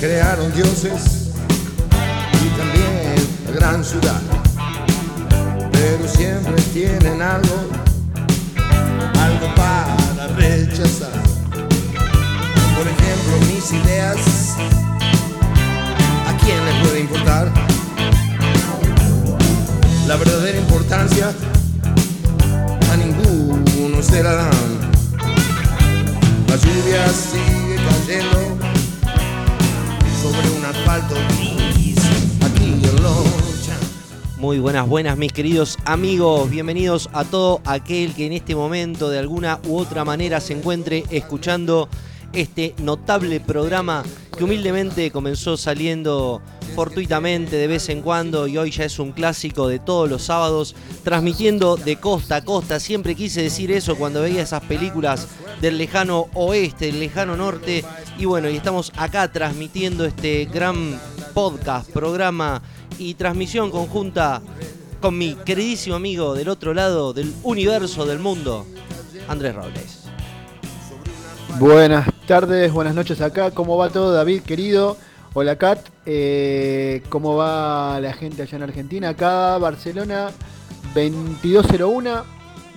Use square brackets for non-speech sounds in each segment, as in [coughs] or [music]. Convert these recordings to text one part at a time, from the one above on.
crearon dioses y también la gran ciudad. Pero siempre tienen algo, algo para rechazar. Por ejemplo, mis ideas, ¿a quién le puede importar? La verdadera importancia a ninguno se la dan. La lluvia sigue cayendo Muy buenas, buenas mis queridos amigos, bienvenidos a todo aquel que en este momento de alguna u otra manera se encuentre escuchando este notable programa que humildemente comenzó saliendo fortuitamente de vez en cuando y hoy ya es un clásico de todos los sábados, transmitiendo de costa a costa. Siempre quise decir eso cuando veía esas películas del lejano oeste, del lejano norte. Y bueno, y estamos acá transmitiendo este gran podcast, programa y transmisión conjunta con mi queridísimo amigo del otro lado del universo del mundo, Andrés Robles. Buenas tardes, buenas noches acá. ¿Cómo va todo, David, querido? Hola, Kat. Eh, ¿Cómo va la gente allá en Argentina? Acá, Barcelona, 22.01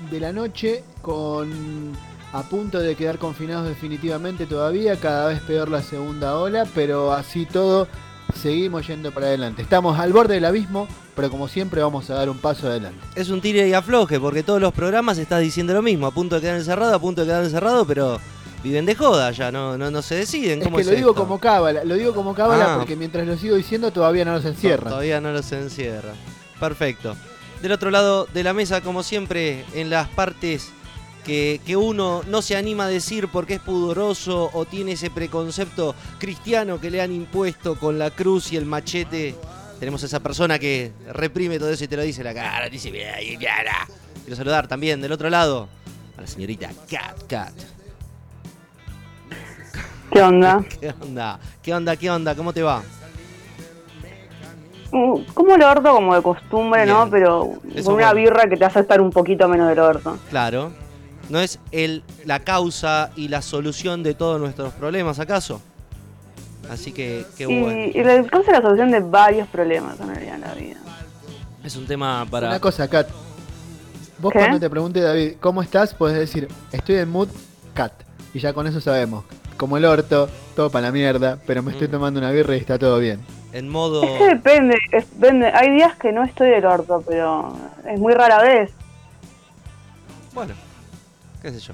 de la noche, con a punto de quedar confinados definitivamente todavía. Cada vez peor la segunda ola, pero así todo, seguimos yendo para adelante. Estamos al borde del abismo, pero como siempre vamos a dar un paso adelante. Es un tire y afloje, porque todos los programas estás diciendo lo mismo, a punto de quedar encerrado, a punto de quedar encerrado, pero viven de joda ya, no, no, no se deciden. Es ¿Cómo que es lo digo esto? como cábala, lo digo como cábala Ah. porque mientras lo sigo diciendo todavía no nos encierran. Todavía no los encierra. Perfecto. Del otro lado de la mesa, como siempre, en las partes que, que uno no se anima a decir porque es pudoroso o tiene ese preconcepto cristiano que le han impuesto con la cruz y el machete. Tenemos a esa persona que reprime todo eso y te lo dice la cara, te dice. Quiero saludar también del otro lado a la señorita Cat Cat. ¿Qué onda? [laughs] ¿Qué onda? ¿Qué onda? ¿Qué onda? ¿Cómo te va? Mm, Como el orto, como de costumbre, ¿no? Pero Eso con una bueno. birra que te hace estar un poquito menos del orto. Claro. ¿No es el, la causa y la solución de todos nuestros problemas, acaso? Así que, qué y, bueno. y la causa es la solución de varios problemas en realidad en la vida. Es un tema para... Una cosa, Kat. Vos ¿Qué? cuando te pregunte David, ¿cómo estás? Puedes decir, estoy en mood Kat. Y ya con eso sabemos. Como el orto, todo para la mierda, pero me estoy Mm. tomando una birra y está todo bien. En modo... Es que depende, es- depende. Hay días que no estoy del orto, pero es muy rara vez. Bueno, qué sé yo.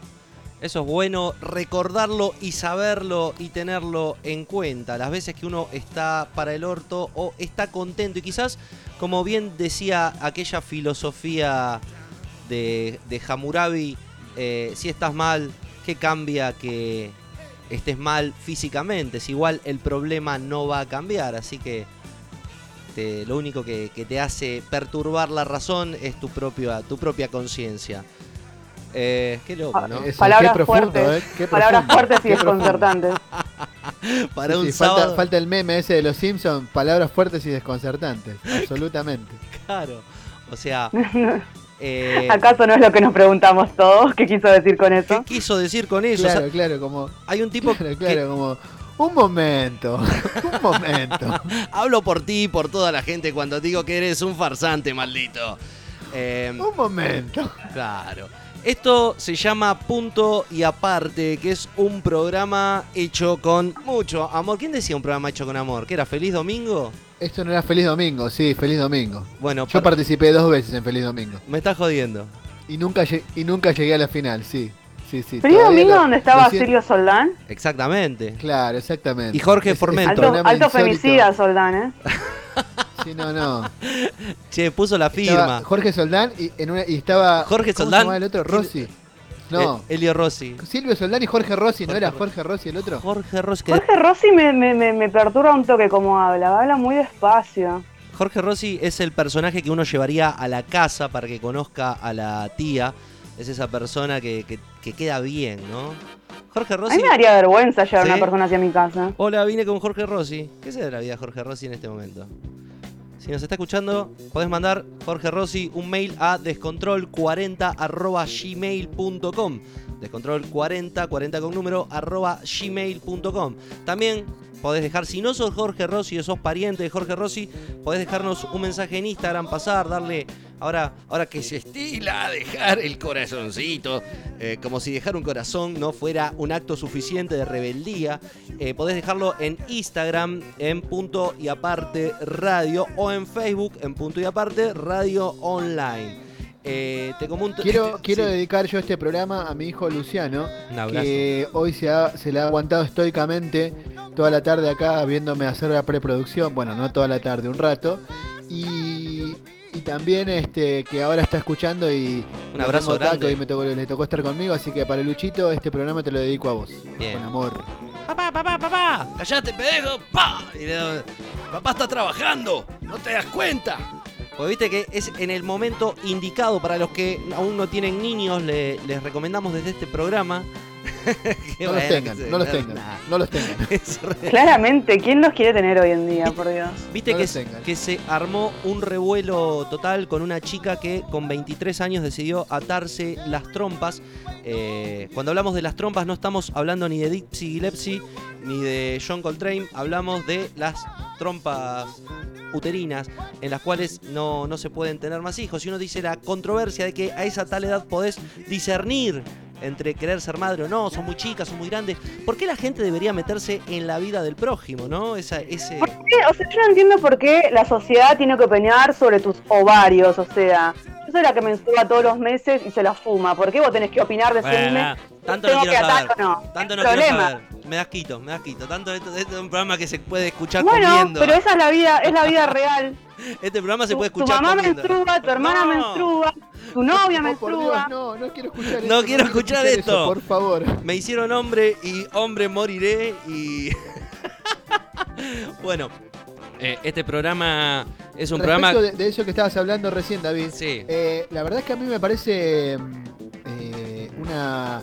Eso es bueno recordarlo y saberlo y tenerlo en cuenta. Las veces que uno está para el orto o está contento. Y quizás, como bien decía aquella filosofía de, de Hammurabi, eh, si estás mal, ¿qué cambia que estés mal físicamente? Si igual el problema no va a cambiar. Así que te- lo único que, que te hace perturbar la razón es tu, propia tu propia conciencia. Eh, qué loco, ¿no? Eso, Palabras qué profundo, fuertes. ¿eh? Qué Palabras fuertes y desconcertantes. [laughs] Para Sí, un sí, falta, sábado. falta el meme ese de los Simpsons, palabras fuertes y desconcertantes. [laughs] Absolutamente. Claro. O sea. [laughs] eh, ¿Acaso no es lo que nos preguntamos todos? ¿Qué quiso decir con ¿Qué eso? quiso decir con eso? O sea, Claro, claro, como. hay un tipo Claro, que claro, como. Un momento, [laughs] un momento. [laughs] hablo por ti y por toda la gente cuando digo que eres un farsante, maldito. Eh, Un momento. Claro. Esto se llama Punto y Aparte, que es un programa hecho con mucho amor. ¿Quién decía un programa hecho con amor? ¿Que era Feliz Domingo? Esto no era Feliz Domingo, sí, Feliz Domingo. Bueno, Yo par- participé dos veces en Feliz Domingo. me estás jodiendo. Y nunca, lle- y nunca llegué a la final, sí. Sí, sí. ¿Feliz todavía domingo donde estaba siento- Sirio Soldán? Exactamente. Claro, exactamente. Y Jorge Es- es Formento. Alto, femicida Soldán, ¿eh? [laughs] Sí, no, no. Che, puso la Estaba firma. Jorge Soldán y, en una, y estaba. Jorge ¿cómo Soldán. Se el otro? Rossi. No. Eh, Elio Rossi. Silvio Soldán y Jorge Rossi, ¿no Jorge era Jorge Rossi el otro? Jorge Rossi. que- Jorge Rossi me, me, me, me perturba un toque como habla. Habla muy despacio. Jorge Rossi es el personaje que uno llevaría a la casa para que conozca a la tía. Es esa persona que, que- que queda bien, ¿no? Jorge A Rossi. mí me daría vergüenza llevar ¿Sí? a una persona hacia mi casa. Hola, vine con Jorge Rossi. ¿Qué se de la vida de Jorge Rossi en este momento? Si nos está escuchando, podés mandar, Jorge Rossi, un mail a descontrol40 Descontrol40, 40 con número, arroba gmail.com. También podés dejar, si no sos Jorge Rossi o sos pariente de Jorge Rossi, podés dejarnos un mensaje en Instagram, pasar, darle, ahora, ahora que se estila dejar el corazoncito, eh, como si dejar un corazón no fuera un acto suficiente de rebeldía, eh, podés dejarlo en Instagram en punto y aparte radio o en Facebook en punto y aparte radio online. Eh, te Quiero, quiero Sí. dedicar yo este programa a mi hijo Luciano, que hoy se, ha- se le ha aguantado estoicamente toda la tarde acá viéndome hacer la preproducción, bueno, no toda la tarde, un rato, también este que ahora está escuchando y Un abrazo grande. y me tocó, le tocó estar conmigo, así que para Luchito este programa te lo dedico a vos, Bien. con amor. Papá, papá, papá, callate, pendejo, pa. Y le da- papá está trabajando, no te das cuenta. Pues viste que es en el momento indicado para los que aún no tienen niños, le- les recomendamos desde este programa. [laughs] que No los tengan, [laughs] no los tengan, nah, no los tengan. Claramente, ¿quién los quiere tener hoy en día, por Dios? Viste No que, se armó un revuelo total con una chica que con 23 años decidió atarse las trompas. Eh, cuando hablamos de las trompas no estamos hablando ni de Dixie Gillespie ni de John Coltrane, hablamos de las trompas uterinas en las cuales no, no se pueden tener más hijos. Y uno dice la controversia de que a esa tal edad podés discernir entre querer ser madre o no, son muy chicas, son muy grandes. ¿Por qué la gente debería meterse en la vida del prójimo, no? Esa, ese... ¿Por qué? O sea, yo no entiendo por qué la sociedad tiene que opinar sobre tus ovarios. O sea, yo soy la que menstrua todos los meses y se la fuma. ¿Por qué vos tenés que opinar, decirme? Bueno, tanto [laughs] no quiero saber. no? Tanto no ¿Qué quiero problema? saber. Me das quito, me das quito. Tanto esto, esto es un programa que se puede escuchar Bueno, comiendo. pero esa es la vida, es la vida [laughs] real. Este programa se Tu, puede tu escuchar mamá comiendo. menstrua, tu hermana No. menstrua, tu novia No, Dios, menstrua. no, no quiero escuchar No esto, quiero escuchar eso, esto. por favor. Me hicieron hombre y hombre moriré y... [laughs] bueno, eh, este programa es un Respecto programa... de, de eso que estabas hablando recién, David, Sí. eh, la verdad es que a mí me parece mm, una...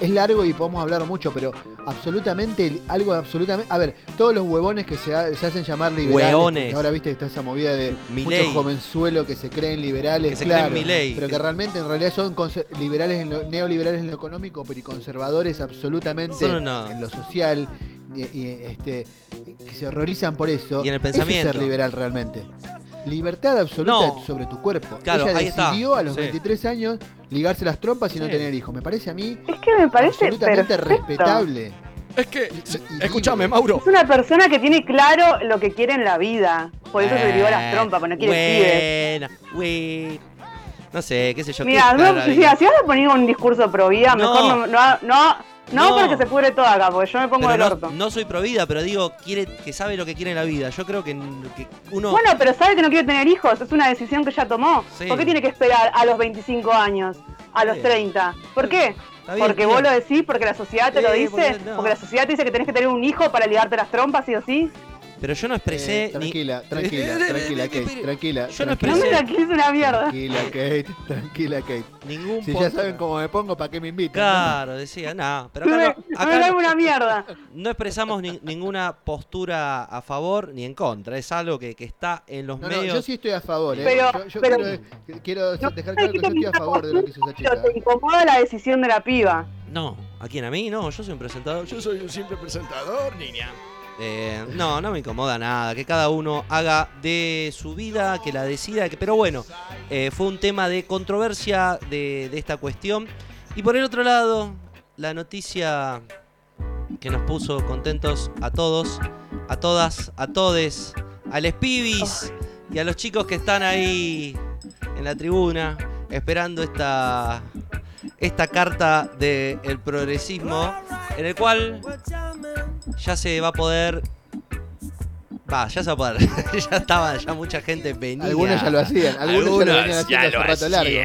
Es largo y podemos hablar mucho, pero absolutamente, algo absolutamente... A ver, todos los huevones que se, ha- se hacen llamar liberales, Hueones. ahora viste que está esa movida de muchos jovenzuelos que se creen liberales, Que se claro, creen pero que realmente en realidad son liberales en lo- neoliberales en lo económico, pero y conservadores absolutamente en lo social, y, y, este, que se horrorizan por eso. Y en el Eso es pensamiento. ser liberal realmente. Libertad absoluta No. sobre tu cuerpo. Claro, Ella ahí está. decidió a los Sí. 23 años ligarse las trompas y no tener hijos. Me parece a mí Es que me parece absolutamente perfecto. respetable. Es que, escúchame. Mauro. Es una persona que tiene claro lo que quiere en la vida. Por eso se ligó las trompas, porque no quiere pibes. Buena, güey. No sé, qué sé yo. Mira, qué no, si, si vas a poner un discurso pro vida, No. mejor no, no, no, no, No. porque se pudre todo acá, porque yo me pongo del no, orto. no soy provida, pero digo, quiere que sabe lo que quiere en la vida. Yo creo que, que uno. Bueno, pero sabe que no quiere tener hijos, es una decisión que ya tomó. Sí. ¿Por qué tiene que esperar a los 25 años, a los bien. 30? ¿Por qué? Bien, porque vos lo decís, porque la sociedad te Sí, lo dice, porque no. porque la sociedad te dice que tenés que tener un hijo para ligarte las trompas, sí o sí. Pero yo no expresé. Eh, ni- tranquila, [laughs] tranquila, tranquila, Kate, tranquila. yo no tranquila, No me la una mierda. Tranquila, Kate, tranquila, Kate. Ningún Si ya saben cómo me pongo, ¿para qué me invitan? Claro, decía, nada. Pero acá, no, acá no- una mierda. [laughs] no expresamos ni- ninguna postura a favor ni en contra. Es algo que, que está en los No, no, medios. yo sí estoy a favor, ¿eh? Pero- yo yo pero- quiero, quiero No dejar claro que yo estoy a favor de lo que hizo esa Pero chica. te incomoda la decisión de la piba. No, ¿a quién? ¿A mí? No, yo soy un presentador. Yo soy un simple presentador, niña. Eh, no, no me incomoda nada. Que cada uno haga de su vida, que la decida. Que, pero bueno, eh, fue un tema de controversia de, de esta cuestión. Y por el otro lado, la noticia que nos puso contentos a todos, a todas, a todes, a los pibis y a los chicos que están ahí en la tribuna esperando esta, esta carta del progresismo en el cual ya se va a poder... Va, ya se va a poder. [laughs] ya estaba, ya mucha gente venía. Algunos ya lo hacían, algunos, ya lo venían haciendo hace rato largo.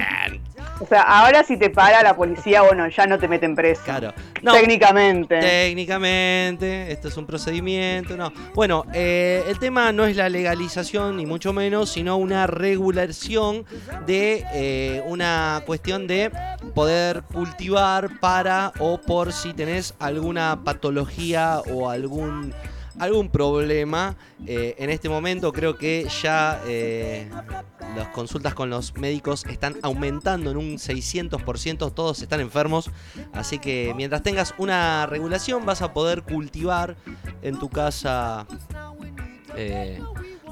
O sea, ahora si te para la policía, bueno, ya no te meten preso. Claro. No, Técnicamente. Técnicamente, esto es un procedimiento, no. Bueno, eh, el tema no es la legalización, ni mucho menos, sino una regulación de eh, una cuestión de poder cultivar para o por si tenés alguna patología o algún algún problema. Eh, en este momento creo que ya eh, las consultas con los médicos están aumentando en un 600%, todos están enfermos, así que mientras tengas una regulación vas a poder cultivar en tu casa eh,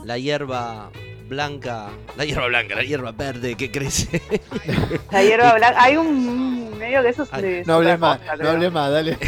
la hierba blanca, la hierba blanca, la hierba verde que crece. [laughs] La hierba blanca, hay un medio de esos de No hables más, no hables más, dale. [laughs]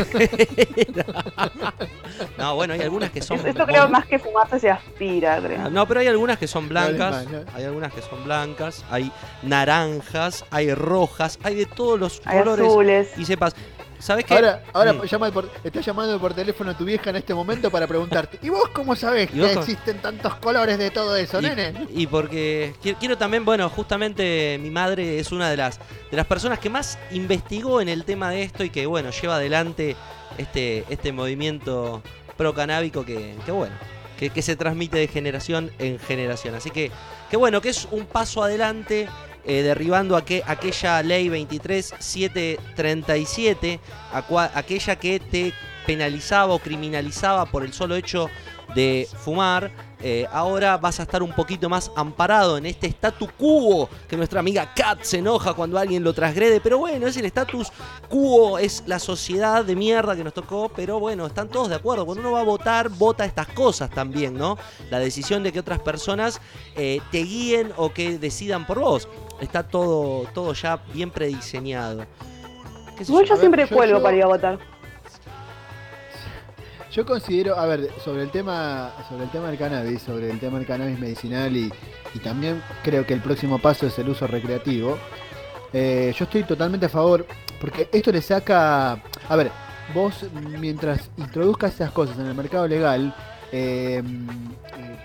no, bueno, hay algunas que son... Esto creo más que fumarse se aspira, creo. No, pero hay algunas que son No blancas, más, no. hay algunas que son blancas, hay naranjas, hay rojas, hay de todos los Hay colores azules. y sepas. ¿Sabes qué? Ahora, ahora Mm. llama por, está llamando por teléfono a tu vieja en este momento para preguntarte, ¿y vos cómo sabés [laughs] ¿Y vos que cómo- existen tantos colores de todo eso, y, nene? y porque qui- quiero también, bueno, justamente mi madre es una de las de las personas que más investigó en el tema de esto y que bueno, lleva adelante este este movimiento pro canábico que, que bueno, que, que se transmite de generación en generación. Así que que bueno, que es un paso adelante eh, derribando aque- aquella ley 23737, acua- aquella que te penalizaba o criminalizaba por el solo hecho de fumar. Eh, ahora vas a estar un poquito más amparado en este statu quo que nuestra amiga Kat se enoja cuando alguien lo transgrede. Pero bueno, es el status quo, es la sociedad de mierda que nos tocó. Pero bueno, están todos de acuerdo. Cuando uno va a votar, vota estas cosas también, ¿no? La decisión de que otras personas eh, te guíen o que decidan por vos. Está todo, todo ya bien prediseñado. ¿Qué sé Igual yo? yo A ver, siempre yo- cuelgo yo- para ir a votar. Yo considero, a ver, sobre el tema, sobre el tema del cannabis, sobre el tema del cannabis medicinal y, y también creo que el próximo paso es el uso recreativo. eh, yo estoy totalmente a favor, porque esto le saca, a ver, vos mientras introduzcas esas cosas en el mercado legal, eh, eh,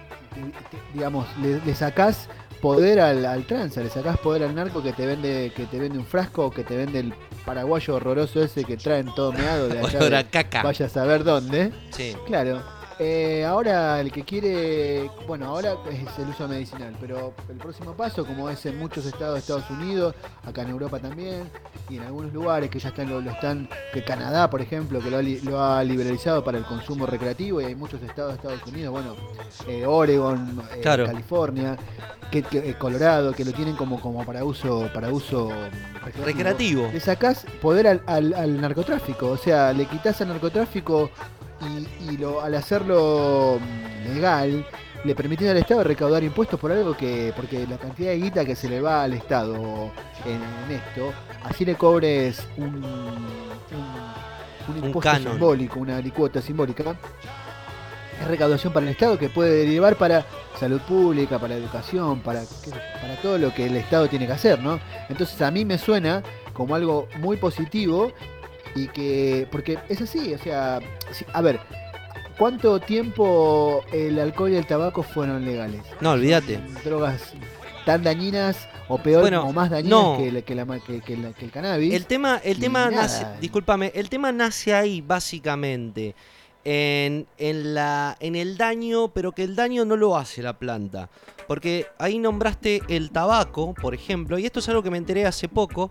digamos, le, le sacás poder al, al tranza, le sacás poder al narco que te vende, que te vende un frasco, que te vende el paraguayo horroroso ese que traen todo meado de [laughs] allá. De- caca. vaya a saber dónde. Sí. Claro. Eh, ahora el que quiere, bueno, ahora es el uso medicinal, pero el próximo paso, como es en muchos estados de Estados Unidos, acá en Europa también, y en algunos lugares que ya están lo, lo están, que Canadá, por ejemplo, que lo ha, lo ha liberalizado para el consumo recreativo, y hay muchos estados de Estados Unidos, bueno, eh, Oregon, eh, Claro. California, que, que- eh, Colorado, que lo tienen como, como para uso, para uso recreativo. Recreativo. Le sacás poder al, al- al narcotráfico, o sea, le quitas al narcotráfico y, y lo, al hacerlo mm, legal, le permitís al Estado recaudar impuestos por algo que, porque la cantidad de guita que se le va al Estado en, en esto, así le cobres un, un, impuesto simbólico, una alicuota simbólica, es recaudación para el Estado que puede derivar para salud pública, para educación, para, para todo lo que el Estado tiene que hacer, ¿no? Entonces a mí me suena como algo muy positivo y que, porque es así, o sea, si- a ver, ¿cuánto tiempo el alcohol y el tabaco fueron legales? No, olvídate. Drogas tan dañinas o peor Bueno, o más dañinas no. que, la- que, la- que- que la- que el cannabis. El tema, el tema nada. nace, discúlpame, el tema nace ahí básicamente en, en la, en el daño, pero que el daño no lo hace la planta. Porque ahí nombraste el tabaco, por ejemplo, y esto es algo que me enteré hace poco,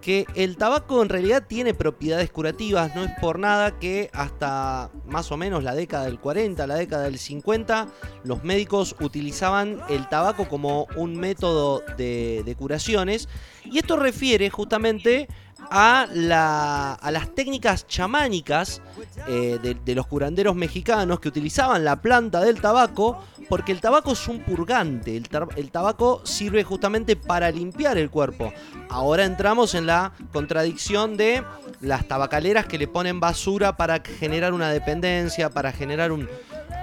que el tabaco en realidad tiene propiedades curativas, no es por nada que hasta más o menos la década del 40, la década del 50, los médicos utilizaban el tabaco como un método de, de curaciones, y esto refiere justamente a, la- a las técnicas chamánicas eh, de, los curanderos mexicanos que utilizaban la planta del tabaco, porque el tabaco es un purgante, el, tabaco sirve justamente para limpiar el cuerpo. Ahora entramos en la contradicción de las tabacaleras que le ponen basura para generar una dependencia, para generar un-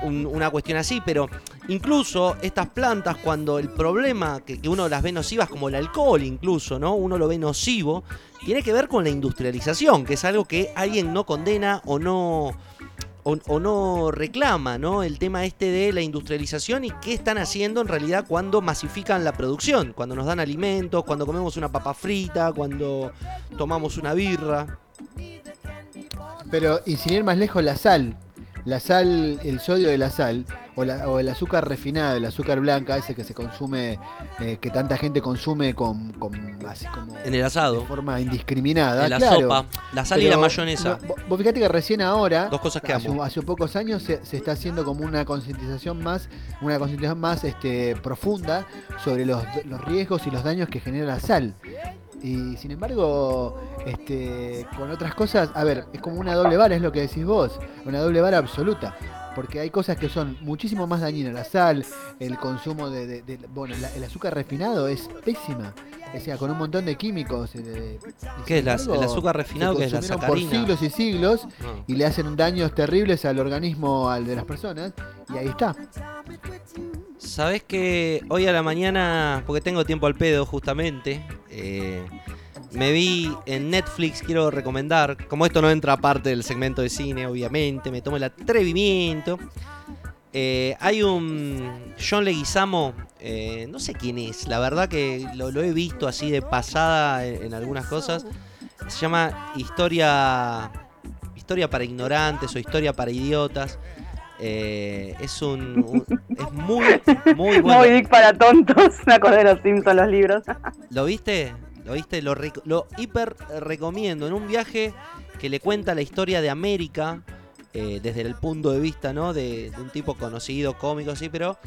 un- una cuestión así, pero incluso estas plantas, cuando el problema que, que uno las ve nocivas, como el alcohol incluso, ¿no? Uno lo ve nocivo, tiene que ver con la industrialización, que es algo que alguien no condena o no. O, no reclama, ¿no? El tema este de la industrialización y qué están haciendo en realidad cuando masifican la producción, cuando nos dan alimentos, cuando comemos una papa frita, cuando tomamos una birra. Pero, y sin ir más lejos, la sal. La sal, el sodio de la sal, o, la- o el azúcar refinado, el azúcar blanca, ese que se consume, eh, que tanta gente consume con, con así como En el asado, de forma indiscriminada. en la claro. sopa, la sal y la mayonesa. no, vos- fíjate que recién ahora, Dos cosas que hace, hace pocos años, se, se está haciendo como una concientización más, una concientización más este, profunda sobre los, los riesgos y los daños que genera la sal. Y sin embargo, este, con otras cosas, a ver, es como una doble vara, es lo que decís vos, una doble vara absoluta. Porque hay cosas que son muchísimo más dañinas. La sal, el consumo de. de- de- bueno, la- el azúcar refinado es pésima. O sea, con un montón de químicos. eh, ¿Qué es la- el azúcar refinado, que es la consumieron por sacarina? siglos y siglos No. y le hacen daños terribles al organismo al de las personas. Y ahí está. Sabés que hoy a la mañana, porque tengo tiempo al pedo justamente, eh, me vi en Netflix, quiero recomendar, como esto no entra parte del segmento de cine, obviamente, me tomo el atrevimiento. Eh, hay un John Leguizamo, eh, no sé quién es, la verdad que lo, lo he visto así de pasada en, en algunas cosas. Se llama Historia, Historia para ignorantes o Historia para idiotas. Eh, es un, un- es muy muy [laughs] bueno. Moby Dick para tontos. [laughs] Me acordé de los Simpsons, los libros. ¿Lo viste? ¿Lo viste? Lo, hiper recomiendo. En un viaje que le cuenta la historia de América eh, desde el punto de vista ¿no? de, de un tipo conocido, cómico, sí, pero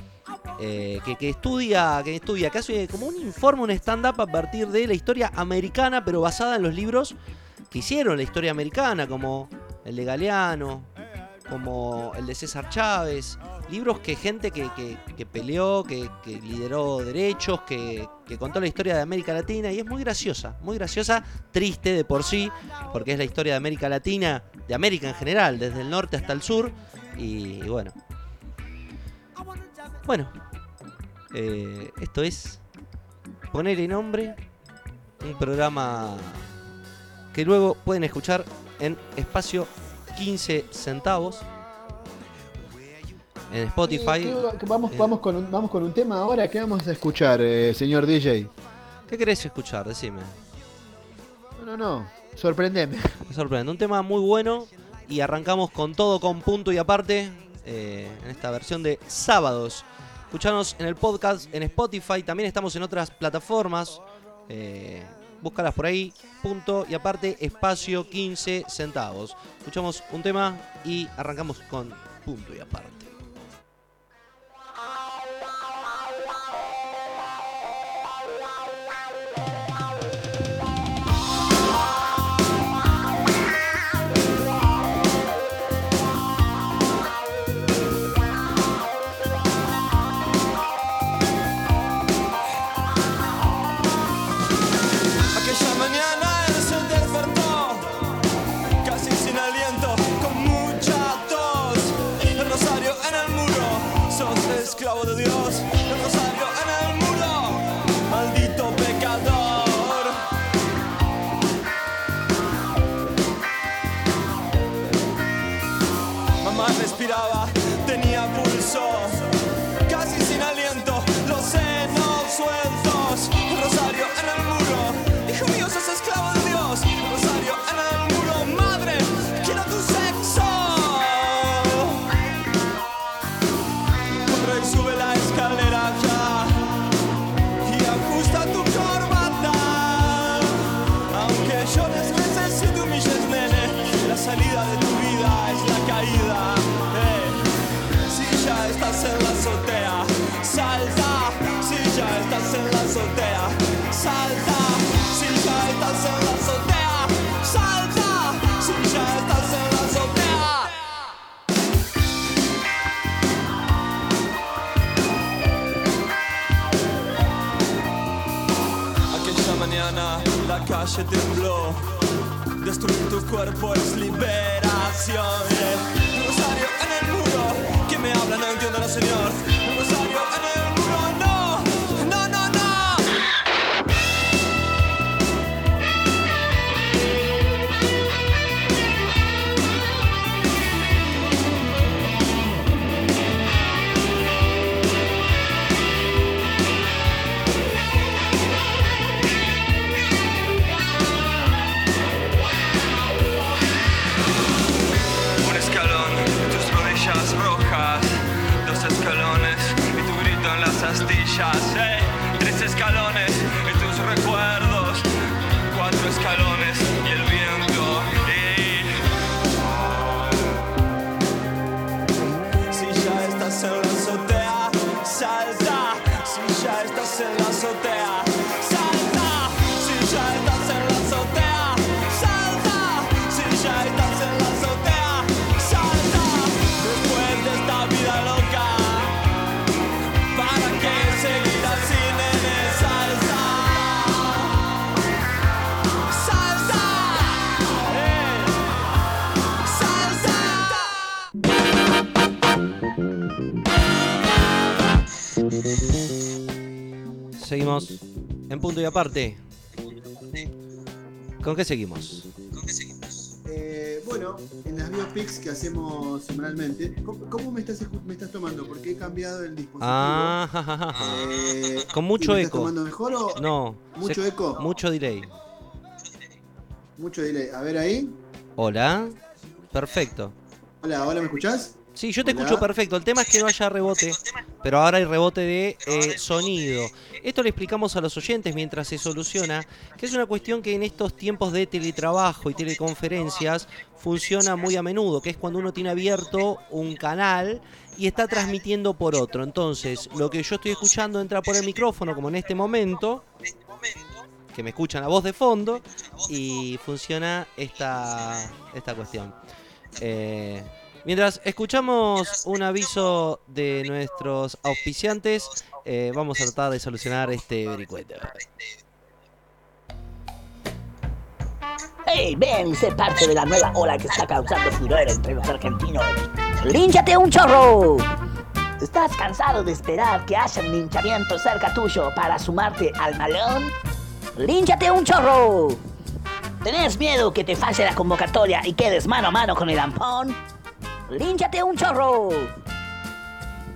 eh, que, que estudia, que estudia, que hace como un informe, un stand-up a partir de la historia americana, pero basada en los libros que hicieron la historia americana, como el de Galeano, como el de César Chávez, libros que gente que, que- peleó, que, que lideró derechos, que, contó la historia de América Latina y es muy graciosa, muy graciosa, triste de por sí, porque es la historia de América Latina, de América en general, desde el norte hasta el sur y, bueno. Bueno, eh, esto es Ponerle Nombre, un programa que luego pueden escuchar en espacio 15 centavos en Spotify. ¿Qué- qué- vamos, Eh. vamos, con un, vamos con un tema ahora. ¿Qué vamos a escuchar, eh, señor DJ? ¿Qué querés escuchar? Decime. No, no, no. Sorprendeme. Me sorprende. Un tema muy bueno y arrancamos con todo con punto y aparte eh, en esta versión de sábados. Escuchanos en el podcast, en Spotify, también estamos en otras plataformas. Búscalas por ahí, punto y aparte, espacio 15 centavos. Escuchamos un tema y arrancamos con punto y aparte. Calle tembló. Destruir tu cuerpo es liberación. El rosario en el muro. ¿Quién me habla? No entiendo, no, señor. El rosario en el Seguimos en punto y aparte. ¿Con qué seguimos? Eh, bueno, en las biopics que hacemos semanalmente, ¿cómo, cómo me, estás, me estás tomando? Porque he cambiado el dispositivo. Ah, ja, ja, ja, ja. Eh, Con ¿y mucho me estás eco. tomando mejor o No. mucho se- eco? Mucho delay. mucho delay? A ver ahí. Hola. Perfecto. Hola, hola, ¿me escuchás? Sí, yo te escucho perfecto. El tema es que no haya rebote, pero ahora hay rebote de eh, sonido. Esto le explicamos a los oyentes mientras se soluciona, que es una cuestión que en estos tiempos de teletrabajo y teleconferencias funciona muy a menudo, que es cuando uno tiene abierto un canal y está transmitiendo por otro. Entonces, lo que yo estoy escuchando entra por el micrófono, como en este momento, que me escuchan la voz de fondo, y funciona esta, esta cuestión. Eh, Mientras escuchamos un aviso de nuestros auspiciantes, eh, vamos a tratar de solucionar este vericueto. Hey, ven y sé parte de la nueva ola que está causando furor entre los argentinos. ¡Línchate un chorro! ¿Estás cansado de esperar que haya un linchamiento cerca tuyo para sumarte al malón? ¡Línchate un chorro! ¿Tenés miedo que te falle la convocatoria y quedes mano a mano con el ampón? ¡Línchate un chorro!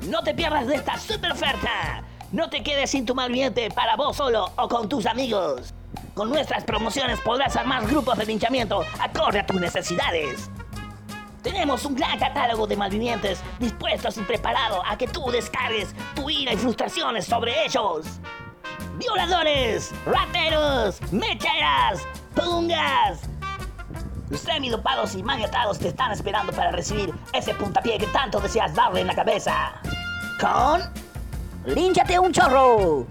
No te pierdas de esta super oferta. No te quedes sin tu mal ambiente para vos solo o con tus amigos. Con nuestras promociones podrás armar grupos de linchamiento acorde a tus necesidades. Tenemos un gran catálogo de malvivientes dispuestos y preparados a que tú descargues tu ira y frustraciones sobre ellos. Violadores, rateros, mecheras, pungas. Los semidopados y maniatados te están esperando para recibir ese puntapié que tanto deseas darle en la cabeza. Con... ¡Línchate un chorro!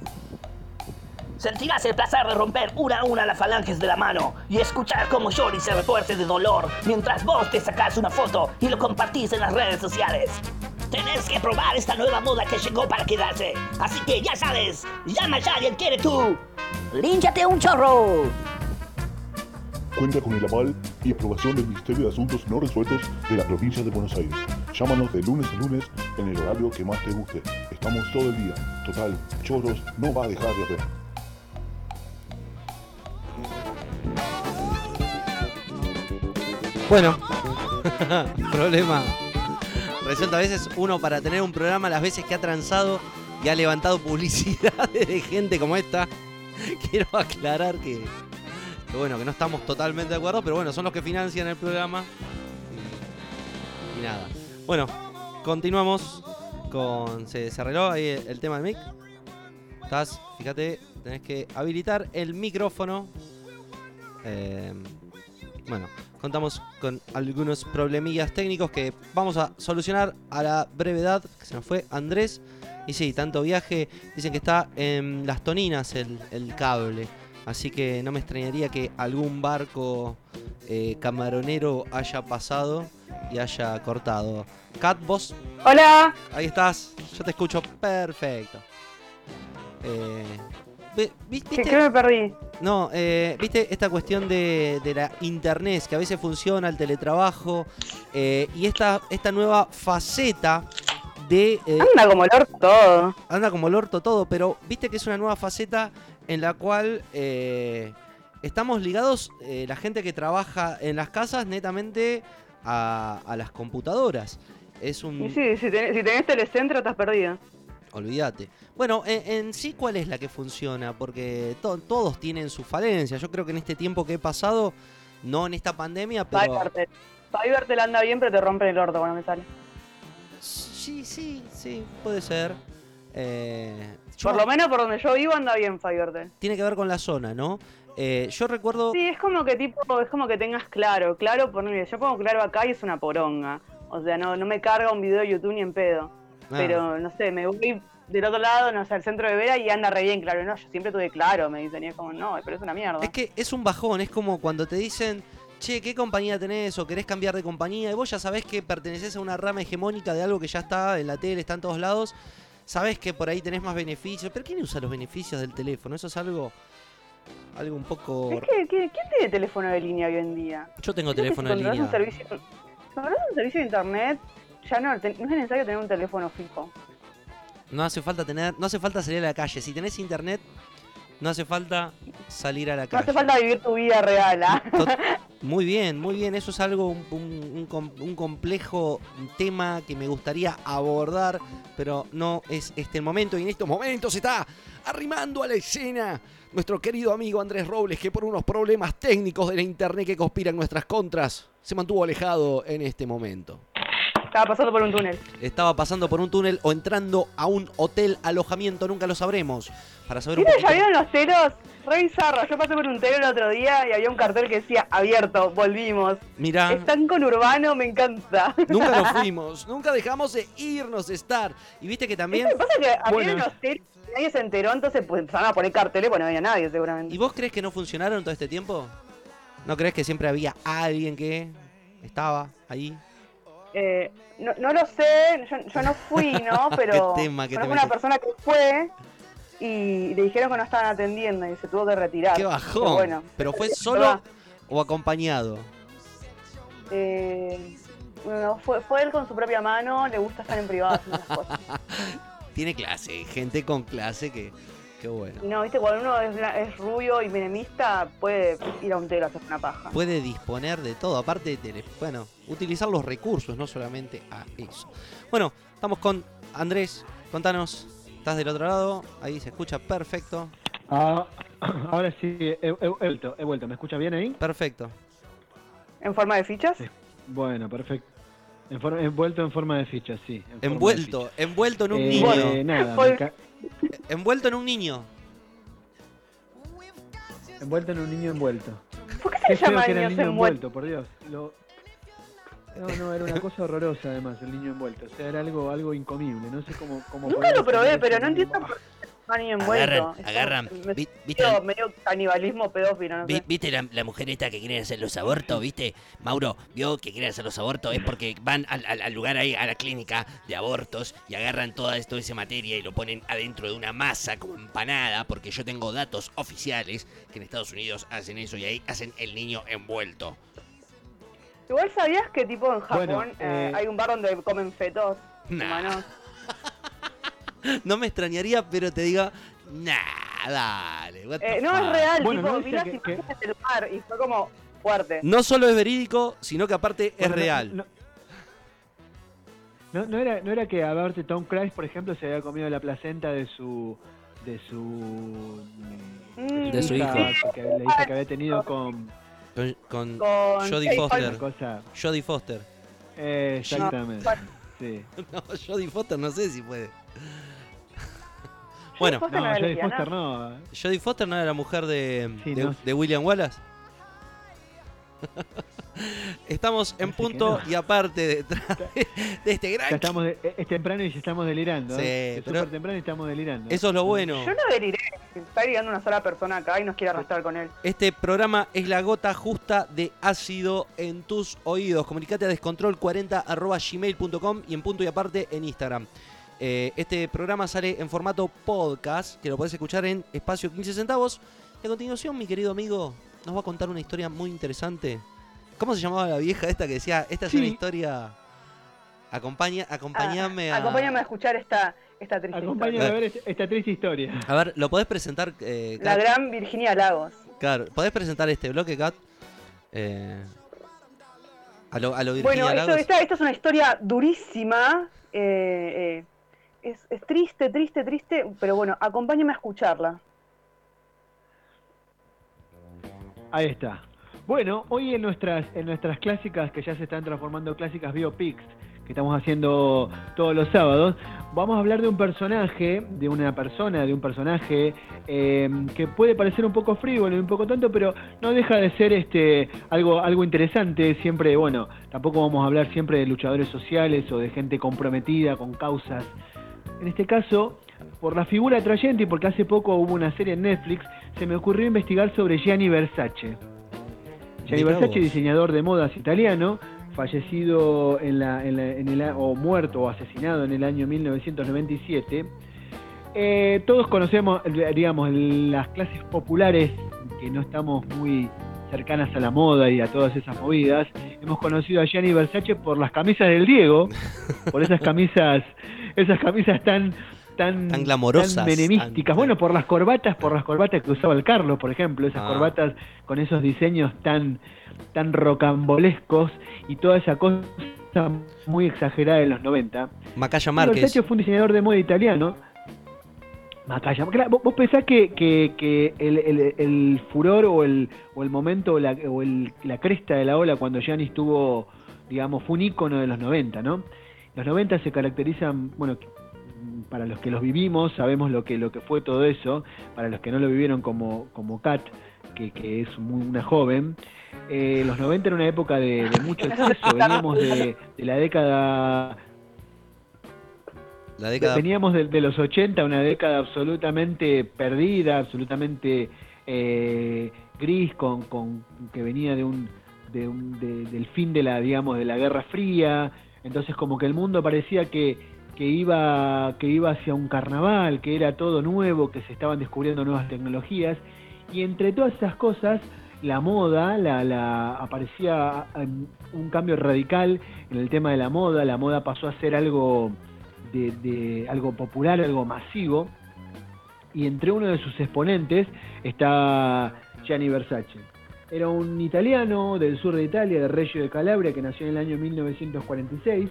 Sentirás el placer de romper una a una las falanges de la mano y escuchar cómo Yori se retuerce de dolor mientras vos te sacás una foto y lo compartís en las redes sociales. Tenés que probar esta nueva moda que llegó para quedarse. Así que ya sabes, llama ya y adquiere tú. ¡Línchate un chorro! Cuenta con el aval y aprobación del Ministerio de Asuntos No Resueltos de la provincia de Buenos Aires. Llámanos de lunes a lunes en el horario que más te guste. Estamos todo el día. Total, Choros no va a dejar de haber. Bueno, [laughs] problema. Resulta a veces uno para tener un programa, las veces que ha transado y ha levantado publicidades [laughs] de gente como esta, [laughs] quiero aclarar que, que bueno, que no estamos totalmente de acuerdo, pero bueno, son los que financian el programa. Y, nada. Bueno, continuamos con. Se, se ahí el, tema del mic. Estás, fíjate, tenés que habilitar el micrófono. Eh, bueno, contamos con algunos problemillas técnicos que vamos a solucionar a la brevedad, se nos fue Andrés. Y sí, tanto viaje, dicen que está en las toninas el cable. Así que no me extrañaría que algún barco eh, camaronero haya pasado y haya cortado. Cat, vos, Hola. ahí estás, yo te escucho perfecto. Eh, ve- vi- ¿Qué, ¿Viste? qué me perdí? No, eh, viste esta cuestión de, de la internet, que a veces funciona el teletrabajo eh, y esta, esta nueva faceta de... eh, Anda como el orto todo. anda como el orto todo, pero viste que es una nueva faceta en la cual eh, estamos ligados, eh, la gente que trabaja en las casas, netamente a, a las computadoras. Es un... Y sí, si tenés, si tenés telecentro estás perdido. Olvídate. Bueno, en, en sí, ¿cuál es la que funciona? Porque to- todos tienen sus falencias. Yo creo que en este tiempo que he pasado, no en esta pandemia, pero... Fivertel anda bien, pero te rompe el orto cuando me sale. Sí, sí, sí, puede ser. Eh, yo- Por lo menos por donde yo vivo anda bien FiberTel. tiene que ver con la zona, ¿no? Eh, yo recuerdo. Sí, es como que tipo, es como que tengas claro, claro, ponele, yo pongo claro acá y es una poronga. O sea, no, no me carga un video de YouTube ni en pedo. Ah. Pero, no sé, me voy del otro lado, no sé, al centro de Vera y anda re bien claro. No, yo siempre tuve claro, me dicen, y es como, no, pero es una mierda. Es que es un bajón, es como cuando te dicen, che, ¿qué compañía tenés? o querés cambiar de compañía, y vos ya sabés que perteneces a una rama hegemónica de algo que ya está en la tele, está en todos lados. Sabés que por ahí tenés más beneficios, pero ¿quién usa los beneficios del teléfono? Eso es algo. Algo un poco. Que, ¿quién, tiene teléfono de línea hoy en día? Yo tengo teléfono de línea. Un servicio, un servicio de internet, ya no es necesario tener un teléfono fijo. No hace falta tener. No hace falta salir a la calle. Si tenés internet, no hace falta salir a la No calle. hace falta vivir tu vida real, ¿ah? [laughs] Muy bien, muy bien. Eso es algo, un, un- un com- un complejo tema que me gustaría abordar, pero no es este el momento. Y en estos momentos se está arrimando a la escena nuestro querido amigo Andrés Robles, que por unos problemas técnicos de la internet que conspiran en nuestras contras, se mantuvo alejado en este momento. Estaba pasando por un túnel. Estaba pasando por un túnel o entrando a un hotel alojamiento, nunca lo sabremos. Para saber. ¿Ya vieron los telos? Re bizarro. Yo pasé por un telo el otro día y había un cartel que decía abierto, volvimos. Mirá. Están con urbano, me encanta. Nunca nos [laughs] fuimos, nunca dejamos de irnos de estar. Y viste que también. ¿Viste? Pasa que Bueno. los y nadie se enteró, entonces pues empezaron a poner carteles, pues no había nadie seguramente. ¿Y vos crees que no funcionaron todo este tiempo? ¿No crees que siempre había alguien que estaba ahí? Eh, no, no lo sé, yo, yo no fui, ¿no? [laughs] Pero Qué tema una persona que fue y le dijeron que no estaban atendiendo y se tuvo que retirar. ¡Qué Pero bajón! bueno, ¿Pero fue va. solo o acompañado? eh, bueno, fue, fue él con su propia mano, le gusta estar en privado. [laughs] Tiene clase, gente con clase que. Qué bueno. No, viste, cuando uno es, rubio y menemista, puede ir a un telo a hacer una paja. Puede disponer de todo, aparte de bueno, utilizar los recursos, no solamente a eso. Bueno, estamos con Andrés, contanos, estás del otro lado, ahí se escucha perfecto, Ah, [clears throat] ahora sí, he, he- he vuelto, he vuelto. ¿Me escucha bien ahí? perfecto. ¿En forma de fichas? Bueno, perfecto. En forma- envuelto en forma de ficha, sí. en Envuelto, envuelto en un niño. Eh, nada, Fue- me ca- Envuelto en un niño. envuelto en un niño envuelto. ¿Por qué Qué se feo llama que era el niños niño envuelto, por Dios. Lo- No, no, era una cosa horrorosa además, el niño envuelto. O sea, era algo, algo incomible. No sé cómo. cómo Nunca lo probé, pero no entiendo por Agarran, Es agarran. ¿Viste, medio canibalismo pedófilo, no vi- sé. ¿Viste la, la mujer esta que quiere hacer los abortos? ¿Viste? Mauro, vio que quiere hacer los abortos. Es porque van al, al- al lugar ahí, a la clínica de abortos, y agarran toda esto, esa materia y lo ponen adentro de una masa como empanada. Porque yo tengo datos oficiales que en Estados Unidos hacen eso y ahí hacen el niño envuelto. Igual sabías que tipo en Japón Bueno, eh, eh, hay un bar donde comen fetos Nah. humanos. [laughs] No me extrañaría, pero te diga, nah, dale. what the Eh, no fuck". es real, Bueno, tipo, no las que- que- del bar y fue como fuerte. No solo es verídico, sino que aparte es no- real. No, no, no era, no era que a verte Tom Cruise, por ejemplo, se había comido la placenta de su de su De su hijo. que le dice que había tenido con Con, con Con Jodie Foster. cosa Jodie Foster. eh, exactamente. Bueno. Sí. [laughs] No, Jodie Foster no sé si puede. Bueno, Foster No, era Jodie. Foster no. Jodie Foster no era la mujer de, Sí, de, no. de William Wallace. [laughs] Estamos en punto no. y aparte detrás de, [laughs] de este gran. Ya estamos de- es temprano y ya estamos delirando. Sí, ¿eh? Es súper temprano y estamos delirando. Eso es lo bueno. Yo no deliré. Está llegando una sola persona acá y nos quiere arrastrar con él. Este programa es la gota justa de ácido en tus oídos. Comunicate a descontrol40 y en punto y aparte en Instagram. Eh, este programa sale en formato podcast, que lo podés escuchar en espacio 15 centavos. Y a continuación, mi querido amigo, nos va a contar una historia muy interesante. ¿Cómo se llamaba la vieja esta que decía, esta es Sí. una historia... Acompaña, acompañame Ah, a... Acompáñame a escuchar esta, esta triste Acompáñame historia. a ver este- esta triste historia. A ver, ¿lo podés presentar, eh, La gran Virginia Lagos. Claro, ¿podés presentar este bloque, Kat? Eh, a lo, a lo Virginia Bueno, esto, esta, esta es una historia durísima. eh, eh, es, triste, triste, triste, pero bueno, acompáñame a escucharla. Ahí está. Bueno, hoy en nuestras, en nuestras clásicas, que ya se están transformando clásicas biopics, que estamos haciendo todos los sábados, vamos a hablar de un personaje, de una persona, de un personaje eh, que puede parecer un poco frívolo y un poco tonto, pero no deja de ser este algo, algo interesante. Siempre, bueno, tampoco vamos a hablar siempre de luchadores sociales o de gente comprometida con causas. En este caso, por la figura atrayente y porque hace poco hubo una serie en Netflix, se me ocurrió investigar sobre Gianni Versace. Gianni Versace, diseñador de modas italiano, fallecido en la, en la- en el, o muerto o asesinado en el año 1997. Eh, todos conocemos, digamos, las clases populares que no estamos muy cercanas a la moda y a todas esas movidas. Hemos conocido a Gianni Versace por las camisas del Diego, [laughs] por esas camisas, esas camisas tan tan, Tan glamorosas, tan menemísticas. tan- Bueno, por las corbatas, por las corbatas que usaba el Carlos, por ejemplo, esas Ah. corbatas con esos diseños tan tan rocambolescos y toda esa cosa muy exagerada de los 90. Macaya Márquez. Versace fue un diseñador de moda italiano. Macaya. Claro, vos, pensás que, que- que el, el- el furor o el, o el momento o, la, o el- la cresta de la ola cuando Gianni estuvo, digamos, fue un ícono de los 90, ¿no? Los 90 se caracterizan, bueno, para los que los vivimos sabemos lo que, lo que fue todo eso, para los que no lo vivieron como, como Kat, que, que es muy- una joven, eh, los 90 era una época de, de mucho [laughs] exceso, veníamos de, de la década La década. Veníamos de, los 80, una década absolutamente perdida, absolutamente eh, gris, con, con- que venía de un, de un- de- del fin de la, digamos, de la Guerra Fría. Entonces, como que el mundo parecía que, que iba que iba hacia un carnaval, que era todo nuevo, que se estaban descubriendo nuevas tecnologías. Y entre todas esas cosas, la moda, la, la aparecía um, un cambio radical en el tema de la moda. La moda pasó a ser algo de, algo popular, algo masivo. Y entre uno de sus exponentes está Gianni Versace. Era un italiano del sur de Italia, de Reggio de Calabria, que nació en el año 1946,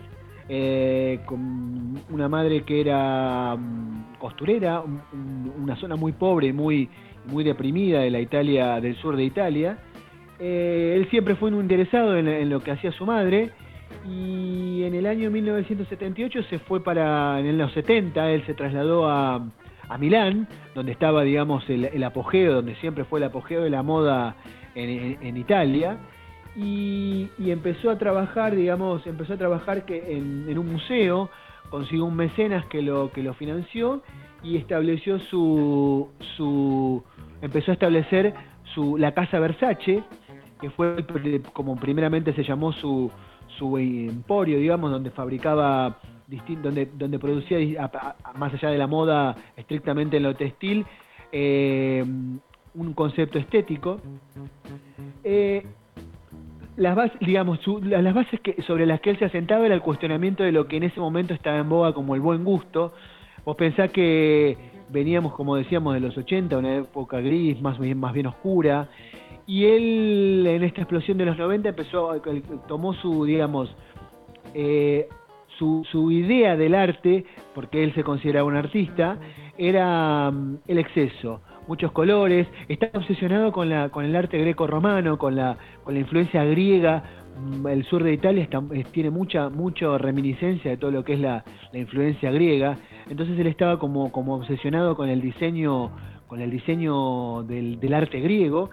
eh, con una madre que era mm, costurera, un- un- una zona muy pobre, muy, muy deprimida de la Italia, del sur de Italia. Eh, él siempre fue un interesado en lo que hacía su madre y en el año 1978 se fue para, en los 70, él se trasladó a, a Milán, donde estaba, digamos, el, apogeo, donde siempre fue el apogeo de la moda en, en- Italia, y, empezó a trabajar, digamos, empezó a trabajar que en, en un museo, consiguió un mecenas que lo, que lo financió y estableció su, su empezó a establecer su, la casa Versace, que fue como primeramente se llamó su, su emporio, digamos, donde fabricaba donde, donde producía más allá de la moda estrictamente en lo textil, eh, un concepto estético. Eh, las bases, digamos, su- la- las bases que, sobre las que él se asentaba era el cuestionamiento de lo que en ese momento estaba en boga como el buen gusto. Vos pensás que veníamos, como decíamos, de los 80, una época gris, más bien, más bien oscura, y él en esta explosión de los 90 empezó, tomó su, digamos, eh, su, su idea del arte, porque él se consideraba un artista, era mm, el exceso, muchos colores, está obsesionado con, la, con el arte greco-romano, con la, con la influencia griega, Mm, el sur de Italia tiene mucha, mucha reminiscencia de todo lo que es la, la influencia griega, entonces él estaba como, como obsesionado con el diseño, con el diseño del, del arte griego,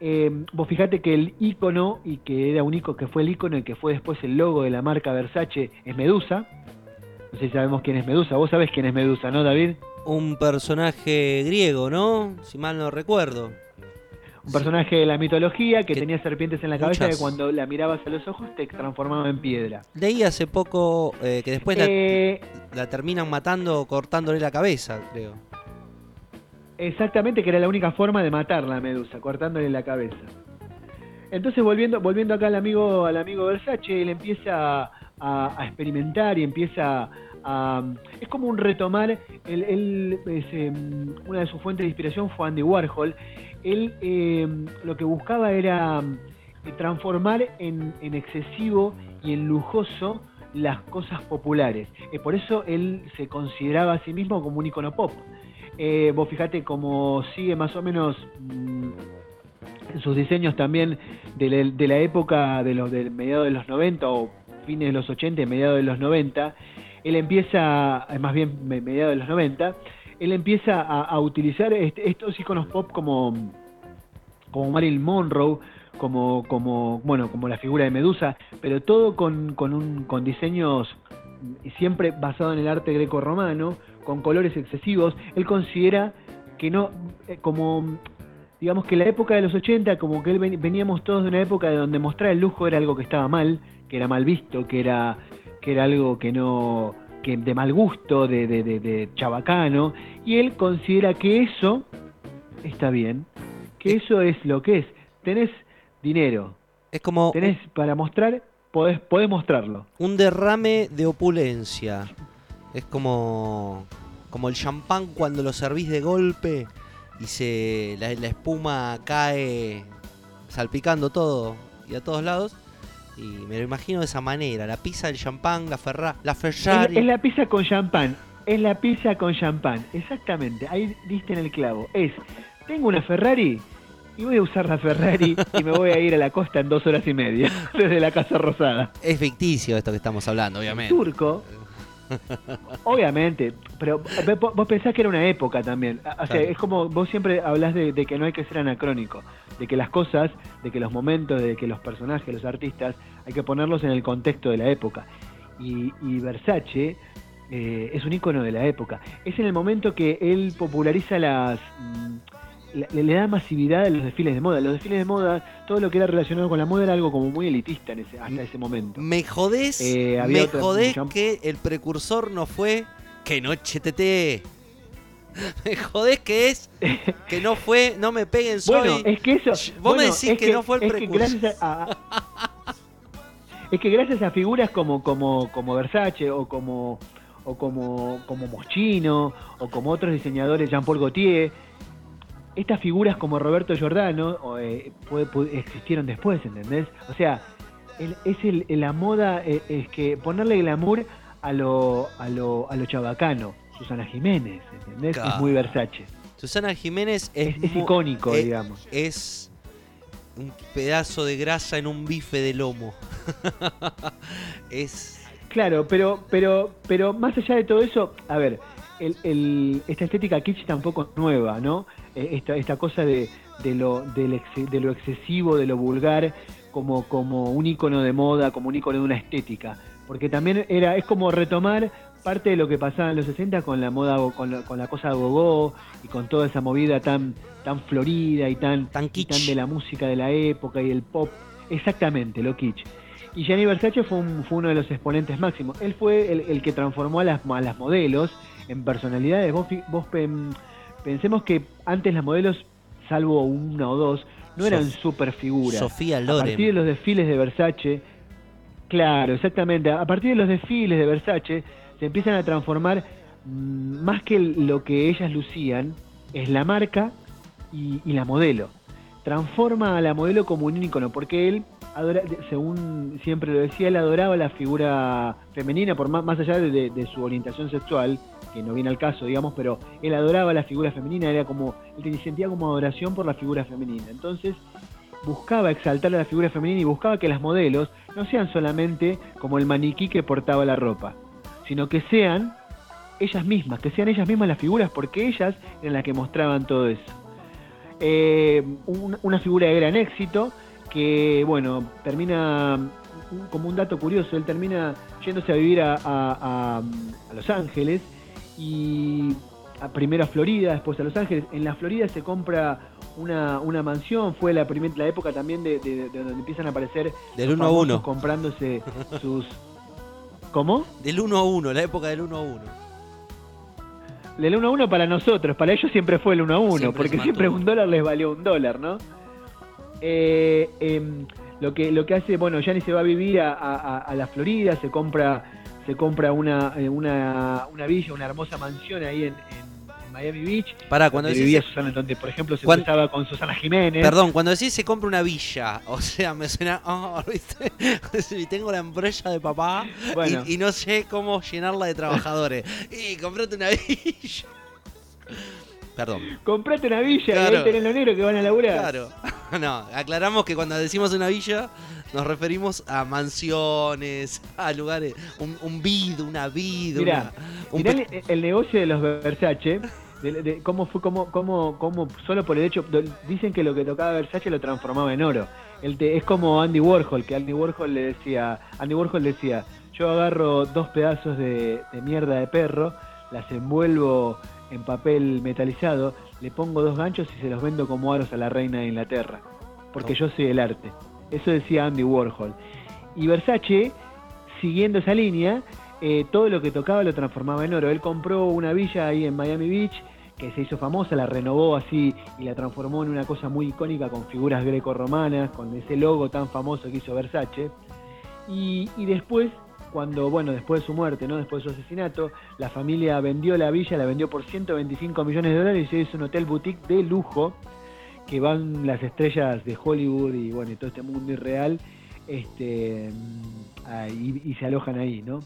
eh, vos fijate que el icono, y que era un icono que fue el icono y que fue después el logo de la marca Versace, es Medusa. No sé si sabemos quién es Medusa. Vos sabés quién es Medusa, ¿no, David? Un personaje griego, ¿no? Si mal no recuerdo. Un personaje de la mitología que Que- tenía serpientes en la cabeza muchas. que cuando la mirabas a los ojos te transformaba en piedra. Leí hace poco eh, que después la, Eh, la terminan matando cortándole la cabeza, creo. Exactamente, que era la única forma de matar la medusa, cortándole la cabeza. Entonces, volviendo, volviendo acá al amigo, al amigo Versace, él empieza a, experimentar y empieza a... Es como un retomar, él, eh, una de sus fuentes de inspiración fue Andy Warhol. Él eh, lo que buscaba era eh, transformar en, en excesivo y en lujoso las cosas populares. Eh, por eso él se consideraba a sí mismo como un icono pop. Eh, vos fijate cómo sigue más o menos mm, en sus diseños también de la, época de los del mediados de los 90 o fines de los 80 y mediados de los 90, él empieza, eh, más bien me- mediados de los 90, él empieza a, utilizar este- estos iconos pop como, como Marilyn Monroe, como, como, bueno, como la figura de Medusa, pero todo con, con, un, con diseños siempre basado en el arte greco-romano, con colores excesivos. Él considera que no, eh, como digamos que la época de los 80, como que él ven- veníamos todos de una época de donde mostrar el lujo era algo que estaba mal, que era mal visto, que era, que era algo que no, que de mal gusto, de, de, de, de chabacano, y él considera que eso está bien, que eso es lo que es. Tenés dinero, Es como tenés para mostrar, podés, podés mostrarlo. un derrame de opulencia. Es como, como el champán cuando lo servís de golpe y se la, la espuma cae salpicando todo y a todos lados. Y me lo imagino de esa manera. La pizza del champán, la, ferra, la Ferrari. es la pizza con champán. Es la pizza con champán. Exactamente. Ahí diste en el clavo. Es, tengo una Ferrari y voy a usar la Ferrari y me voy a ir a la costa en dos horas y media [laughs] desde la Casa Rosada. Es ficticio esto que estamos hablando, obviamente. Turco. Obviamente, pero vos pensás que era una época también. O sea, Claro. es como vos siempre hablas de, de que no hay que ser anacrónico, de que las cosas, de que los momentos, de que los personajes, los artistas, hay que ponerlos en el contexto de la época. Y, y Versace eh, es un icono de la época. Es en el momento que él populariza las. mm, le, le da masividad a los desfiles de moda. Los desfiles de moda, todo lo que era relacionado con la moda era algo como muy elitista en ese, hasta ese momento. Me jodés, Eh, me otra- jodés que el precursor no fue que noche tete. [laughs] Me jodés que es [laughs] que no fue, no me peguen soy. Bueno, es que eso. Vos bueno, me decís es que, no fue el es que precursor. gracias a, a- es que gracias a figuras como como como Versace o como o como como Moschino o como otros diseñadores Jean Paul Gaultier, estas figuras como Roberto Giordano o, eh, puede- puede- existieron después, ¿entendés? O sea, el- es el, la moda eh, es que ponerle glamour a lo a lo a lo chabacano. Susana Jiménez, ¿entendés? Claro. Es muy Versace. Susana Jiménez es, Es, es mu- icónico, eh, digamos. es un pedazo de grasa en un bife de lomo. [laughs] es Claro, pero, pero, pero más allá de todo eso, a ver, el, el- esta estética kitsch tampoco es nueva, ¿no? Esta, esta cosa de, de, lo, del ex- de lo excesivo, de lo vulgar, como, como un icono de moda, como un icono de una estética. Porque también era, es como retomar parte de lo que pasaba en los 60 con la moda, con la, con la cosa gogó y con toda esa movida tan, tan florida y tan, Tan y tan de la música de la época y el pop. Exactamente, lo kitsch. Y Gianni Versace fue, un- fue uno de los exponentes máximos. Él fue el, el que transformó a las, a las modelos en personalidades. Vos, vos pen- pensemos que antes las modelos, salvo una o dos, no eran Sof- super figuras. Sofía A partir de Loren. los desfiles de Versace, claro, exactamente. A partir de los desfiles de Versace se empiezan a transformar mm, más que lo que ellas lucían, es la marca y, y la modelo. Transforma a la modelo como un ícono, porque él, según siempre lo decía, él adoraba la figura femenina, por más, más allá de, su orientación sexual, que no viene al caso, digamos, pero él adoraba la figura femenina, era como, él sentía como adoración por la figura femenina. Entonces, buscaba exaltar a la figura femenina y buscaba que las modelos no sean solamente como el maniquí que portaba la ropa, sino que sean ellas mismas, que sean ellas mismas las figuras, porque ellas eran las que mostraban todo eso. Eh, un- una figura de gran éxito que, bueno, termina, un- como un dato curioso, él termina yéndose a vivir a, a- Los Ángeles y a- primero a Florida, después a Los Ángeles. En la Florida se compra una, una mansión, fue la, primer- la época también de, de- de donde empiezan a aparecer Del los uno a famosos uno. comprándose [laughs] sus... ¿Cómo? Del 1 a 1, la época del 1 a 1. Del 1 a 1 para nosotros, para ellos siempre fue el 1 a 1, Siempre porque siempre un dólar les valió un dólar, ¿no? Eh, em, lo que lo que hace, bueno, Gianni se va a vivir a, a- a la Florida, se compra se compra una, eh, una, una villa, una hermosa mansión ahí en, en- Miami Beach. Pará, cuando donde decís. vivía Susana, donde por ejemplo se Cuan- cruzaba con Susana Jiménez. Perdón, cuando decís se compra una villa, [laughs] o sea, me suena, oh, [laughs] ¿viste? Si tengo la empresa de papá y- Bueno. y, no sé cómo llenarla de trabajadores. [laughs] y comprate una villa. Perdón, Comprate una villa y ahí tenés los negros que van a laburar. claro. [laughs] no. Aclaramos que cuando decimos una villa nos referimos a mansiones, a lugares, un, un vid, una vid, Mirá, una- un mirá el, el negocio de los Versace, de, de cómo fue, cómo, cómo, cómo, solo por el hecho, dicen que lo que tocaba Versace lo transformaba en oro. El te- es como Andy Warhol, que Andy Warhol le decía, Andy Warhol decía, yo agarro dos pedazos de, de mierda de perro, las envuelvo en papel metalizado, le pongo dos ganchos y se los vendo como aros a la reina de Inglaterra, porque yo soy el arte. Eso decía Andy Warhol. Y Versace, siguiendo esa línea, eh, todo lo que tocaba lo transformaba en oro. Él compró una villa ahí en Miami Beach que se hizo famosa, la renovó así y la transformó en una cosa muy icónica con figuras greco-romanas, con ese logo tan famoso que hizo Versace. Y, y después, cuando, bueno, después de su muerte, ¿no? Después de su asesinato, la familia vendió la villa, la vendió por 125 millones de dólares y hizo un hotel boutique de lujo que van las estrellas de Hollywood y bueno, y todo este mundo irreal este, y, se alojan ahí, ¿no?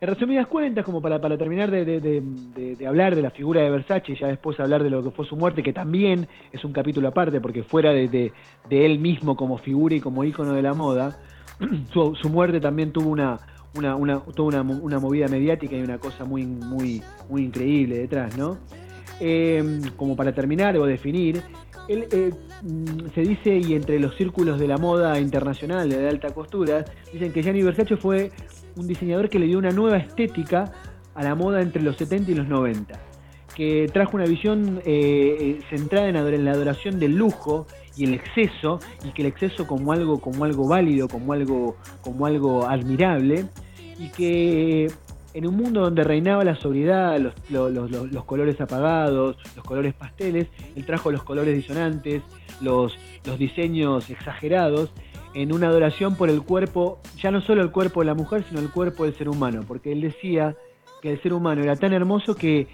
En resumidas cuentas, como para, para terminar de, hablar de la figura de Versace y ya después hablar de lo que fue su muerte, que también es un capítulo aparte, porque fuera de, él mismo como figura y como ícono de la moda, [clears throat] su muerte también tuvo una, una, una, tuvo una, una movida mediática y una cosa muy, muy, muy increíble detrás, ¿no? Eh, como para terminar o definir, él, eh, mm, se dice, y entre los círculos de la moda internacional de alta costura, dicen que Gianni Versace fue un diseñador que le dio una nueva estética a la moda entre los 70 y los 90, que trajo una visión eh, eh, centrada en, en la adoración del lujo y el exceso, y que el exceso como algo, como algo válido, como algo, como algo admirable, y que en un mundo donde reinaba la sobriedad, los, lo- los- los- los colores apagados, los colores pasteles, él trajo los colores disonantes, los, los diseños exagerados, en una adoración por el cuerpo, ya no solo el cuerpo de la mujer, sino el cuerpo del ser humano, porque él decía que el ser humano era tan hermoso que,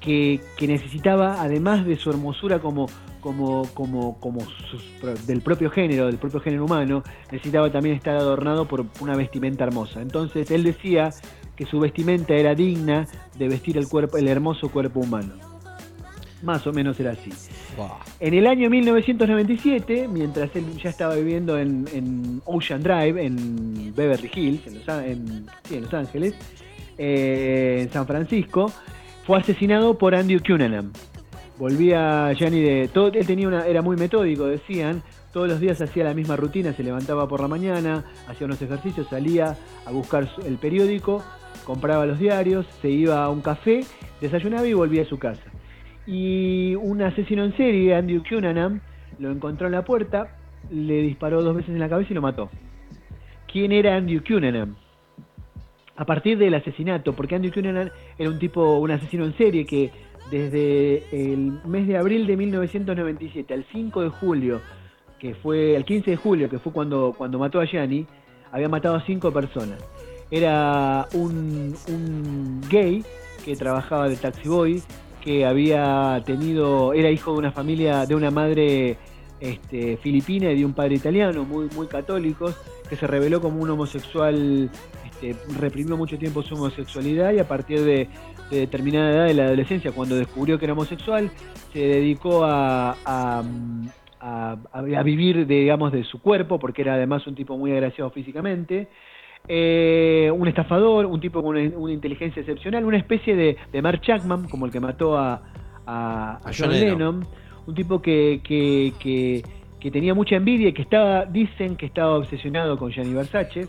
que, que necesitaba, además de su hermosura como, como, como, como sus pro- del propio género, del propio género humano, necesitaba también estar adornado por una vestimenta hermosa. Entonces él decía que su vestimenta era digna de vestir el cuerpo, el hermoso cuerpo humano. Más o menos era así. En el año 1997, mientras él ya estaba viviendo en, en Ocean Drive, en Beverly Hills, en Los, Á- en- sí, en Los Ángeles, eh, en San Francisco, fue asesinado por Andy Cunanan. Volvía Gianni de... Todo, él tenía una, era muy metódico, decían. Todos los días hacía la misma rutina, se levantaba por la mañana, hacía unos ejercicios, salía a buscar el periódico, compraba los diarios, se iba a un café, desayunaba y volvía a su casa. Y un asesino en serie, Andy Cunanan, lo encontró en la puerta, le disparó dos veces en la cabeza y lo mató. ¿Quién era Andy Cunanan? A partir del asesinato, porque Andy Cunanan era un tipo, un asesino en serie que desde el mes de abril de 1997 al 5 de julio, que fue el 15 de julio, que fue cuando, cuando mató a Gianni, había matado a cinco personas. Era un, un gay que trabajaba de taxi boy, que había tenido, era hijo de una familia, de una madre este, filipina y de un padre italiano, muy, muy católicos, que se reveló como un homosexual, este, reprimió mucho tiempo su homosexualidad y a partir de, de determinada edad de la adolescencia, cuando descubrió que era homosexual, se dedicó a, a, a- a vivir, digamos, de su cuerpo, porque era además un tipo muy agraciado físicamente. Eh, un estafador, un tipo con una, una inteligencia excepcional, una especie de, de Mark Chapman, como el que mató a, a- John Lennon. Lennon, un tipo que, que, que- que tenía mucha envidia y que estaba, dicen que estaba obsesionado con Gianni Versace.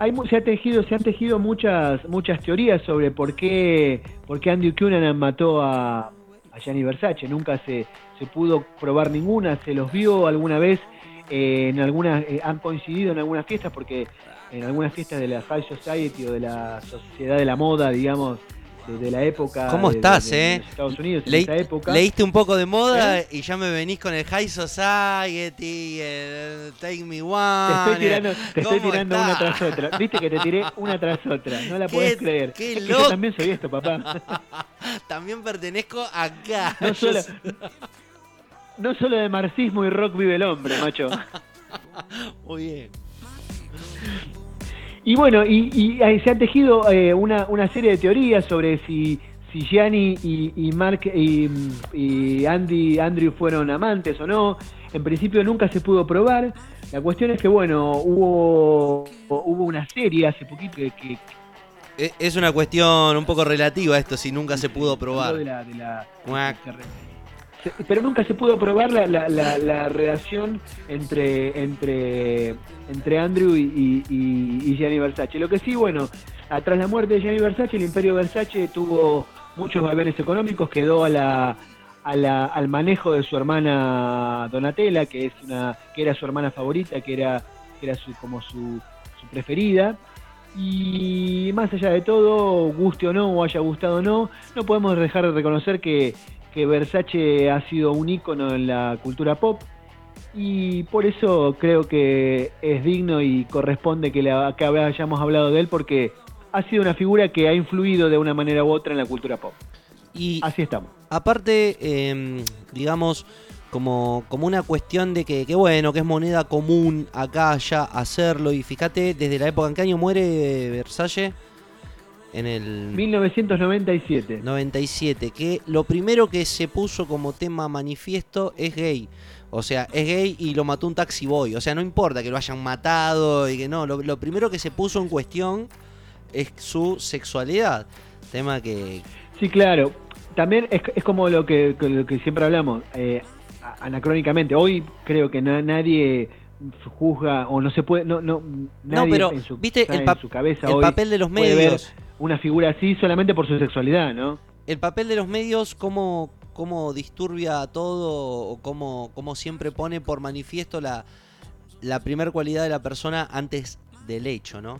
Hay, se, ha tejido, se han tejido muchas, muchas teorías sobre por qué, por qué Andy Cunanan mató a, a Gianni Versace. Nunca se, se pudo probar ninguna, se los vio alguna vez eh, en algunas, eh, han coincidido en algunas fiestas porque en algunas fiestas de la High Society o de la sociedad de la moda, digamos, de, la época. ¿Cómo de- estás, de- de eh? Estados Unidos en Leí- esa época. Leíste un poco de moda ¿Eh? y ya me venís con el High Society, el Take Me Te One. estoy tirando, te estoy ¿Cómo tirando una tras otra. Viste que te tiré una tras otra. No la [laughs] podés creer. qué Es que yo también soy esto, papá. [laughs] También pertenezco acá. No solo, no solo de marxismo y rock vive el hombre, macho. [laughs] Muy bien. Y bueno, y, y ahí se han tejido eh, una, una serie de teorías sobre si, si Gianni y, y Mark y, y Andy Andrew fueron amantes o no. En principio nunca se pudo probar. La cuestión es que bueno, hubo hubo una serie hace poquito que, que E- Es una cuestión un poco relativa esto, si nunca se pudo probar. de la- de pero nunca se pudo probar la, la, la, la relación entre entre entre Andrew y, y, y- Gianni Versace. Lo que sí, bueno, tras la muerte de Gianni Versace, el Imperio Versace tuvo muchos valores económicos, quedó a la, a la- al manejo de su hermana Donatella, que es una que era su hermana favorita, que era que era su como su, su preferida. Y más allá de todo, guste o no, o haya gustado o no, no podemos dejar de reconocer que, que Versace ha sido un ícono en la cultura pop y por eso creo que es digno y corresponde que, la, que hayamos hablado de él porque ha sido una figura que ha influido de una manera u otra en la cultura pop. Y Así estamos. aparte, eh, digamos, como, como una cuestión de que, que, bueno, que es moneda común acá ya hacerlo. Y fíjate, desde la época en que año muere Versace, en el 1997. 97, que lo primero que se puso como tema manifiesto es gay. O sea, es gay y lo mató un taxi boy. O sea, no importa que lo hayan matado y que no. Lo, lo primero que se puso en cuestión es su sexualidad. Tema que, Sí, claro. También es, es como lo que, lo que siempre hablamos, eh, anacrónicamente. Hoy creo que na- nadie juzga o no se puede, no, no, nadie pero, en su, ¿viste el en pap- su cabeza el hoy papel de los ver medios? Una figura así solamente por su sexualidad, ¿no? el papel de los medios, cómo, cómo disturbia todo o cómo, cómo siempre pone por manifiesto la, la primer cualidad de la persona antes del hecho, ¿no?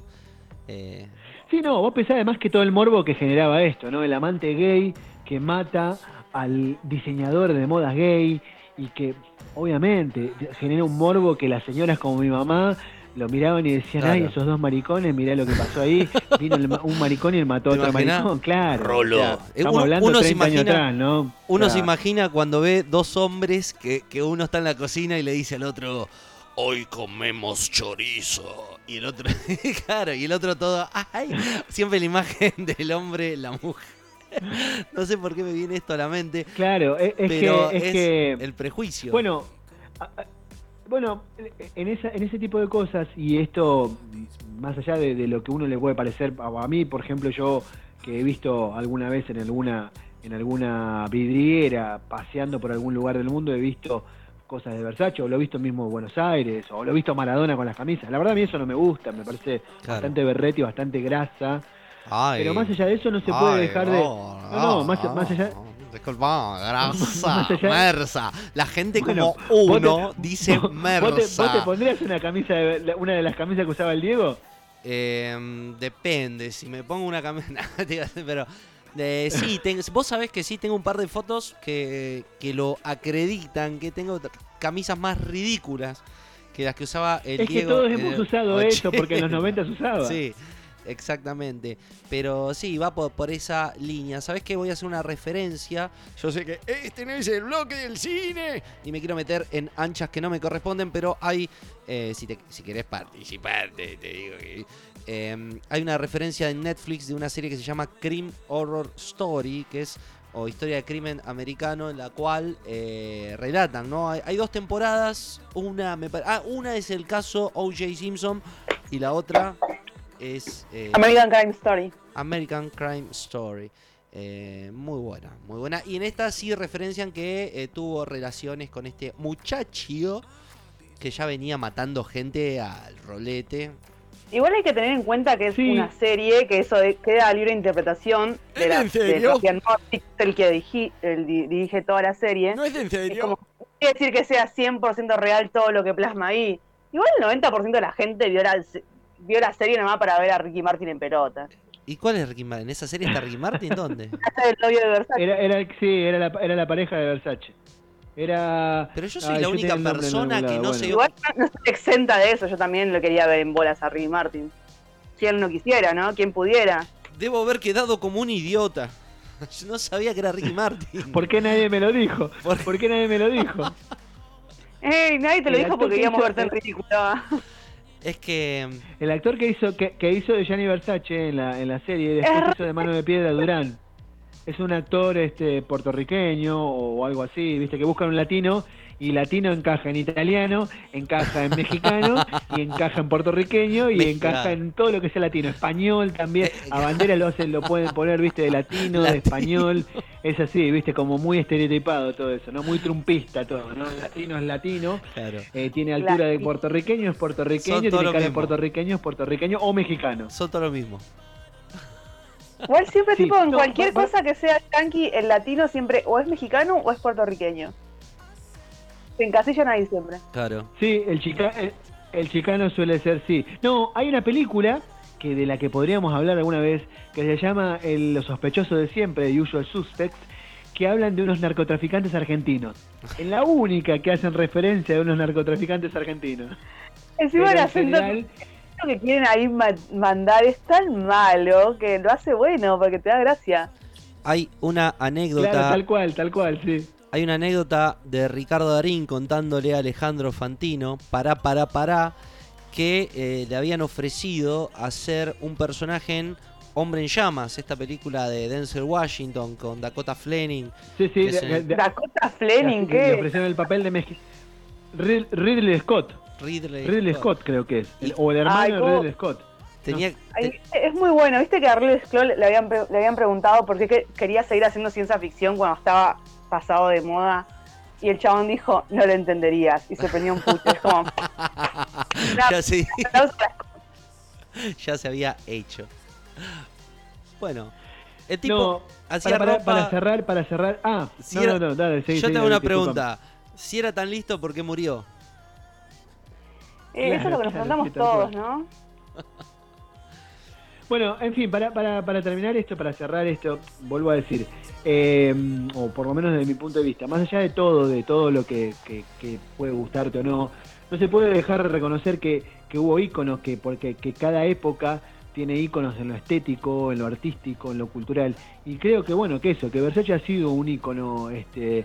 Eh, Sí, no, vos pensás además que todo el morbo que generaba esto, ¿no? El amante gay que mata al diseñador de modas gay y que obviamente genera un morbo que las señoras como mi mamá lo miraban y decían, Claro. ay, esos dos maricones, mirá lo que pasó ahí, [laughs] vino el un maricón y mató a ¿Te otro imaginás? maricón, claro. Rolo. o sea, Eh, estamos uno- hablando uno se 30 años imagina- atrás, ¿no? Uno se imagina cuando ve dos hombres que, que uno está en la cocina y le dice al otro, Hoy comemos chorizo. y el otro, [laughs] claro, y el otro todo, ay, siempre la imagen [laughs] del hombre, la mujer. No sé por qué me viene esto a la mente, Claro, es, es pero que... Es es que el prejuicio. Bueno, bueno, en, esa, en ese tipo de cosas, y esto, más allá de, de lo que uno le puede parecer, a mí, por ejemplo, yo que he visto alguna vez en alguna, en alguna vidriera, paseando por algún lugar del mundo, he visto cosas de Versace, o lo he visto mismo en Buenos Aires, o lo he visto Maradona con las camisas. La verdad a mí eso no me gusta, me parece Claro. bastante berreti, bastante grasa. Ay. Pero más allá de eso no se puede Ay, dejar de... no, No, no, más, más allá... Disculpa, grasa, [laughs] mersa. La gente como uno te- dice vos- mersa. ¿Vos te, vos te pondrías una camisa, de- una de las camisas que usaba el Diego? Eh, depende, si me pongo una camisa. [laughs] pero eh, sí, ten- vos sabés que sí, tengo un par de fotos que, que lo acreditan, que tengo camisas más ridículas que las que usaba el es que Diego. todos hemos usado eso, porque en los 80. 90 se usaba. [laughs] Sí, exactamente. Pero sí, va por, por esa línea. ¿Sabés que voy a hacer una referencia? Yo sé que este no es el bloque del cine. Y me quiero meter en anchas que no me corresponden, pero hay, eh, si, te, si querés participar, te, digo que... eh, hay una referencia en Netflix de una serie que se llama Crime Horror Story, que es o historia de crimen americano en la cual eh, relatan, ¿no? Hay, hay dos temporadas, una me ah, una es el caso O.J. Simpson y la otra es eh, American Crime Story. American Crime Story. Eh, muy buena, muy buena. Y en esta sí referencian que eh, tuvo relaciones con este muchacho que ya venía matando gente al rolete. Igual hay que tener en cuenta que es Sí. una serie que eso de- queda a libre interpretación de la ¿En serio? de el que dirigi- el di- dirige toda la serie. ¿No es en Es serio? como, no quiere decir que sea 100% real todo lo que plasma ahí. Igual el 90% de la gente vio la, vio la serie nomás para ver a Ricky Martin en pelota. ¿Y cuál es Ricky Martin? ¿En esa serie está Ricky Martin? ¿Dónde? [laughs] El novio de Versace. Era, era, sí, era la, era la pareja de Versache. Era. Pero yo soy la yo única persona que no bueno. se- Igual no, no estoy exenta de eso, yo también lo quería ver en bolas a Ricky Martin. Si él no quisiera, ¿no? Quien pudiera. Debo haber quedado como un idiota. [laughs] Yo no sabía que era Ricky Martin. ¿Por qué nadie me lo dijo? Por- ¿Por qué nadie me lo dijo? [laughs] ey nadie te lo dijo porque que queríamos hizo- verte en ridículo. Es que El actor que hizo que, que hizo de Gianni Versace en la, en la serie después Es hizo de mano de piedra Durán. es un actor este puertorriqueño o algo así, viste, que buscan un latino y latino encaja en italiano, encaja en mexicano y encaja en puertorriqueño y encaja en todo lo que sea latino, español también, [laughs] a bandera lo hacen, lo pueden poner, viste, de latino, de español, es así, viste, como muy estereotipado todo eso, ¿no? Muy trumpista todo, ¿no? Latino es latino, Claro. eh, tiene altura de puertorriqueño, es Son puertorriqueño, todo tiene lo cara de mismo. puertorriqueño, es puertorriqueño o mexicano. Son todo lo mismo. Igual siempre, Sí, tipo, en no, cualquier va- va- cosa que sea yankee, el latino siempre o es mexicano o es puertorriqueño. Se encasillan ahí siempre. Claro. Sí, el, chica, el, el chicano suele ser sí. No, hay una película que de la que podríamos hablar alguna vez que se llama el, Los sospechosos de siempre, The Usual Suspects, que hablan de unos narcotraficantes argentinos. Es la única que hacen referencia de unos narcotraficantes argentinos. Encima el en acento general, que quieren ahí ma- mandar es tan malo que lo hace bueno porque te da gracia. Hay una anécdota. claro, tal cual, tal cual, sí. Hay una anécdota de Ricardo Darín contándole a Alejandro Fantino, para, para, para, que eh, le habían ofrecido hacer un personaje en Hombre en Llamas, esta película de Denzel Washington con Dakota Fleming. Sí, sí, Ese- de- de- Dakota Fleming, le ¿qué? ofrecieron el papel de México. Ridley Scott, Ridley, Ridley Scott creo que es, el- o el hermano Ay, de cómo- Ridley Scott. Tenía, Ay, es muy bueno, viste que a Ridley Scott le habían, le habían preguntado por qué que- quería seguir haciendo ciencia ficción cuando estaba pasado de moda. Y el chabón dijo, no lo entenderías. Y se prendió un pucho. Es como. [laughs] [laughs] ya, se, ya había hecho. Bueno, el tipo No, hacía para, para- ropa- para cerrar, para cerrar. Ah, Si no, era- no, no, dale, seguí, Yo seguí, te hago una discúlpame. pregunta. Si era tan listo, ¿por qué murió? Eh, eso es lo que nos preguntamos todos. ¿no? [laughs] Bueno, en fin, para, para, para terminar esto, para cerrar esto, vuelvo a decir, eh, o por lo menos desde mi punto de vista, más allá de todo, de todo lo que, que- que puede gustarte o no, no se puede dejar de reconocer que, que hubo íconos, que porque que cada época tiene íconos en lo estético, en lo artístico, en lo cultural, y creo que bueno, que eso, que Versace ha sido un ícono, este,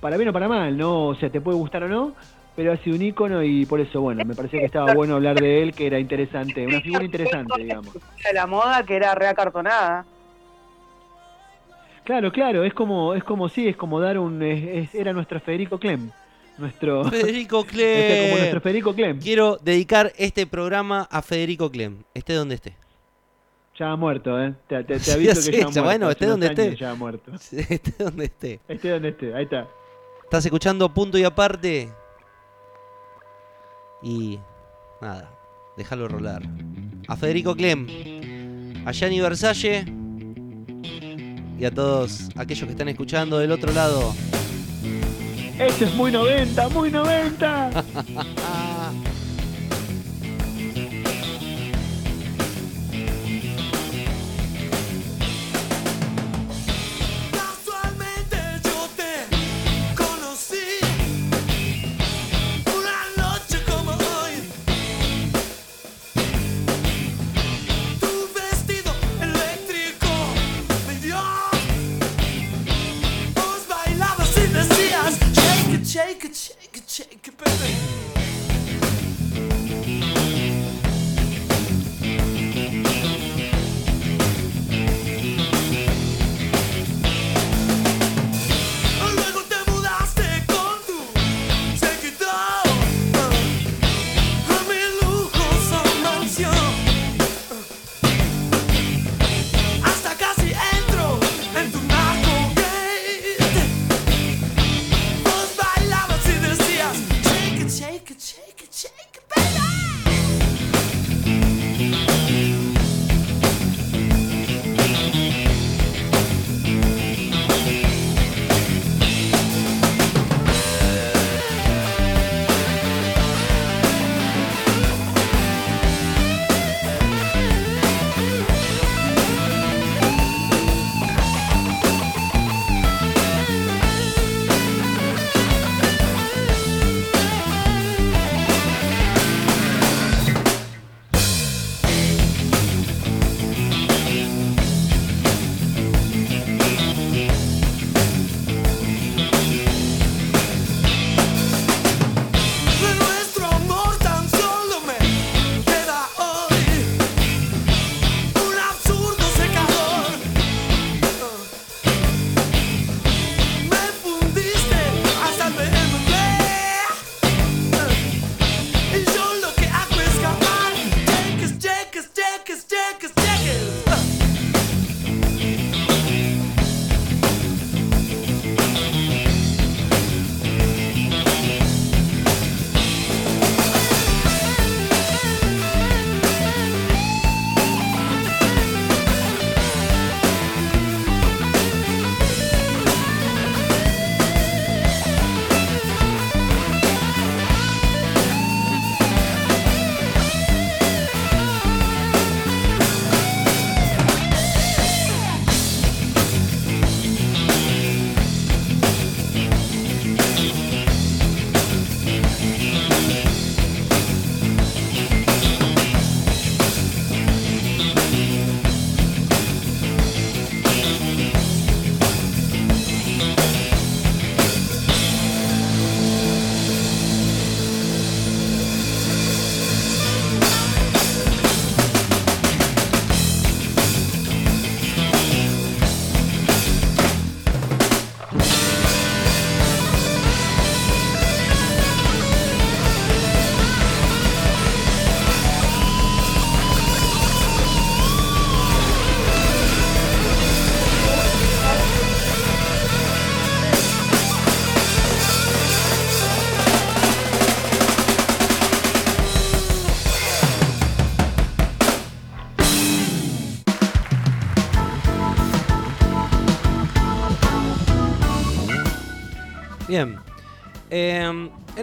para bien o para mal, ¿no? O sea, te puede gustar o no, pero ha sido un ícono y por eso, bueno, me parecía que estaba bueno hablar de él, que era interesante, una figura interesante, digamos. De la moda que era reacartonada. Claro, claro, es como, es como sí, es como dar un, es- es- era nuestro Federico Clem, nuestro, [laughs] Federico [laughs] este, como nuestro Clem. Federico Clem, Quiero dedicar este programa a Federico Clem, esté donde esté. ya ha muerto, eh, te, te- te [laughs] Sí, aviso sí, que ya ha ya, muerto, bueno, esté donde esté. ya ha muerto, Esté donde esté. esté donde esté, ahí está. Estás escuchando punto y aparte. Y nada, déjalo rolar. A Federico Clem, a Gianni Versace y a todos aquellos que están escuchando del otro lado. Este es muy 90, muy 90. [laughs]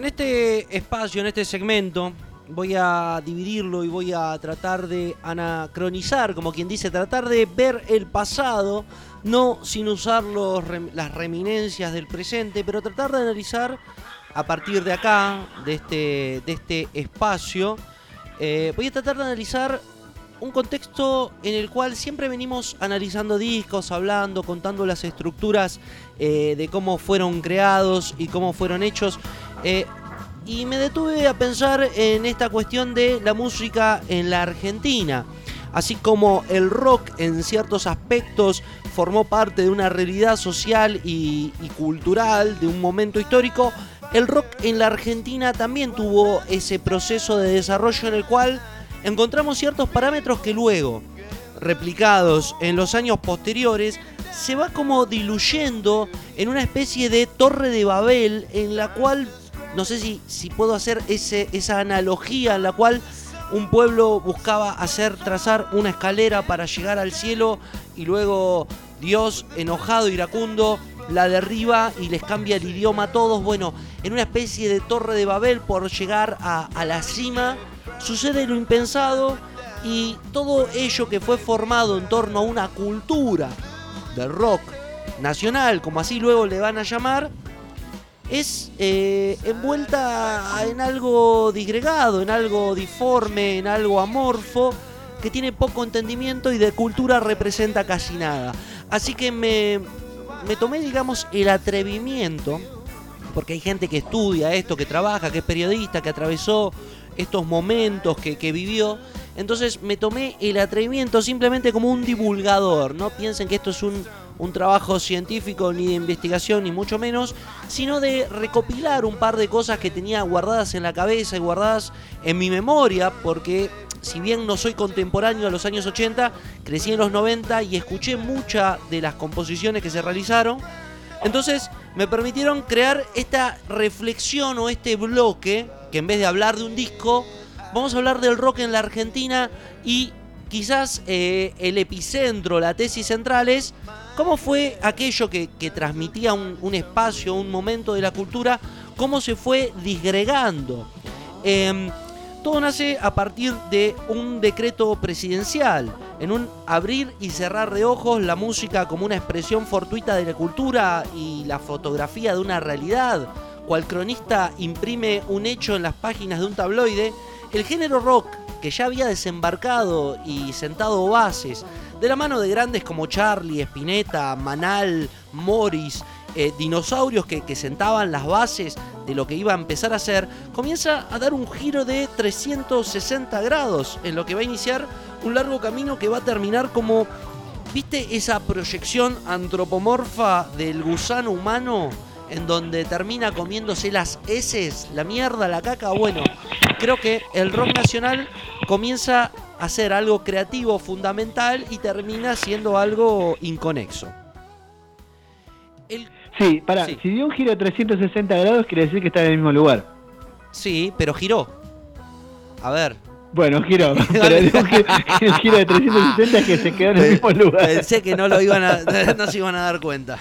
en este espacio, en este segmento, voy a dividirlo y voy a tratar de anacronizar, como quien dice, tratar de ver el pasado, no sin usar las reminencias del presente, pero tratar de analizar a partir de acá, de este, este espacio, eh, voy a tratar de analizar un contexto en el cual siempre venimos analizando discos, hablando, contando las estructuras eh, de cómo fueron creados y cómo fueron hechos. Eh, y me detuve a pensar en esta cuestión de la música en la Argentina. Así como el rock en ciertos aspectos formó parte de una realidad social y, y cultural de un momento histórico, el rock en la Argentina también tuvo ese proceso de desarrollo en el cual encontramos ciertos parámetros que luego, replicados en los años posteriores, se va como diluyendo en una especie de torre de Babel en la cual, no sé si, si puedo hacer ese, esa analogía en la cual un pueblo buscaba hacer trazar una escalera para llegar al cielo y luego Dios, enojado, iracundo, la derriba y les cambia el idioma a todos. Bueno, en una especie de torre de Babel por llegar a, a la cima, sucede lo impensado y todo ello que fue formado en torno a una cultura del rock nacional, como así luego le van a llamar, es eh, envuelta en algo disgregado, en algo diforme, en algo amorfo, que tiene poco entendimiento y de cultura representa casi nada. Así que me, me tomé, digamos, el atrevimiento, porque hay gente que estudia esto, que trabaja, que es periodista, que atravesó estos momentos que, que vivió. Entonces me tomé el atrevimiento simplemente como un divulgador. No piensen que esto es un, un trabajo científico ni de investigación, ni mucho menos, sino de recopilar un par de cosas que tenía guardadas en la cabeza y guardadas en mi memoria, porque si bien no soy contemporáneo a los años 80, crecí en los 90 y escuché muchas de las composiciones que se realizaron. Entonces me permitieron crear esta reflexión o este bloque, que en vez de hablar de un disco, vamos a hablar del rock en la Argentina y quizás eh, el epicentro, la tesis central es cómo fue aquello que, transmitía un, un espacio, un momento de la cultura, cómo se fue disgregando. Em, todo nace a partir de un decreto presidencial, en un abrir y cerrar de ojos la música como una expresión fortuita de la cultura y la fotografía de una realidad. Cual cronista imprime un hecho en las páginas de un tabloide, el género rock, que ya había desembarcado y sentado bases, de la mano de grandes como Charlie, Spinetta, Manal, Morris, eh, dinosaurios que, que sentaban las bases de lo que iba a empezar a hacer, comienza a dar un giro de 360 grados en lo que va a iniciar un largo camino que va a terminar como, ¿viste esa proyección antropomorfa del gusano humano? En donde termina comiéndose las heces, la mierda, la caca. Bueno, creo que el rock nacional comienza a ser algo creativo, fundamental y termina siendo algo inconexo. El- Sí, pará, Sí. si dio un giro de 360 grados quiere decir que está en el mismo lugar. Sí, pero giró. A ver, Bueno, giró, [laughs] pero un giro, el giro de 360 es que se quedó en el mismo lugar. Pensé que no lo iban a, [laughs] no se iban a dar cuenta.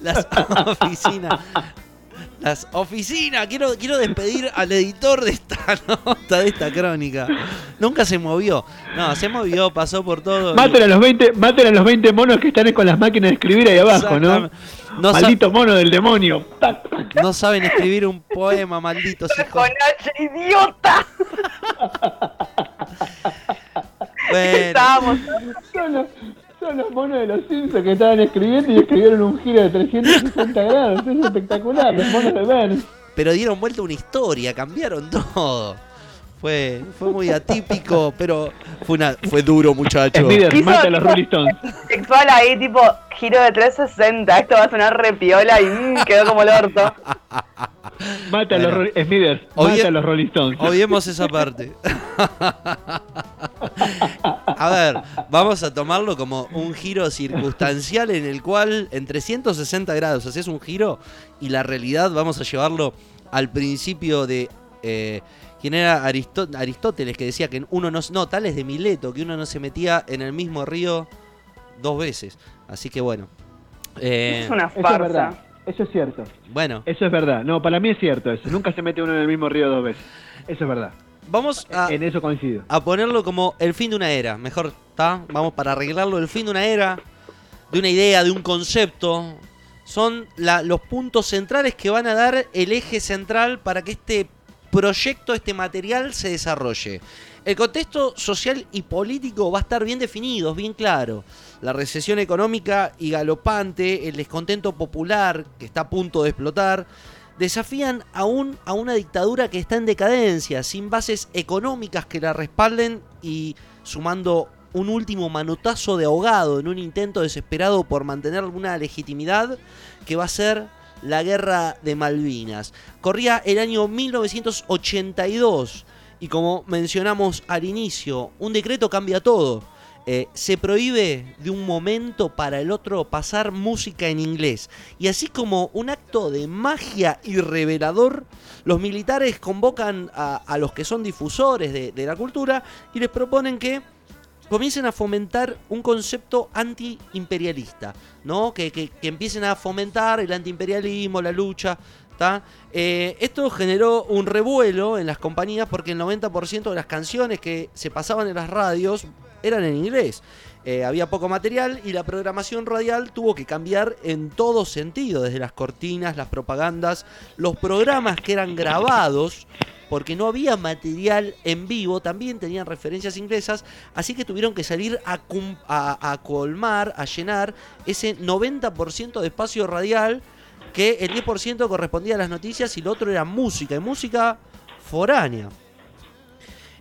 Las [laughs] oficinas. Las oficinas. Quiero, quiero despedir al editor de esta [laughs] nota, de esta crónica. Nunca se movió. No, se movió, pasó por todo. Maten a los 20, maten a los 20 monos que están con las máquinas de escribir ahí abajo, ¿no? Maldito mono del demonio. No saben escribir un poema, malditos hijos. Con H, idiota. Bueno, Estábamos. Son los, monos de los Simpsons que estaban escribiendo y escribieron un giro de 360 grados. Es espectacular, los monos de Burns. pero dieron vuelta una historia, cambiaron todo. Fue, fue muy atípico, pero fue, una, fue duro, muchachos. Smithers, Hizo- mata a los Rolling Stones. Sexual ahí, tipo, giro de 360. Esto va a sonar repiola y mm, quedó como el orto. [laughs] [laughs] Mata a los Bueno. Smithers, Obvie- mata a los Rolling Stones. Odiemos esa parte. [laughs] A ver, vamos a tomarlo como un giro circunstancial en el cual en 360 grados haces un giro y la realidad vamos a llevarlo al principio de... eh, ¿Quién era Aristó- Aristóteles que decía que uno no... No, tal es de Mileto, que uno no se metía en el mismo río dos veces. Así que bueno. eh, es una farsa. Eso es cierto. Bueno, Eso es verdad. No, para mí es cierto eso. Nunca se mete uno en el mismo río dos veces. Eso es verdad. vamos a, En eso coincido. a ponerlo como el fin de una era. Mejor, ¿está? Vamos para arreglarlo. El fin de una era, de una idea, de un concepto. Son la- los puntos centrales que van a dar el eje central para que este proyecto, este material se desarrolle. El contexto social y político va a estar bien definido, bien claro. La recesión económica y galopante, el descontento popular que está a punto de explotar, desafían aún a una dictadura que está en decadencia, sin bases económicas que la respalden y sumando un último manotazo de ahogado en un intento desesperado por mantener alguna legitimidad que va a ser la guerra de Malvinas. Corría el año 1982 y como mencionamos al inicio, un decreto cambia todo. Eh, se prohíbe de un momento para el otro pasar música en inglés. Y así como un acto de magia y revelador, los militares convocan a, los que son difusores de la cultura y les proponen que comiencen a fomentar un concepto anti-imperialista, ¿no? Que, que- que empiecen a fomentar el antiimperialismo, la lucha. Eh, esto generó un revuelo en las compañías porque el 90% de las canciones que se pasaban en las radios eran en inglés. Eh, había poco material y la programación radial tuvo que cambiar en todo sentido, desde las cortinas, las propagandas, los programas que eran grabados, porque no había material en vivo, también tenían referencias inglesas, así que tuvieron que salir a, a- a colmar, a llenar ese 90% de espacio radial, que el 10% correspondía a las noticias y el otro era música, y música foránea.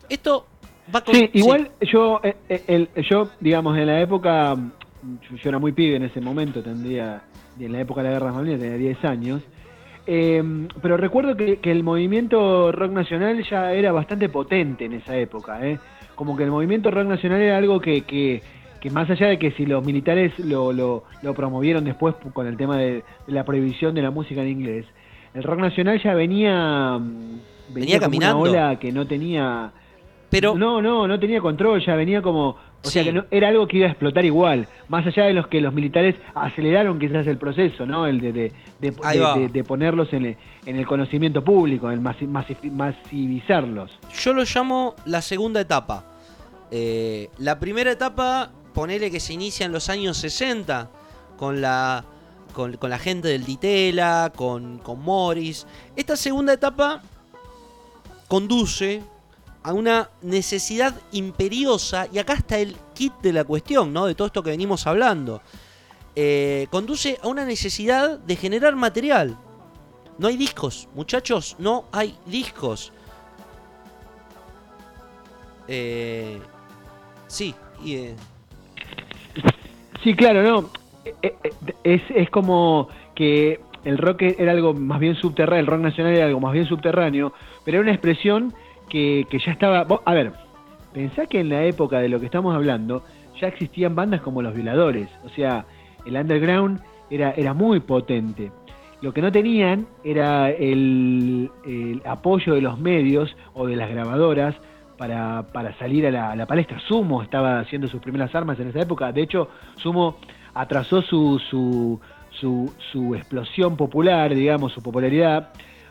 Esto va con... Sí, igual yo, eh, eh, el- yo, digamos, en la época, yo, yo era muy pibe en ese momento, tendría, en la época de la Guerra Malvinas tenía 10 años, eh, pero recuerdo que, que el movimiento rock nacional ya era bastante potente en esa época, ¿eh? como que el movimiento rock nacional era algo que, que, que más allá de que si los militares lo, lo, lo promovieron después con el tema de, de la prohibición de la música en inglés, el rock nacional ya venía, mm, Venía como caminando. una ola que no tenía... Pero No, no, no tenía control, ya venía como... O sea que no- era algo que iba a explotar igual, más allá de los que los militares aceleraron quizás el proceso, ¿no? El de, de, ponerlos en el, en el conocimiento público, en masi- masi- masivizarlos. yo lo llamo la segunda etapa. Eh, la primera etapa, ponele que se inicia en los años 60, con la, con, con la gente del Ditela, con, con Morris. Esta segunda etapa conduce a una necesidad imperiosa, y acá está el kit de la cuestión, ¿no? De todo esto que venimos hablando. Eh, conduce a una necesidad de generar material. No hay discos, muchachos, no hay discos. Eh, sí, y, eh, Sí, claro, no. Eh, eh, Es, es como que el rock era algo más bien subterráneo, el rock nacional era algo más bien subterráneo, pero era una expresión que, ya estaba... A ver, pensá que en la época de lo que estamos hablando ya existían bandas como Los Violadores, o sea, el underground era, era muy potente. Lo que no tenían era el, apoyo de los medios o de las grabadoras para, para salir a la, a la palestra. Sumo estaba haciendo sus primeras armas en esa época. De hecho, Sumo atrasó su, su, su, su explosión popular, digamos, su popularidad,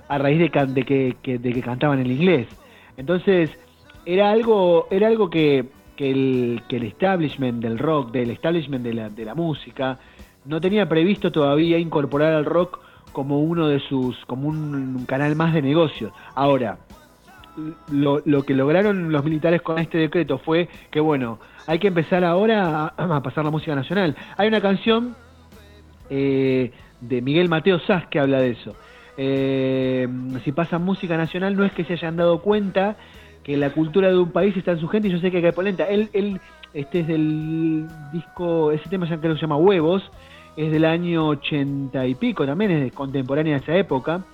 a raíz de, de que, que- de que cantaban en inglés. Entonces, era algo, era algo que, que, el, que el establishment del rock, del establishment de la, de la música, no tenía previsto todavía incorporar al rock como uno de sus, como un, canal más de negocios. Ahora, lo, lo que lograron los militares con este decreto fue que, bueno, hay que empezar ahora a, a pasar la música nacional. Hay una canción eh, de Miguel Mateo Sass que habla de eso. Eh, si pasan música nacional no es que se hayan dado cuenta que la cultura de un país está en su gente y yo sé que hay polenta. Él, él, este es del disco, ese tema que se llama Huevos, es del año ochenta y pico también, es contemporánea de esa época.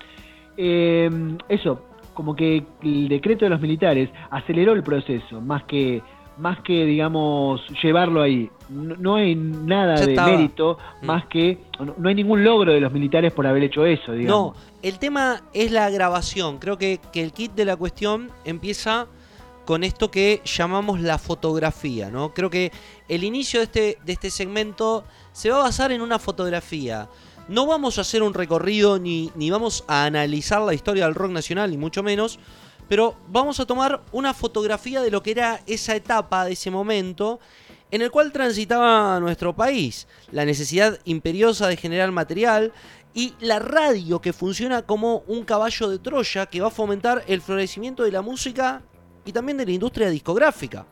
Eh, eso, como que el decreto de los militares aceleró el proceso, más que más que digamos llevarlo ahí. No, no hay nada Ya de estaba. mérito, Mm. más que no, no hay ningún logro de los militares por haber hecho eso, digamos. No, el tema es la grabación. Creo que, que el kit de la cuestión empieza con esto que llamamos la fotografía, ¿no? Creo que el inicio de este, de este segmento se va a basar en una fotografía No vamos a hacer un recorrido ni, ni vamos a analizar la historia del rock nacional, ni mucho menos, pero vamos a tomar una fotografía de lo que era esa etapa, de ese momento, en el cual transitaba nuestro país. La necesidad imperiosa de generar material y la radio que funciona como un caballo de Troya que va a fomentar el florecimiento de la música y también de la industria discográfica.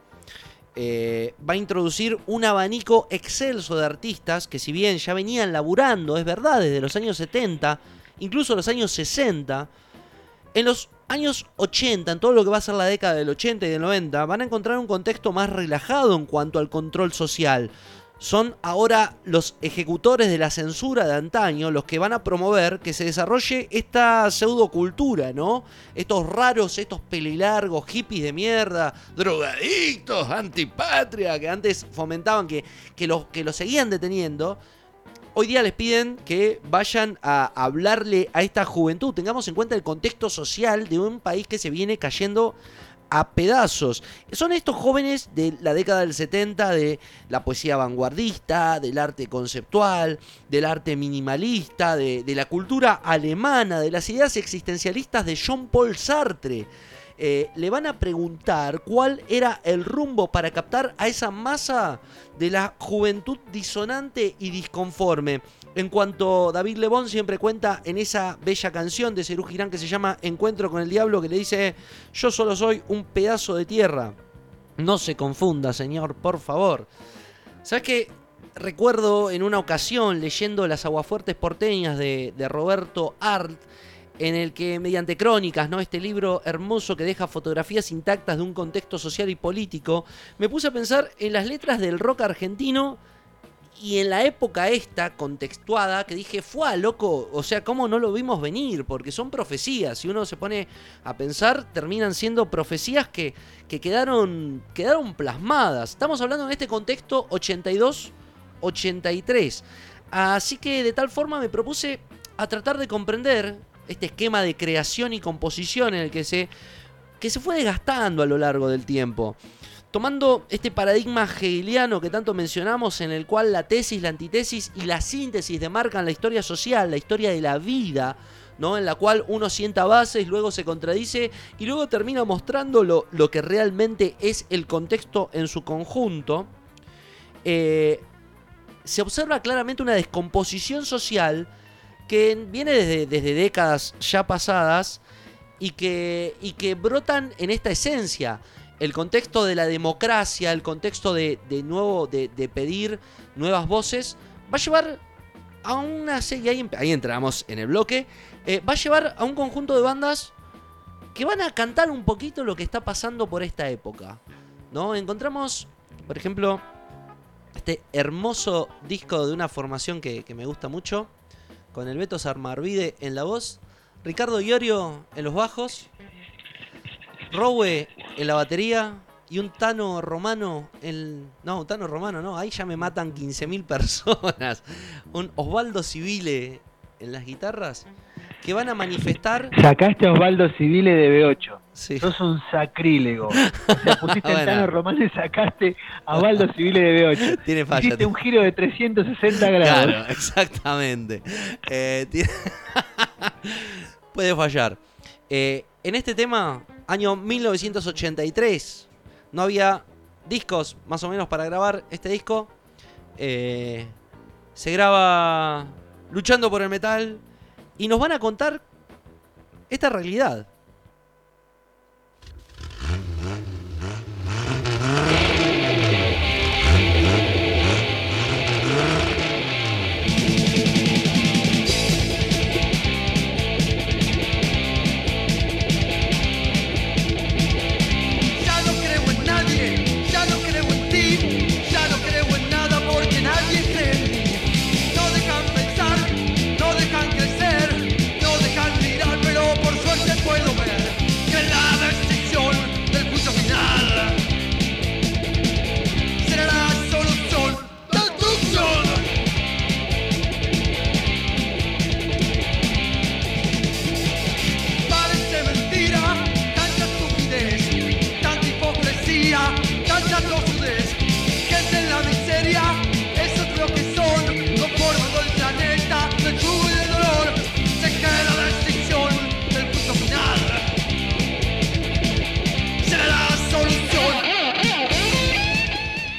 Eh, va a introducir un abanico excelso de artistas que si bien ya venían laburando, es verdad, desde los años 70, incluso los años 60, en los años 80, en todo lo que va a ser la década del 80 y del 90, van a encontrar un contexto más relajado en cuanto al control social. Son ahora los ejecutores de la censura de antaño los que van a promover que se desarrolle esta pseudocultura, ¿no? Estos raros, estos pelilargos, hippies de mierda, drogadictos, antipatria, que antes fomentaban que, que los que los seguían deteniendo hoy día les piden que vayan a hablarle a esta juventud. Tengamos en cuenta el contexto social de un país que se viene cayendo a pedazos. Son estos jóvenes de la década del 70 de la poesía vanguardista, del arte conceptual, del arte minimalista, de, de la cultura alemana, de las ideas existencialistas de Jean-Paul Sartre. Eh, le van a preguntar cuál era el rumbo para captar a esa masa de la juventud disonante y disconforme. En cuanto David Lebón siempre cuenta en esa bella canción de Cerú Girán que se llama Encuentro con el Diablo, que le dice, yo solo soy un pedazo de tierra. No se confunda, señor, por favor. ¿Sabes qué? Recuerdo en una ocasión leyendo Las Aguafuertes Porteñas de, de Roberto Arlt, en el que mediante crónicas, ¿no? Este libro hermoso que deja fotografías intactas de un contexto social y político, me puse a pensar en las letras del rock argentino y en la época esta contextuada que dije, fue loco, o sea, ¿cómo no lo vimos venir? Porque son profecías, si uno se pone a pensar, terminan siendo profecías que, que quedaron, quedaron plasmadas. Estamos hablando en este contexto 82-83. Así que de tal forma me propuse a tratar de comprender este esquema de creación y composición en el que se, que se fue desgastando a lo largo del tiempo. Tomando este paradigma hegeliano que tanto mencionamos, en el cual la tesis, la antitesis y la síntesis demarcan la historia social, la historia de la vida, ¿no? en la cual uno sienta bases, luego se contradice y luego termina mostrando lo, lo que realmente es el contexto en su conjunto, eh, se observa claramente una descomposición social que viene desde, desde décadas ya pasadas y que, y que brotan en esta esencia. El contexto de la democracia, el contexto de, de nuevo, de, de, pedir nuevas voces, va a llevar a una serie, ahí, ahí entramos en el bloque, eh, va a llevar a un conjunto de bandas que van a cantar un poquito lo que está pasando por esta época. ¿no? Encontramos, por ejemplo, este hermoso disco de una formación que, que me gusta mucho, con el Beto Sarmarvide en la voz, Ricardo Iorio en los bajos, Rowe en la batería y un Tano Romano en... No, un Tano Romano no, ahí ya me matan 15.000 [laughs] personas. Un Osvaldo Civile en las guitarras que van a manifestar... Sacaste a Osvaldo Civile de B8. Sí. Sos un sacrílego. [laughs] O sea, pusiste bueno. el Tano Romano y sacaste a Osvaldo Civile de B8. Tiene falla. Hiciste un giro de 360 grados. Claro, [laughs] exactamente. Eh, tiene... [laughs] Puede fallar. Eh, en este tema, año 1983, no había discos más o menos para grabar este disco. Eh, se graba luchando por el metal y nos van a contar esta realidad.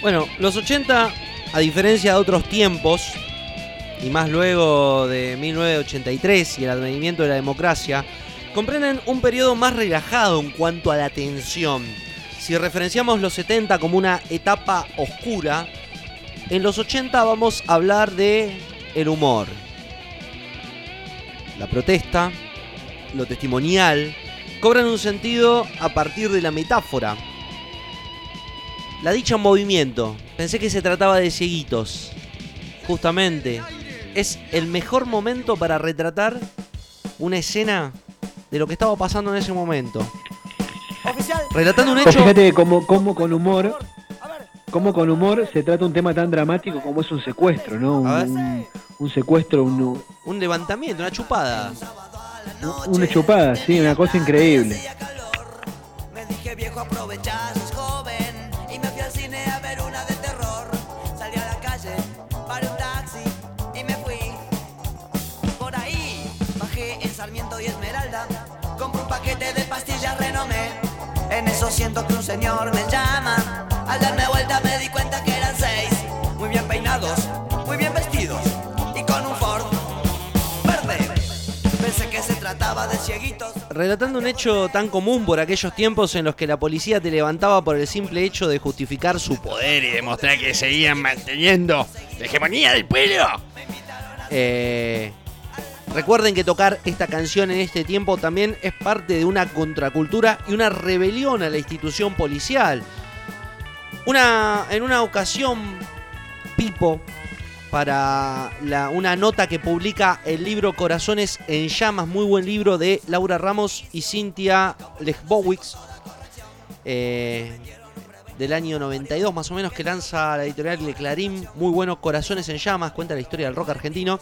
Bueno, los 80, a diferencia de otros tiempos, y más luego de 1983 y el advenimiento de la democracia, comprenden un periodo más relajado en cuanto a la tensión. Si referenciamos los 70 como una etapa oscura, en los 80 vamos a hablar de el humor, la protesta, lo testimonial, cobran un sentido a partir de la metáfora. La dicha en movimiento, pensé que se trataba de cieguitos. Justamente, es el mejor momento para retratar una escena de lo que estaba pasando en ese momento. Relatando un Pues hecho. fíjate cómo, cómo con humor, cómo con humor se trata un tema tan dramático como es un secuestro, ¿no? A ver. Un, un- un secuestro, un- Un levantamiento, una chupada. una chupada, sí, una cosa increíble. Me dije viejo siento que un señor me llama. Al darme vuelta me di cuenta que eran seis. Muy bien peinados, muy bien vestidos Y con un Ford verde. Pensé que se trataba de cieguitos. Relatando un hecho tan común por aquellos tiempos en los que la policía te levantaba por el simple hecho de justificar su poder y demostrar que seguían manteniendo la hegemonía del pueblo. Eh, recuerden que tocar esta canción en este tiempo también es parte de una contracultura y una rebelión a la institución policial. Una, en una ocasión, Pipo, para la- una nota que publica el libro Corazones en Llamas, muy buen libro de Laura Ramos y Cintia Lechbowicz, eh, del año 92 más o menos, que lanza la editorial de Clarín, muy bueno, Corazones en Llamas, cuenta la historia del rock argentino.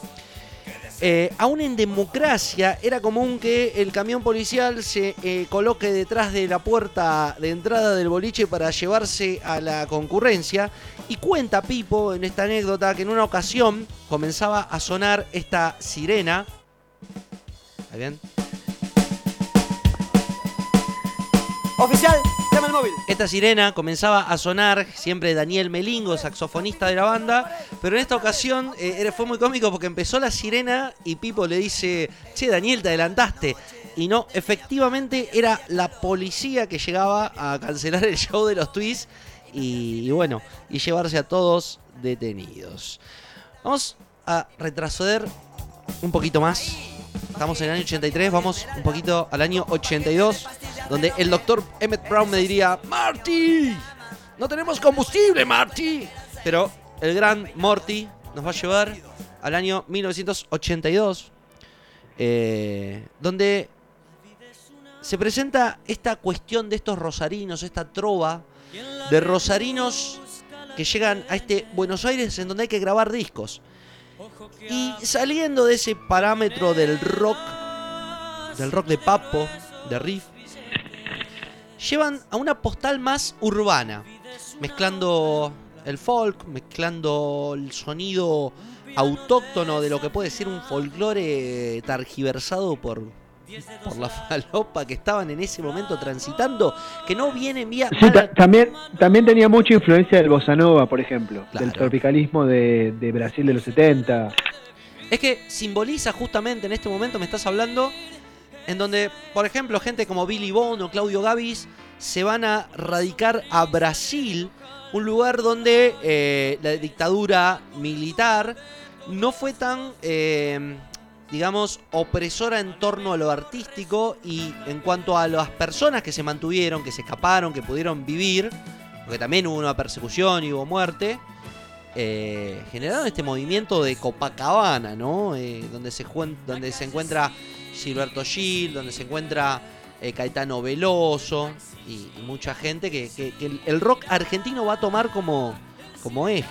Eh, aún en democracia era común que el camión policial se eh, coloque detrás de la puerta de entrada del boliche para llevarse a la concurrencia. Y cuenta Pipo en esta anécdota que en una ocasión comenzaba a sonar esta sirena. ¿Está bien? Oficial, llama el móvil Esta sirena comenzaba a sonar, siempre Daniel Melingo, saxofonista de la banda, pero en esta ocasión eh, fue muy cómico porque empezó la sirena y Pipo le dice, che Daniel, te adelantaste. Y no, efectivamente era la policía que llegaba a cancelar el show de los Twists y, y bueno, y llevarse a todos detenidos. Vamos a retroceder un poquito más. Estamos en el año 83, vamos un poquito al año 82, donde el doctor Emmett Brown me diría, Marty, no tenemos combustible, Marty. Pero el gran Morty nos va a llevar al año 1982, eh, donde se presenta esta cuestión de estos rosarinos, esta trova de rosarinos que llegan a este Buenos Aires en donde hay que grabar discos. Y saliendo de ese parámetro del rock, del rock de Papo, de Riff, llevan a una postal más urbana, mezclando el folk, mezclando el sonido autóctono de lo que puede ser un folclore targiversado por, por la falopa que estaban en ese momento transitando, que no viene vía... Sí, ta- también, también tenía mucha influencia del bossa nova, por ejemplo, del Claro. tropicalismo de, de Brasil de los 70. Es que simboliza justamente en este momento, me estás hablando, en donde, por ejemplo, gente como Billy Bond o Claudio Gavis se van a radicar a Brasil, un lugar donde eh, la dictadura militar no fue tan, eh, digamos, opresora en torno a lo artístico y en cuanto a las personas que se mantuvieron, que se escaparon, que pudieron vivir, porque también hubo una persecución y hubo muerte eh, generaron este movimiento de Copacabana, ¿no? Eh, donde, se donde se encuentra Gilberto Gil, donde se encuentra eh, Caetano Veloso y, mucha gente que, que- el rock argentino va a tomar como, como eje.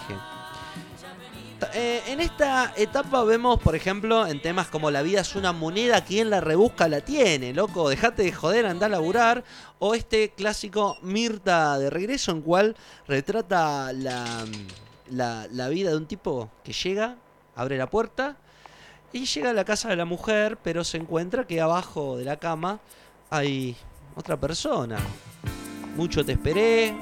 Eh, en esta etapa vemos, por ejemplo, en temas como La vida es una moneda, quien la rebusca la tiene, loco, dejate de joder, anda a laburar. O este clásico Mirta de regreso, en cual retrata la, la vida de un tipo que llega, abre la puerta y llega a la casa de la mujer, pero se encuentra que abajo de la cama hay otra persona. Mucho te esperé,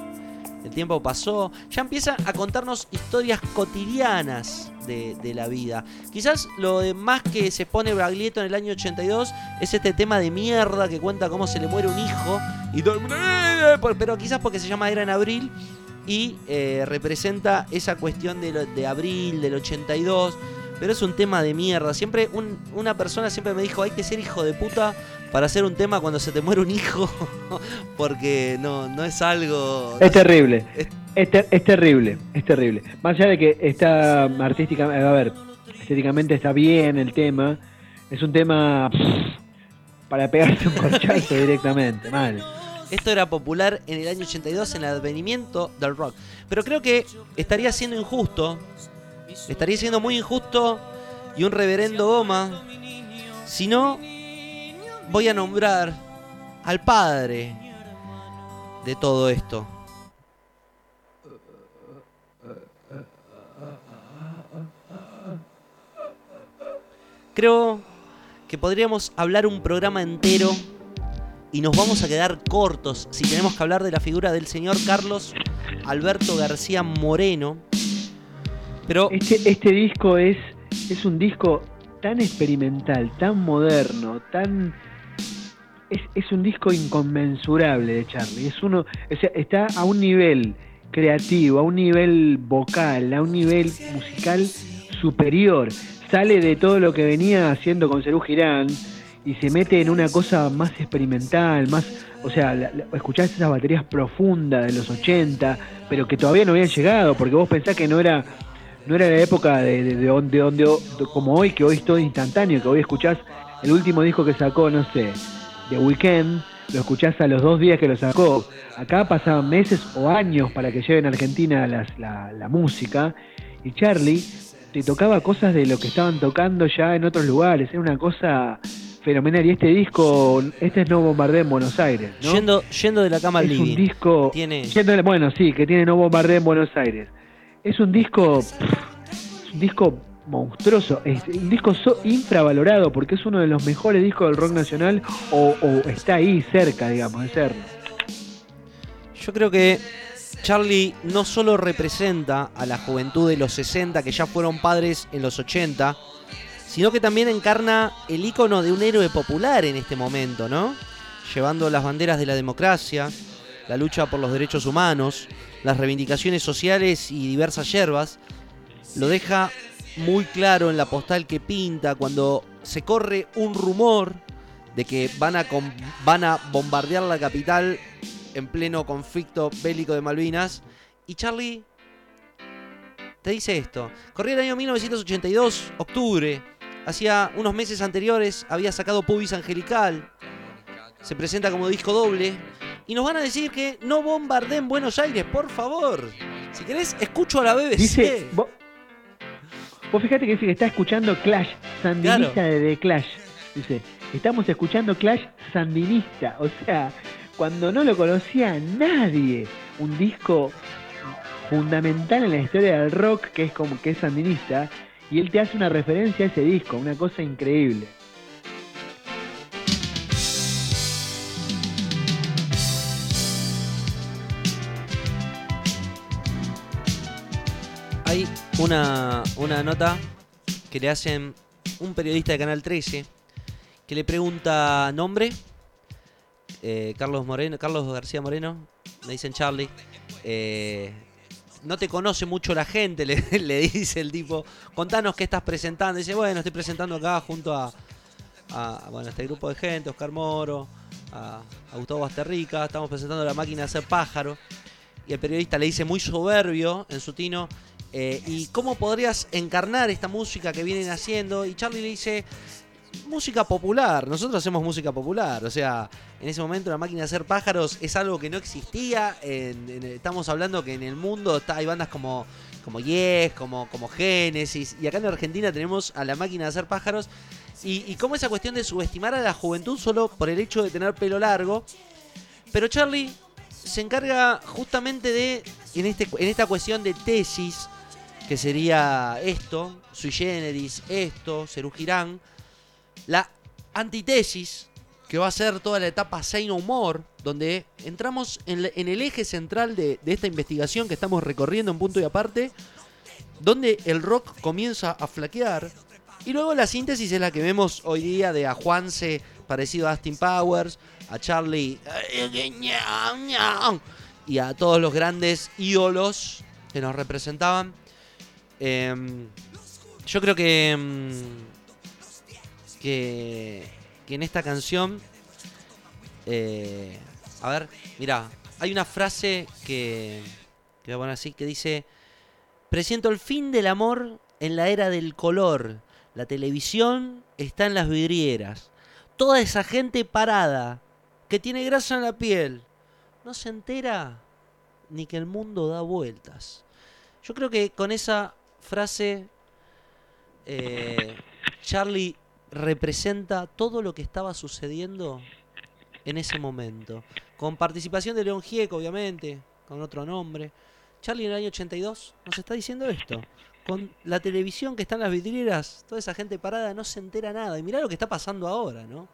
el tiempo pasó, ya empieza a contarnos historias cotidianas de, de la vida. Quizás lo de más que se pone Braglieto en el año 82 es este tema de mierda que cuenta cómo se le muere un hijo y todo pero quizás porque se llama Era en Abril y eh, representa esa cuestión de, lo- de abril del 82. Pero es un tema de mierda. Siempre un- una persona siempre me dijo, hay que ser hijo de puta para hacer un tema cuando se te muere un hijo. [laughs] Porque no, no es algo... Es terrible. Es- Es, ter- es terrible, es terrible. Más allá de que está artísticamente, a ver, estéticamente está bien el tema, es un tema pff, para pegarse un corchazo [laughs] directamente, mal. Esto era popular en el año 82 en el advenimiento del rock. Pero creo que estaría siendo injusto, estaría siendo muy injusto y un reverendo goma si no voy a nombrar al padre de todo esto. Creo que podríamos hablar un programa entero y nos vamos a quedar cortos si tenemos que hablar de la figura del señor Carlos Alberto García Moreno. Pero Este, este disco es, es un disco tan experimental, tan moderno, tan... Es, es un disco inconmensurable de Charlie. Es uno, o está a un nivel creativo, a un nivel vocal, a un nivel musical superior. Sale de todo lo que venía haciendo con Cerú Girán y se mete en una cosa más experimental, más, o sea, la- escuchás esas baterías profundas de los 80, pero que todavía no habían llegado, porque vos pensás que no era no era la época de, de, de donde, donde, de- como hoy, que hoy es todo instantáneo, que hoy escuchás el último disco que sacó, no sé, de Weekend, lo escuchás a los dos días que lo sacó. Acá pasaban meses o años para que lleguen a Argentina las- la, la música, y Charlie te tocaba cosas de lo que estaban tocando ya en otros lugares, era una cosa fenomenal. Y este disco, este es No Bombardé en Buenos Aires, ¿no? yendo, yendo de la cama al es un disco Tiene- yendo- bueno sí que tiene no bombardeo en Buenos Aires es un disco pff, es un disco monstruoso es un disco so- infravalorado porque es uno de los mejores discos del rock nacional o, está ahí cerca digamos de serlo Yo creo que Charlie no solo representa a la juventud de los 60 que ya fueron padres en los 80, sino que también encarna el icono de un héroe popular en este momento, ¿no? Llevando las banderas de la democracia, la lucha por los derechos humanos, las reivindicaciones sociales y diversas yerbas, lo deja muy claro en la postal que pinta cuando se corre un rumor de que van a, van a bombardear la capital en pleno conflicto bélico de Malvinas. Y Charlie te dice esto. Corría el año 1982, octubre. Hacía unos meses anteriores había sacado Pubis Angelical. Se presenta como disco doble. Y nos van a decir que no bombardeen Buenos Aires, por favor. Si querés, escucho a la BBC. dice vos, vos fíjate que dice que está escuchando Clash sandinista Claro. de The Clash dice estamos escuchando Clash sandinista o sea cuando no lo conocía nadie un disco fundamental en la historia del rock que es como que es sandinista y él te hace una referencia a ese disco, una cosa increíble. Hay una, una nota que le hacen un periodista de Canal 13 que le pregunta nombre. eh, Carlos Moreno, Carlos García Moreno, me dicen Charlie. eh, no te conoce mucho la gente, [laughs] le, dice el tipo. Contanos qué estás presentando. Dice, bueno, estoy presentando acá junto a, bueno, este grupo de gente, Oscar Moro, a Gustavo Basterrica. Estamos presentando la máquina de hacer pájaro. Y el periodista le dice muy soberbio en su tino, eh, ¿y cómo podrías encarnar esta música que vienen haciendo? Y Charlie le dice, música popular, nosotros hacemos música popular, o sea, en ese momento la máquina de hacer pájaros es algo que no existía, estamos hablando que en el mundo está, hay bandas como, como Yes, como, como Genesis, y acá en Argentina tenemos a la máquina de hacer pájaros, y, y como esa cuestión de subestimar a la juventud solo por el hecho de tener pelo largo, pero Charlie se encarga justamente de, en, este, en esta cuestión de tesis, que sería esto, sui generis, esto, Cerú Girán, la antitesis que va a ser toda la etapa Say No More, donde entramos en, el eje central de, de esta investigación que estamos recorriendo en punto y aparte, donde el rock comienza a flaquear. Y luego la síntesis es la que vemos hoy día de a Juanse parecido a Austin Powers, a Charlie y a todos los grandes ídolos que nos representaban. Em, yo creo que, em, que, que en esta canción, eh, a ver, mira, hay una frase que, que voy a poner así, que dice, presiento el fin del amor en la era del color, la televisión está en las vidrieras, toda esa gente parada, que tiene grasa en la piel, no se entera ni que el mundo da vueltas. Yo creo que con esa frase eh, Charlie representa todo lo que estaba sucediendo en ese momento. Con participación de León Gieco, obviamente, con otro nombre. Charlie en el año 82 nos está diciendo esto. Con la televisión que está en las vidrieras, toda esa gente parada no se entera nada. Y mirá lo que está pasando ahora, ¿no?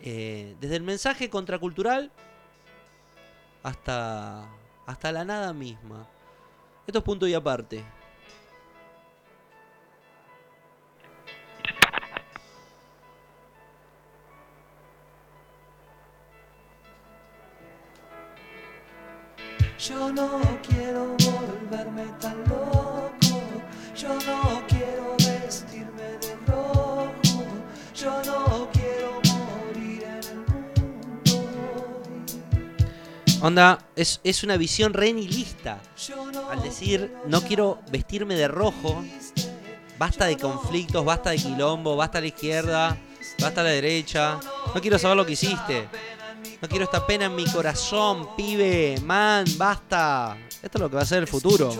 Eh, desde el mensaje contracultural hasta, hasta la nada misma. Esto es punto y aparte. Yo no quiero volverme tan loco. Yo no quiero vestirme de rojo. Yo no quiero morir en el mundo. Onda, es, es una visión re nihilista. Al decir, no quiero vestirme de rojo, basta de conflictos, basta de quilombo, basta la izquierda, basta la derecha. No quiero saber lo que hiciste. No quiero esta pena en mi corazón, pibe, man, basta. Esto es lo que va a ser el futuro.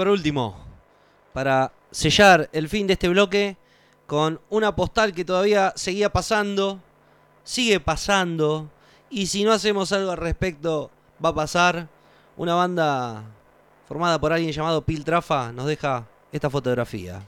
Por último, para sellar el fin de este bloque, con una postal que todavía seguía pasando, sigue pasando, y si no hacemos algo al respecto, va a pasar. Una banda formada por alguien llamado Piltrafa nos deja esta fotografía.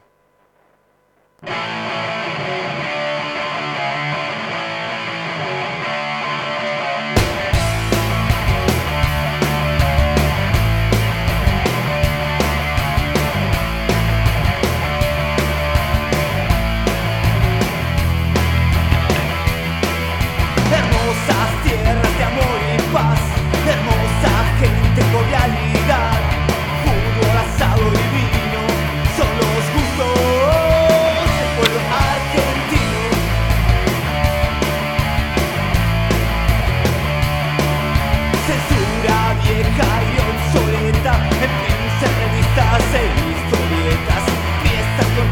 second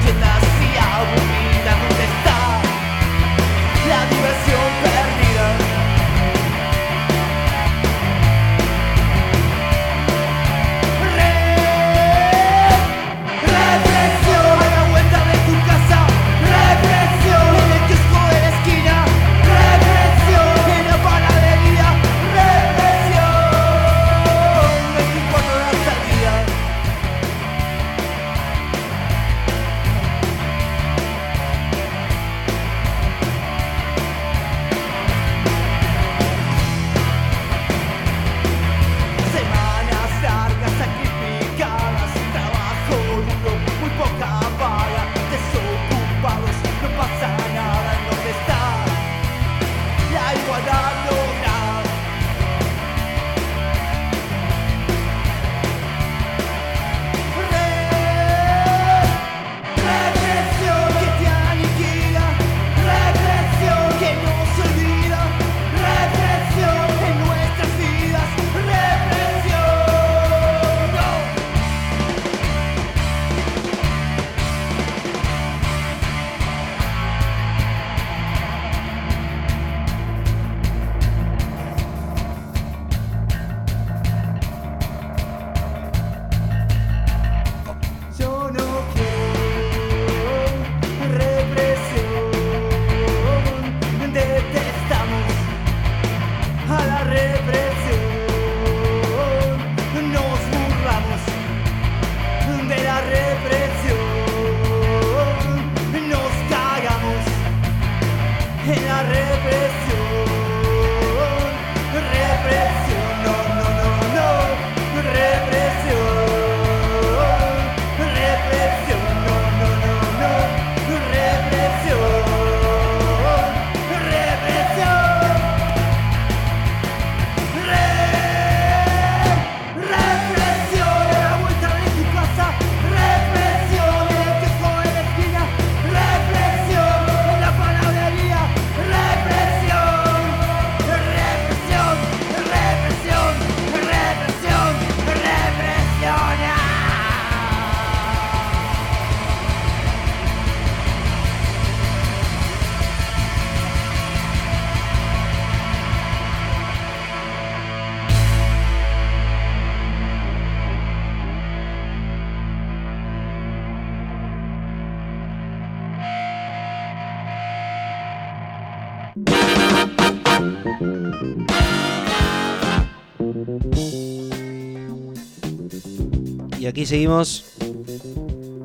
aquí seguimos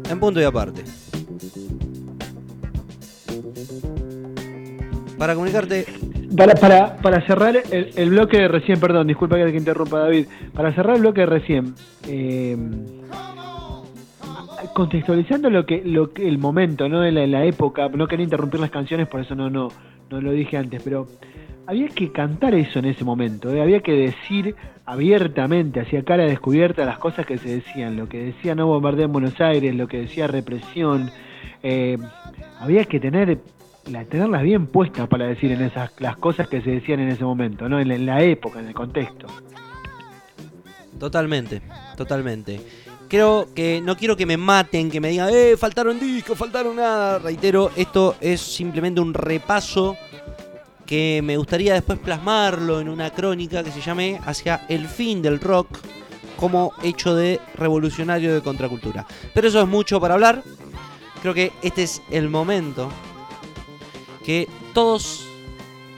en punto y aparte. Para comunicarte, Para, para, para cerrar el, bloque de recién, perdón, disculpa que te interrumpa David, para cerrar el bloque de recién, eh, contextualizando lo que, lo que el momento, ¿no? La, la época, no quería interrumpir las canciones, por eso no, no, no lo dije antes, pero había que cantar eso en ese momento, ¿eh? había que decir abiertamente, hacia cara descubierta, las cosas que se decían, lo que decía no bombardeo en Buenos Aires, lo que decía represión, eh, había que tener la, tenerlas bien puestas para decir en esas las cosas que se decían en ese momento, ¿no? En, en la época, en el contexto. totalmente, totalmente. Creo que no quiero que me maten, que me digan, eh, faltaron discos, faltaron nada. Reitero, esto es simplemente un repaso que me gustaría después plasmarlo en una crónica que se llame Hacia el fin del rock como hecho de revolucionario de contracultura. Pero eso es mucho para hablar. Creo que este es el momento que todos,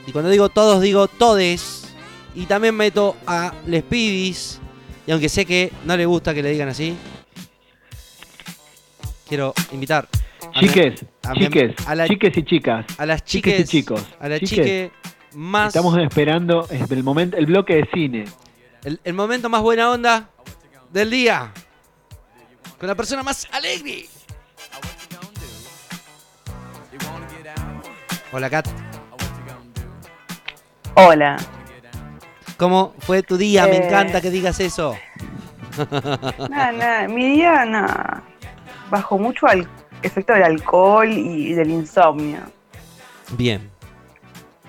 y cuando digo todos digo todes, y también meto a les pibis, y aunque sé que no le gusta que le digan así, quiero invitar Chiques, a mi- chiques, a la- chiques y chicas. a las chiques chiques, y chicos. a la Chiques, chique más Estamos esperando el momento, el bloque de cine. el, el momento más buena onda del día. Con la persona más alegre. Hola Kat, Hola. ¿cómo fue tu día? Me Eh. encanta que digas eso. Nada, nada. Mi día, nada. Bajo mucho al efecto del alcohol y del insomnio. Bien.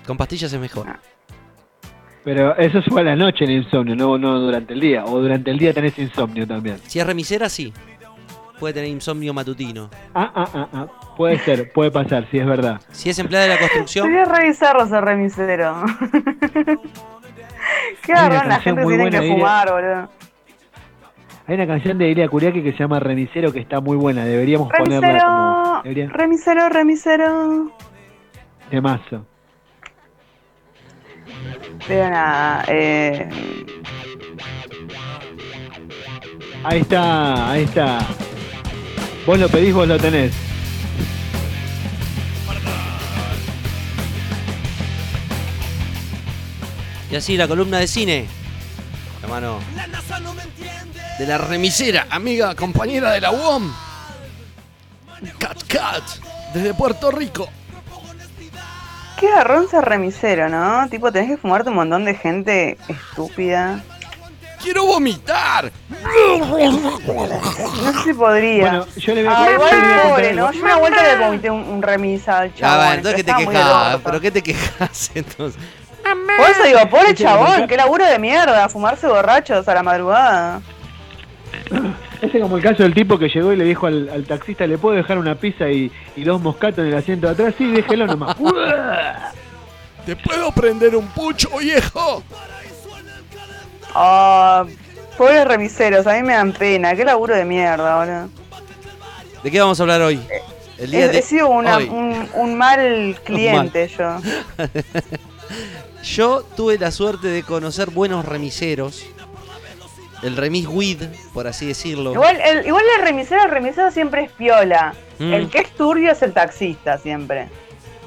Con pastillas es mejor. Pero eso fue a la noche el insomnio, no, no durante el día. O durante el día tenés insomnio también. Si es remisera, sí. Puede tener insomnio matutino. Ah, ah, ah, ah. Puede ser, puede pasar, sí es verdad. Si es empleada de la construcción, Voy a revisarlo ese remisero. [laughs] Qué garrón la gente tiene que fumar, boludo. Hay una canción de Ilia Kuriaki que se llama Remisero que está muy buena. Deberíamos ponerla Remisero, como. Debería, remisero, remisero. de mazo. Pero nada, eh, Ahí está, ahí está. Vos lo pedís, vos lo tenés. y así la columna de cine. Hermano. De la remisera, amiga, compañera de la UOM. Cat Cat, desde Puerto Rico. qué garrón ser remisero, ¿no? Tipo, tenés que fumarte un montón de gente estúpida. ¡Quiero vomitar! No si podría. Bueno, yo le voy a Ah, igual pobre, ¿no? Yo una vuelta le vomité un, un remisa al chabón. va, entonces que te quejas. ¿Pero qué te quejas entonces? Por eso digo, pobre chabón, qué laburo de mierda, fumarse borrachos a la madrugada. Ese es como el caso del tipo que llegó y le dijo al, al taxista, ¿le puedo dejar una pizza y, y dos moscatos en el asiento de atrás? Sí, déjelo nomás. [laughs] ¿Te puedo prender un pucho, viejo? Ah, pobres remiseros, a mí me dan pena, qué laburo de mierda, boludo. ¿De qué vamos a hablar hoy? El He, de he sido una- hoy. un, un mal [laughs] cliente yo. [laughs] Yo tuve la suerte de conocer buenos remiseros. El remis Weed, por así decirlo. Igual el, igual el remisero, el remisero siempre es piola. Mm. El que es turbio es el taxista siempre.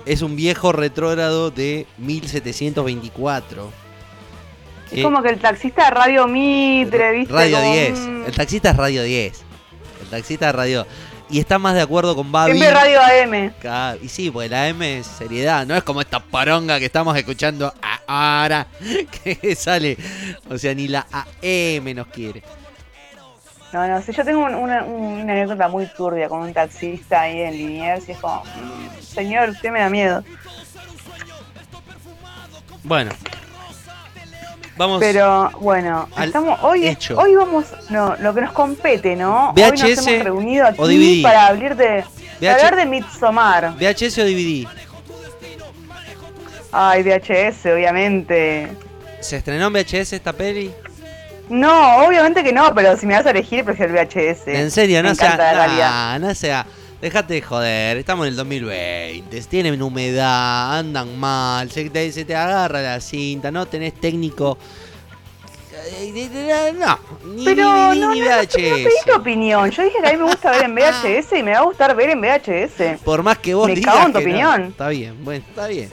Es un viejo retrógrado de 1724. Es Eh, como que el taxista de Radio Mitre, ¿viste? Radio Como, 10. mm, El taxista es Radio 10. El taxista es Radio. Y está más de acuerdo con Babi. Siempre Radio AM. Claro, Y sí, porque la M es seriedad. No es como esta poronga que estamos escuchando ahora. [laughs] Que sale. O sea, ni la AM nos quiere. No, no, si yo tengo un- una, una anécdota muy turbia con un taxista ahí en Liniers y es como, mm, señor, usted me da miedo. Bueno. Vamos. Pero bueno, estamos hoy hecho. hoy vamos, no, lo que nos compete, ¿no? hoy nos VHS hemos reunido o aquí DVD. para hablar de para hablar de Midsommar. VHS o DVD. Ay, VHS, obviamente. ¿Se estrenó en VHS esta peli? No, obviamente que no, pero si me vas a elegir prefiero el VHS. En serio, Me no sea. calidad. nah, no sea. Dejate de joder, estamos en el 2020, tienen humedad, andan mal, se te, se te agarra la cinta, no tenés técnico. Eh, No, ni, Pero ni, no, ni no, no, no VHS. pedí tu opinión. Yo dije que a mí me gusta ver en VHS y me va a gustar ver en VHS. Por más que vos Me digas cago en tu que no. opinión. Está bien, bueno, está bien.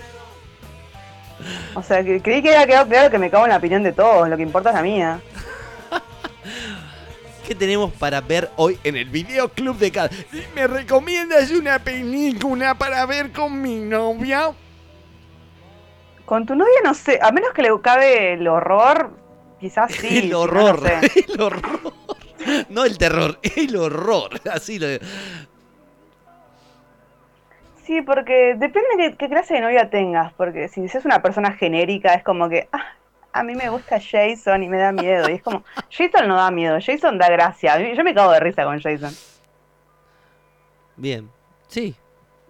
O sea, creí que había quedado claro que me cago en la opinión de todos. Lo que importa es la mía. ¿Qué tenemos para ver hoy en el videoclub de cada? ¿Me recomiendas una película para ver con mi novia? Con tu novia no sé, a menos que le cabe el horror, quizás sí. [laughs] el horror, no sé. [laughs] el horror. No el terror, el horror. [laughs] Así lo Sí, porque depende de qué clase de novia tengas. Porque si es una persona genérica, es como que, ah, a mí me gusta Jason y me da miedo. Y es como, Jason no da miedo, Jason da gracia. A mí- Yo me cago de risa con Jason. Bien. Sí.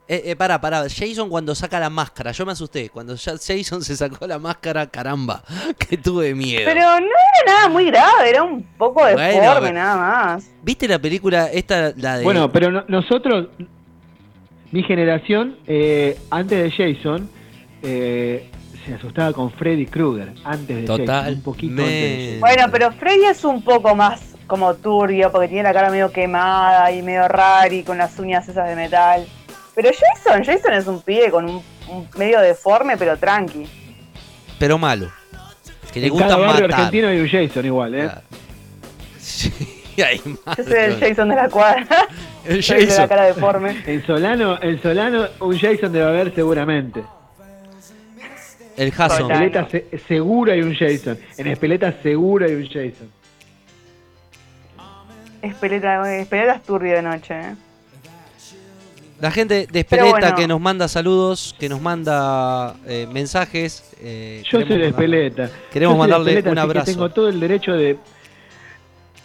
Eh, eh, pará, pará. Jason cuando saca la máscara, yo me asusté. Cuando ya Jason se sacó la máscara, caramba, [laughs] que tuve miedo. Pero no era nada muy grave, era un poco Bueno, deforme pero- nada más. ¿Viste la película esta, la de... Bueno, pero no- nosotros, mi generación, eh, antes de Jason, eh, se asustaba con Freddy Krueger. Antes de Jason, un poquito antes de Jason. Bueno, pero Freddy es un poco más como turbio, porque tiene la cara medio quemada y medio rari, con las uñas esas de metal. Pero Jason, Jason es un pibe con un, un medio deforme, pero tranqui. Pero malo. Que le En gusta cada barrio matar. argentino hay un Jason igual, ¿eh? [laughs] Sí, hay más. Yo soy el Jason de la cuadra. [laughs] El el de la Jason. cara deforme. En Solano, en Solano un Jason debe haber seguramente. El Jason. En Espeleta se- seguro hay un Jason. En Espeleta seguro hay un Jason. Espeleta, Espeleta es turbio de noche, ¿eh? La gente de Espeleta bueno. que nos manda saludos, que nos manda eh, mensajes. eh, Yo soy de mandarle- Espeleta. Queremos mandarle Espeleta, un abrazo. Tengo todo el derecho de.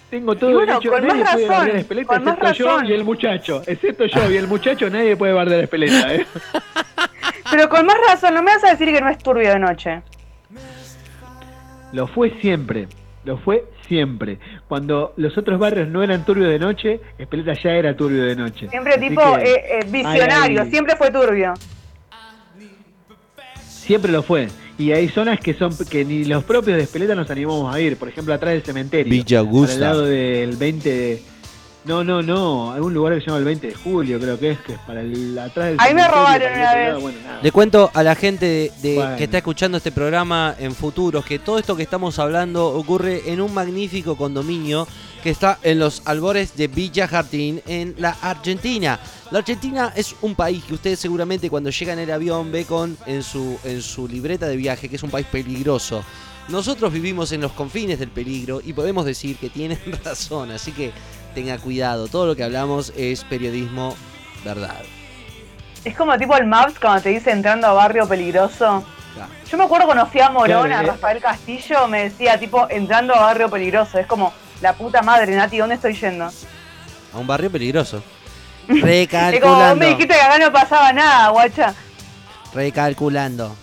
Tengo todo bueno, el derecho. con Nadie más puede razón, bardear Espeleta con más excepto yo razón. y el muchacho. Excepto yo y el muchacho, nadie puede bardear a Espeleta, ¿eh? [laughs] Pero con más razón, no me vas a decir que no es turbio de noche. Lo fue siempre. Lo fue siempre. Cuando los otros barrios no eran turbios de noche, Espeleta ya era turbio de noche. Siempre Así tipo que- eh, eh, visionario, Ay, ay. siempre fue turbio. Siempre lo fue. Y hay zonas que son que ni los propios de Espeleta nos animamos a ir. Por ejemplo, atrás del cementerio. Villa Augusta. el lado del 20 de... No, no, no. Hay un lugar que se llama el 20 de julio, creo que es, que es para el atrás del Ahí me robaron una vez. lado, bueno, nada. Le cuento a la gente de, de- Bueno. que está escuchando este programa en futuros que todo esto que estamos hablando ocurre en un magnífico condominio que está en los albores de Villa Jardín en la Argentina. La Argentina es un país que ustedes seguramente cuando llegan en el avión ve con en su, en su libreta de viaje que es un país peligroso. Nosotros vivimos en los confines del peligro y podemos decir que tienen [laughs] razón, así que tenga cuidado. Todo lo que hablamos es periodismo verdad. Es como tipo el Maps cuando te dice entrando a barrio peligroso. Claro. Yo me acuerdo cuando fui a Morón, Claro, a eh. Rafael Castillo, me decía tipo entrando a barrio peligroso. Es como, la puta madre, Nati, ¿dónde estoy yendo? A un barrio peligroso. [laughs] Es como, vos Recalculando. me dijiste que acá no pasaba nada, guacha. Recalculando.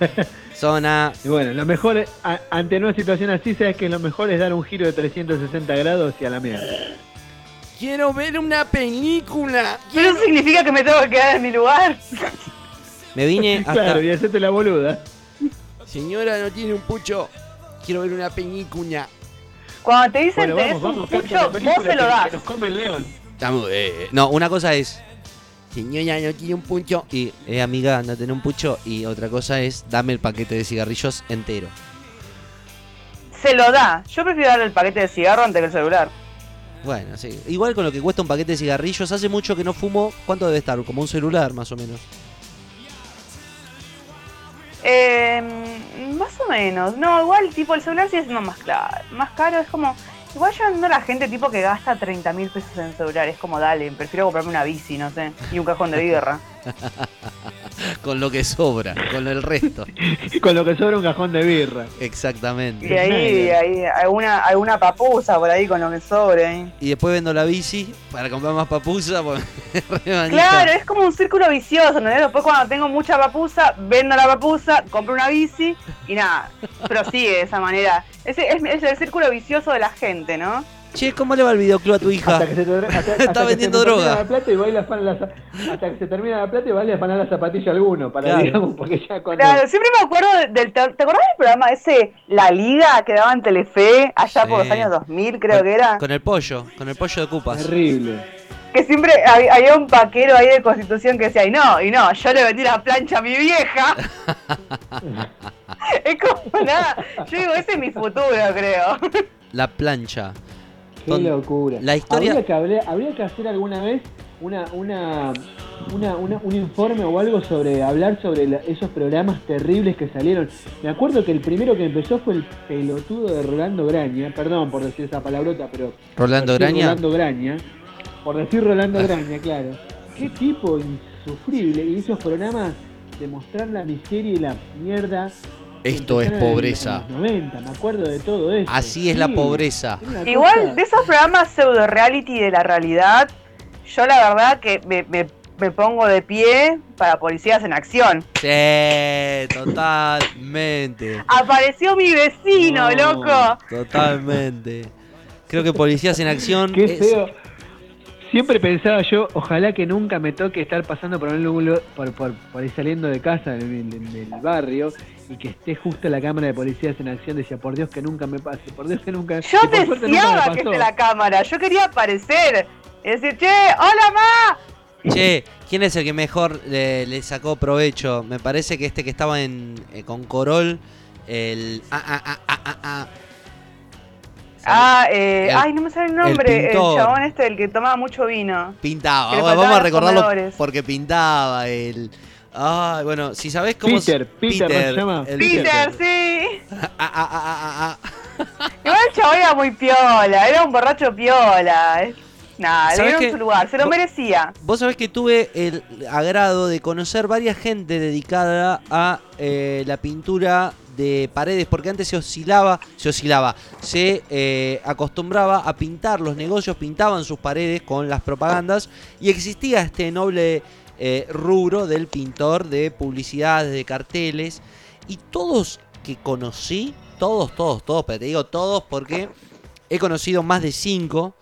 [laughs] Zona. Y bueno, lo mejor, a- ante una situación así, sabes que lo mejor es dar un giro de 360 grados y a la mierda. Quiero ver una película. Pero eso significa que me tengo que quedar en mi lugar. Me vine [laughs] hasta. Claro, y hacerte la boluda. Señora, no tiene un pucho. Quiero ver una película. Cuando te dicen Bueno, tenés vamos, un vamos, canta pucho, vos se lo das. que nos come el león. Estamos, eh, no, una cosa es. Señora, no tiene un pucho. Y, eh, amiga, no tiene un pucho. Y otra cosa es, dame el paquete de cigarrillos entero. Se lo da. Yo prefiero darle el paquete de cigarro antes que el celular. Bueno, sí. Igual con lo que cuesta un paquete de cigarrillos, hace mucho que no fumo. ¿Cuánto debe estar? Como un celular, más o menos. Eh, más o menos. No, igual tipo el celular sí es más claro. Más caro es como. Igual yo ando la gente tipo que gasta 30 mil pesos en celular. Es como, dale, prefiero comprarme una bici, no sé. Y un cajón de [laughs] birra. [laughs] con lo que sobra, con el resto. [laughs] Con lo que sobra un cajón de birra. Exactamente. Y ahí, ahí alguna, alguna papusa por ahí con lo que sobre. ahí. Y después vendo la bici para comprar más papusa. [laughs] manija. Claro, es como un círculo vicioso, ¿entendés? Después cuando tengo mucha papusa, vendo la papusa, compro una bici y nada, prosigue de esa manera. Ese es, es el círculo vicioso de la gente, ¿no? Che, ¿cómo le va el videoclub a tu hija? Hasta que se, ter- hasta- [laughs] hasta que Está se vendiendo termina droga. La plata y va y le afanan las- hasta que se termina la plata y va y le afanan la zapatilla a alguno. Para, Claro. digamos, porque ya cuando. Claro, siempre me acuerdo del. ¿Te acordás del programa ese, La Liga, que daba en Telefe, allá por los años 2000, creo Con- que era? Con el pollo, con el pollo de cupas. Terrible. Que siempre hab- había un paquero ahí de Constitución que decía, y no, y no, yo le vendí la plancha a mi vieja. [laughs] es como nada. Yo digo, ese es mi futuro, creo. La plancha. Qué locura. la historia- Habría que, hablar- habría que hacer alguna vez una, una, una, una- un informe o algo sobre hablar sobre la- esos programas terribles que salieron. Me acuerdo que el primero que empezó fue el pelotudo de Rolando Graña. Perdón por decir esa palabrota, pero. ¿Rolando Graña? Rolando Graña. Por decir Rolando Graña, claro. Qué tipo insufrible. Y esos programas de mostrar la miseria y la mierda. Esto es pobreza. En los 90, me acuerdo de todo eso. Así es la pobreza. Igual, cosa- de esos programas pseudo reality de la realidad, yo la verdad que me, me- me pongo de pie para policías en acción. Sí, totalmente. Apareció mi vecino, No. loco. Totalmente. Creo que Policías en Acción Qué es- feo. Siempre pensaba yo, ojalá que nunca me toque estar pasando por, un lugar- por, por, por ahí saliendo de casa del, del- del barrio y que esté justo la cámara de policías en acción. Decía, por Dios que nunca me pase, por Dios que nunca. Yo deseaba que esté la cámara. Yo quería aparecer. Y decir, che, hola, ma. Che, ¿quién es el que mejor le, le sacó provecho? Me parece que este que estaba en, eh, con Corol, el... Ah, ah, ah, ah, ah, ah. Ah, eh, El- ay, no me sale el nombre. El, chabón este, el que tomaba mucho vino. Pintaba, bueno, vamos a recordarlo comedores. porque pintaba el... Ay, bueno, si sabés cómo... Peter, s- Peter, ¿no se llama? Peter, sí. [laughs] Ah, ah, ah, ah, ah, Igual el chabón era muy piola. Era un borracho piola. Es- Nah, le ¿Sabés dieron su lugar. Se lo merecía. Vos sabés que tuve el agrado de conocer varias gente dedicada a eh, la pintura de paredes, porque antes se oscilaba, se oscilaba, se eh, acostumbraba a pintar, los negocios pintaban sus paredes con las propagandas y existía este noble eh, rubro del pintor de publicidades, de carteles y todos que conocí, todos, todos, todos, pero te digo todos porque he conocido más de cinco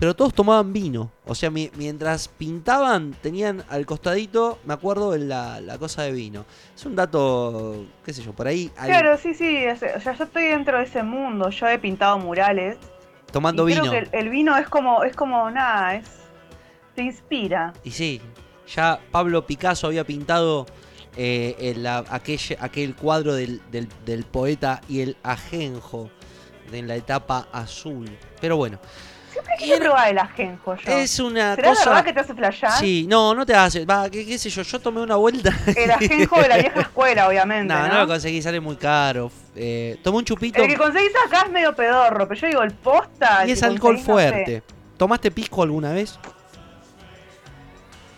pero todos tomaban vino. O sea, mi- mientras pintaban, tenían al costadito, me acuerdo, la, la cosa de vino. Es un dato, qué sé yo, por ahí, Claro, sí, sí. O sea, yo estoy dentro de ese mundo. Yo he pintado murales. tomando y vino. Creo que el, el vino es como, es como nada, es. Te inspira. Y sí, ya Pablo Picasso había pintado eh, el- aquel, aquel cuadro del, del- del poeta y el ajenjo en la etapa azul. Pero bueno, Siempre quise probar el ajenjo yo. es una ¿Será cosa... verdad que te hace flashear? Sí, no, no te hace. Va, qué, qué sé yo, yo tomé una vuelta. El ajenjo de la vieja [laughs] escuela, obviamente. No, ¿no? no lo conseguí, sale muy caro. Eh, tomé un chupito El que conseguís acá es medio pedorro, pero yo digo el posta. y es que alcohol conseguís, no sé. fuerte. ¿Tomaste pisco alguna vez?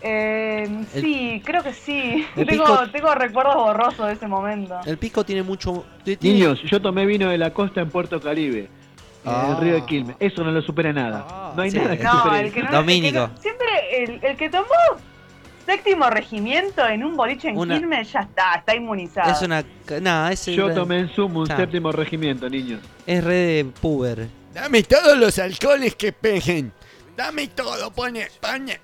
Eh, sí, creo que sí. [laughs] Tengo, pisco- tengo recuerdos borrosos de ese momento. El pisco tiene mucho. tiene- Niños, yo tomé vino de la costa en Puerto Caribe. Ah. En el río de Quilmes. Eso no lo supera nada. No hay sí. nada que No, supere el que no. Domínico. el que siempre el, el que tomó séptimo regimiento en un boliche en Una- Quilmes ya está, está inmunizado. Es una. No, es, Yo tomé en sumo un Ya. séptimo regimiento, niños. es re de puber. Dame todos los alcoholes que peguen. Dame todo, pone, pone.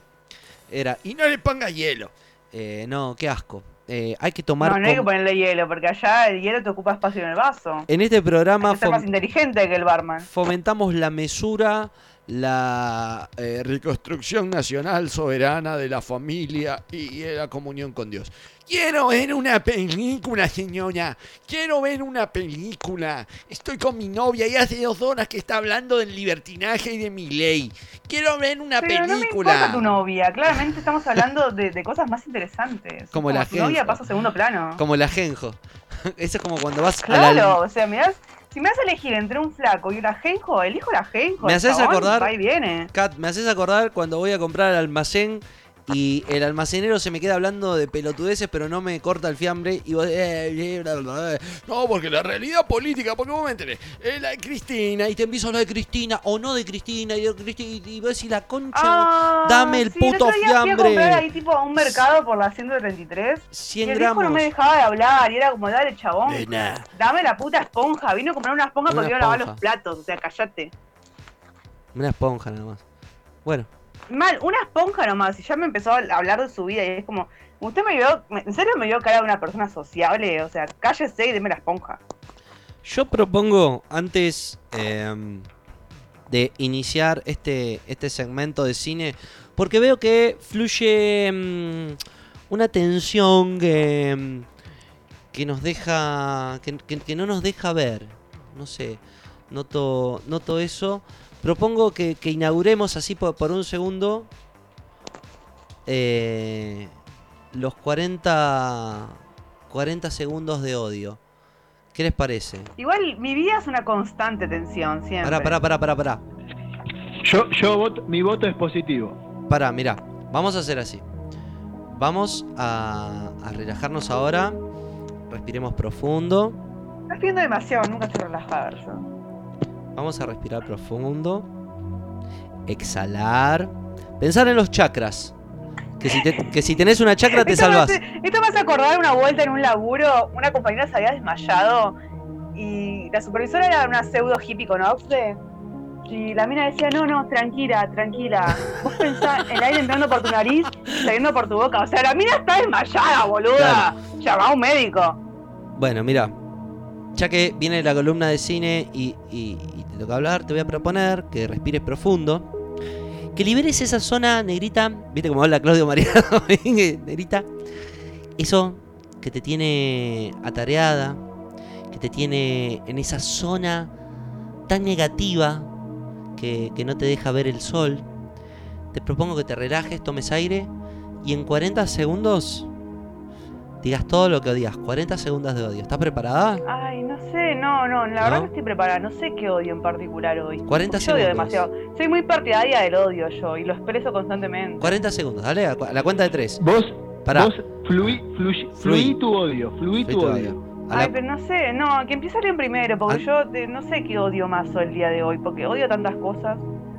Era. Y no le ponga hielo. eh, no, qué asco. Eh, hay que tomar. No, no hay que con- ponerle hielo, porque allá el hielo te ocupa espacio en el vaso. En este programa Hay que ser más inteligente que el barman. fomentamos la mesura, la eh, Reconstrucción nacional soberana de la familia y de la comunión con Dios. Quiero ver una película, señora. Quiero ver una película. Estoy con mi novia y hace dos horas que está hablando del libertinaje y de mi ley. Quiero ver una Pero no me película. importa tu novia, claramente estamos hablando de, de cosas más interesantes. Como la tu novia pasa a segundo plano. como el ajenjo. [laughs] Eso es como cuando vas a Claro, la. o sea, mirás, si me a elegir entre un flaco y un ajenjo, elijo el ajenjo. ¿Me haces acordar? y viene. Kat, me haces acordar cuando voy a comprar al almacén y el almacenero se me queda hablando de pelotudeces, pero no me corta el fiambre y vos. eh, eh, bla, bla, bla. No, porque la realidad política, porque vos me enterés. Es la de Cristina Y te empiezo a hablar de Cristina o no de Cristina y de Cristina y vos decís la concha. Ah, dame el sí, puto otro día Fui a fiambre. comprar ahí tipo a un mercado por la 133 y 100 el viejo no gramos. me dejaba de hablar y era como, dale chabón, dame la puta esponja. Vino a comprar una esponja Una porque iba a lavar esponja. los platos, o sea, callate. Una esponja nada más. Bueno, Mal, una esponja nomás, y ya me empezó a hablar de su vida y es como, usted me vio, en serio me vio cara de una persona sociable, o sea, cállese y deme la esponja. yo propongo antes em, de iniciar este, este segmento de cine, porque veo que fluye em, una tensión que, em, que nos deja, que- que no nos deja ver. No sé, noto, noto eso. Propongo que, que inauguremos así por, por un segundo eh, los 40, 40 segundos de odio. ¿Qué les parece? Igual mi vida es una constante tensión, siempre. Pará, pará, pará, pará, pará. Yo, yo voto, mi voto es positivo. Pará, mirá. Vamos a hacer así. Vamos a, a relajarnos ahora. Respiremos profundo. Estás pidiendo demasiado, nunca estoy relajada yo. Vamos a respirar profundo. Exhalar. Pensar en los chakras. Que si, te- que si tenés una chakra te Esto me Esto me hace acordar una vuelta en un laburo, una compañera se había desmayado y la supervisora era una pseudo hippie con Oxde. Y la mina decía, no, no, tranquila, tranquila. Vos pensás el aire entrando por tu nariz, saliendo por tu boca. O sea, la mina está desmayada, boluda. Llama a un médico. Bueno, mira. Ya que viene la columna de cine y, y- te toca hablar, te voy a proponer que respires profundo. Que liberes esa zona negrita. ¿Viste cómo habla Claudio Mariano? [laughs] negrita. Eso que te tiene atareada. Que te tiene en esa zona tan negativa que, que no te deja ver el sol. Te propongo que te relajes, tomes aire y en 40 segundos digas todo lo que odias. 40 segundos de odio. ¿Estás preparada? Sé, no, no, la ¿No? verdad no estoy preparada. No sé qué odio en particular hoy. 40 Yo odio segundos. demasiado. Soy muy partidaria del odio yo y lo expreso constantemente. 40 segundos, dale, a la cuenta de 3. Vos, Pará. vos fluí, fluí, fluí tu odio, fluí tu odio. A la- Ay, pero no sé, no, que empiece alguien primero, porque yo eh, no sé qué odio más hoy el día de hoy, porque odio tantas cosas.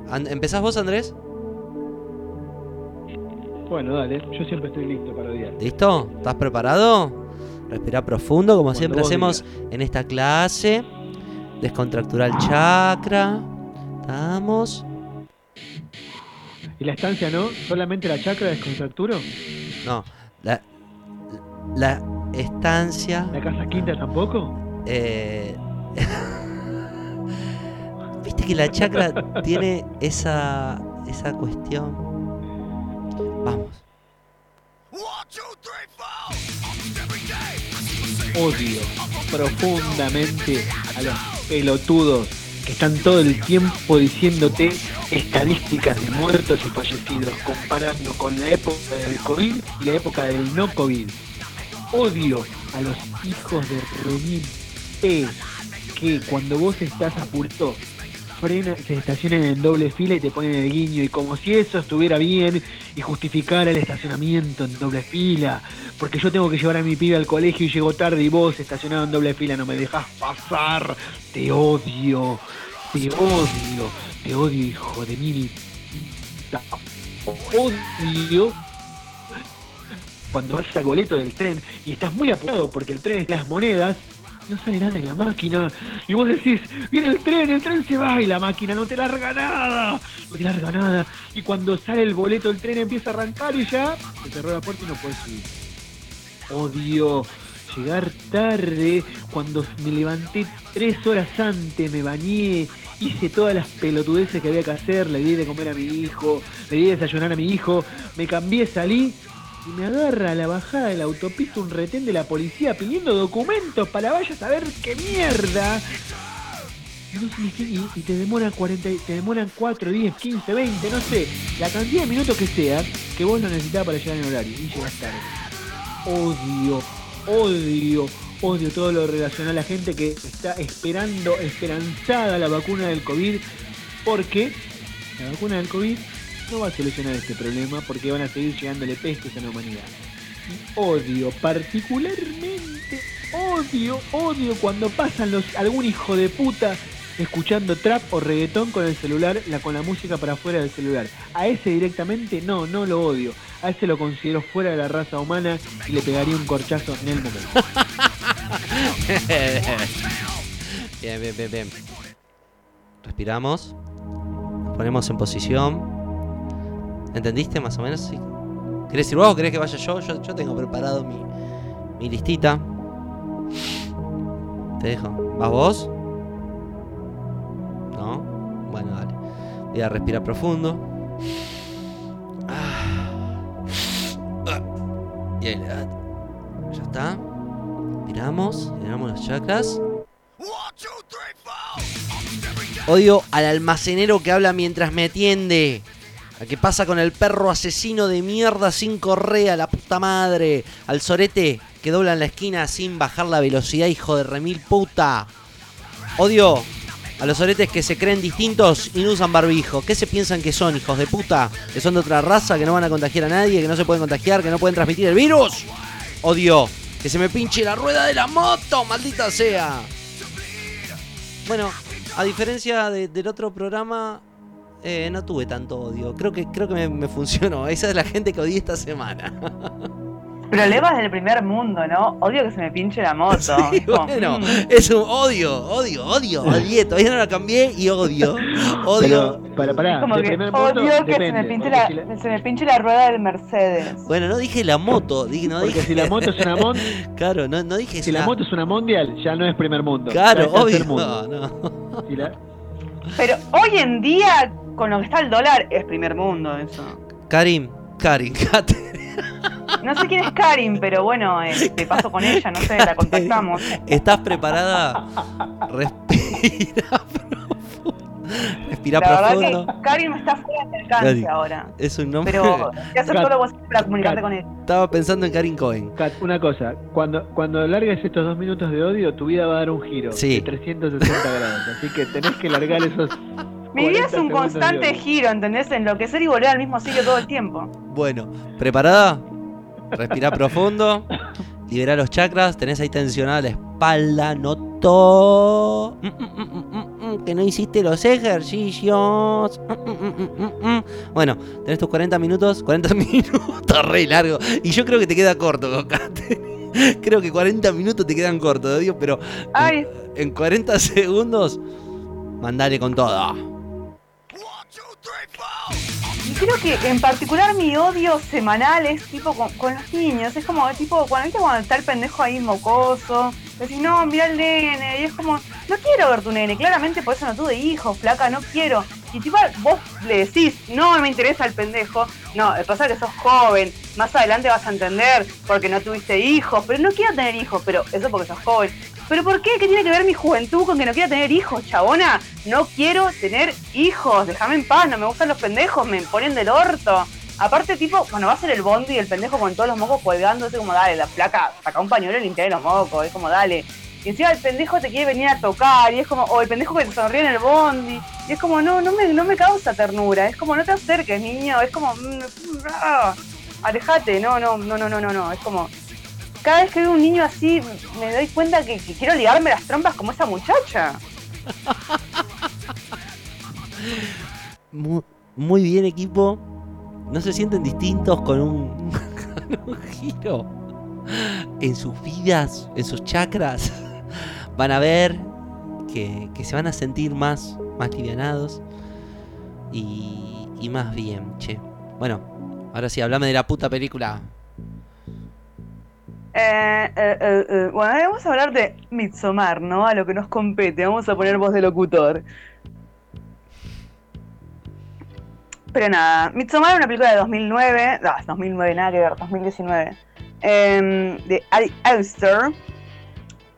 An- ¿Empezás vos, Andrés? Bueno, dale, yo siempre estoy listo para odiar. ¿Listo? ¿Estás preparado? Respira profundo, como siempre hacemos en esta clase. Descontractura el chakra. Estamos. ¿Y la estancia no? ¿Solamente la chakra descontracturo? No. La, la estancia. ¿La casa quinta tampoco? Eh, [laughs] Viste que la chakra tiene esa, esa cuestión. Vamos. Odio profundamente a los pelotudos que están todo el tiempo diciéndote estadísticas de muertos y fallecidos, comparando con la época del COVID y la época del no COVID. Odio a los hijos de remil P que cuando vos estás apurado frenan, se estacionan en doble fila y te ponen el guiño. Y como si eso estuviera bien y justificara el estacionamiento en doble fila. Porque yo tengo que llevar a mi pibe al colegio y llego tarde y vos estacionado en doble fila. No me dejas pasar. Te odio. Te odio. Te odio hijo de mil odio cuando vas al boleto del tren y estás muy apurado porque el tren es las monedas no sale nada en la máquina. Y vos decís, viene el tren, el tren se va y la máquina no te larga nada. No te larga nada. Y cuando sale el boleto, el tren empieza a arrancar y ya se cerró la puerta y no puedes subir. Odio llegar tarde cuando me levanté tres horas antes, me bañé, hice todas las pelotudeces que había que hacer, le di de comer a mi hijo, le di de desayunar a mi hijo, me cambié, salí y me agarra a la bajada de la autopista un retén de la policía pidiendo documentos para vaya a saber qué mierda. Y, te demoran 40, y- te demoran 4, 10, 15, 20, no sé, la cantidad de minutos que sea que vos lo necesitabas para llegar en horario y llegas tarde. Odio, odio, odio todo lo relacionado a la gente que está esperando, esperanzada la vacuna del COVID, porque la vacuna del COVID no va a solucionar este problema porque van a seguir llegándole pestes a la humanidad. Y odio, particularmente odio, odio cuando pasan los algún hijo de puta escuchando trap o reggaetón con el celular, la, con la música para afuera del celular. A ese directamente no, no lo odio. A ese lo considero fuera de la raza humana y le pegaría un corchazo en el momento. [laughs] bien, bien, bien, bien. Respiramos. Ponemos en posición. ¿Entendiste más o menos? Sí. ¿Querés ir vos o querés que vaya yo? Yo, tengo preparado mi, mi listita. Te dejo. ¿Vas vos? ¿No? Bueno, dale. Voy a respirar profundo. Ah. Y ahí le da. Ya está. Miramos, miramos las chakras. Odio al almacenero que habla mientras me atiende. Al que pasa con el perro asesino de mierda sin correa, la puta madre. Al sorete que dobla en la esquina sin bajar la velocidad, hijo de remil puta. Odio a los soretes que se creen distintos y no usan barbijo. ¿Qué se piensan que son, hijos de puta? Que son de otra raza, que no van a contagiar a nadie, que no se pueden contagiar, que no pueden transmitir el virus. Odio que se me pinche la rueda de la moto, maldita sea. Bueno, a diferencia de- del otro programa, eh, no tuve tanto odio. Creo que, creo que me, me funcionó. [laughs] Esa es la gente que odié esta semana. [laughs] Problemas del primer mundo, ¿no? Odio que se me pinche la moto. [laughs] Sí, Es como, bueno, mm. es un odio, odio, odio, odié. Todavía no la cambié y odio. Odio. Pero, para, pará, Es como que odio que se me, pinche la, si la- se me pinche la rueda del Mercedes. Bueno, no dije la moto. Dije, no Porque dije... si la moto es una mon, Claro, no, no dije si la moto es una mundial, ya no es primer mundo. Claro, obvio. mundo. No, no. Si la- Pero hoy en día, con lo que está el dólar, es primer mundo eso. Karim, Karim, [laughs] Kate, No sé quién es Karin, pero bueno, eh, te paso con ella, no sé, la contactamos. [laughs] ¿estás preparada? Respira profundo. [laughs] Respira La verdad profundo. que Karin está fuera de alcance Karin. ahora. Es un nombre. Pero que hacer todo lo posible para comunicarte Kat. con él. Estaba pensando en Karim Cohen. Kat, una cosa, cuando, cuando largues estos dos minutos de odio, tu vida va a dar un giro Sí. de 360 [laughs] grados. Así que tenés que largar esos. [laughs] Mi vida es 40 un constante giro, ¿entendés? Enloquecer y volver al mismo sitio todo el tiempo. Bueno, ¿preparada? Respira profundo. Libera los chakras. Tenés ahí tensionada la espalda. Noto. Mm, mm, mm, Que no hiciste los ejercicios. Bueno, tenés tus 40 minutos. [laughs] 40 minutos, re largo. Y yo creo que te queda corto, Cocate. [laughs] Creo que 40 minutos te quedan cortos, Dios, pero en 40 segundos, mandale con todo. Creo que en particular mi odio semanal es tipo con, los niños. Es como, tipo, cuando, ¿viste cuando está el pendejo ahí mocoso? Decís, no, mira el nene. Y es como, no quiero ver tu nene. Claramente por eso no tuve hijos, flaca, no quiero. Y tipo, vos le decís, no me interesa el pendejo. No, pasa que sos joven. Más adelante vas a entender porque no tuviste hijos. Pero no quiero tener hijos, pero eso porque sos joven. ¿Pero por qué? ¿Qué tiene que ver mi juventud con que no quiera tener hijos, chabona? No quiero tener hijos, déjame en paz, no me gustan los pendejos, me ponen del orto. Aparte, tipo, cuando va a ser el bondi y el pendejo con todos los mocos colgando, es como, dale, la placa, saca un pañuelo y limpiar los mocos, es como, dale. Y encima el pendejo te quiere venir a tocar, y es como, o el pendejo que te sonríe en el bondi, y es como, no, no me, no me causa ternura, es como, no te acerques, niño, es como, mm, ah, alejate, no, no, no, no, no, no, es como, cada vez que veo un niño así, me doy cuenta que, que quiero ligarme las trompas como esa muchacha. Mu- Muy, bien, equipo. No se sienten distintos con un, [laughs] con un giro en sus vidas, en sus chakras. [laughs] Van a ver que, que se van a sentir más, más livianados y, y más bien, che. Bueno, ahora sí, hablame de la puta película. Eh, eh, eh, eh, Bueno, vamos a hablar de Midsommar, ¿no? A lo que nos compete. Vamos a poner voz de locutor. Pero nada, Midsommar es una película de 2009. No, es 2009, nada que ver, 2019. em, de Ari Aster.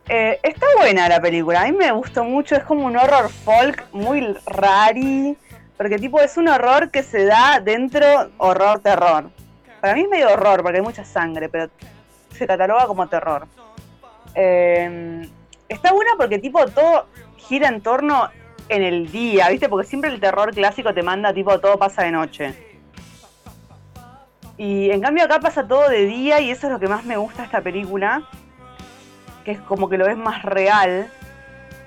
Eh, está buena la película, a mí me gustó mucho. Es como un horror folk muy rari. Porque, tipo, es un horror que se da dentro horror-terror. Para mí es medio horror porque hay mucha sangre, pero se cataloga como terror. Eh, está buena porque tipo todo gira en torno en el día, ¿viste? Porque siempre el terror clásico te manda tipo todo pasa de noche. Y en cambio acá pasa todo de día y eso es lo que más me gusta esta película. Que es como que lo ves más real.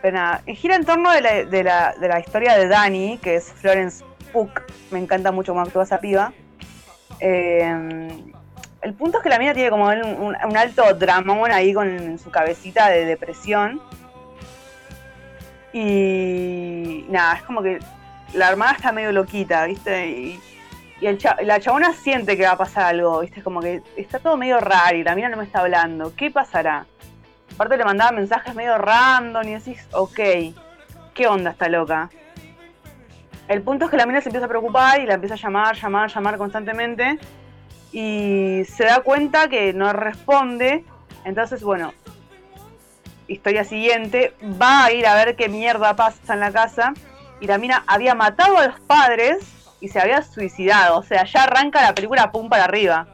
Pero y gira en torno de la, de la- historia de Dani, que es Florence Pugh. Me encanta mucho cómo actúa esa piba. Eh, el punto es que la mina tiene como un, alto dramón ahí con su cabecita de depresión. Y nada, es como que la hermana está medio loquita, ¿viste? Y, la chabona siente que va a pasar algo, ¿viste? Como que está todo medio raro y la mina no me está hablando. ¿Qué pasará? Aparte le mandaba mensajes medio random y decís, ok, ¿qué onda esta loca? El punto es que la mina se empieza a preocupar y la empieza a llamar, llamar, llamar constantemente y se da cuenta que no responde. Entonces, bueno, historia siguiente, va a ir a ver qué mierda pasa en la casa y la mina había matado a los padres y se había suicidado. O sea, ya arranca la película pum para arriba.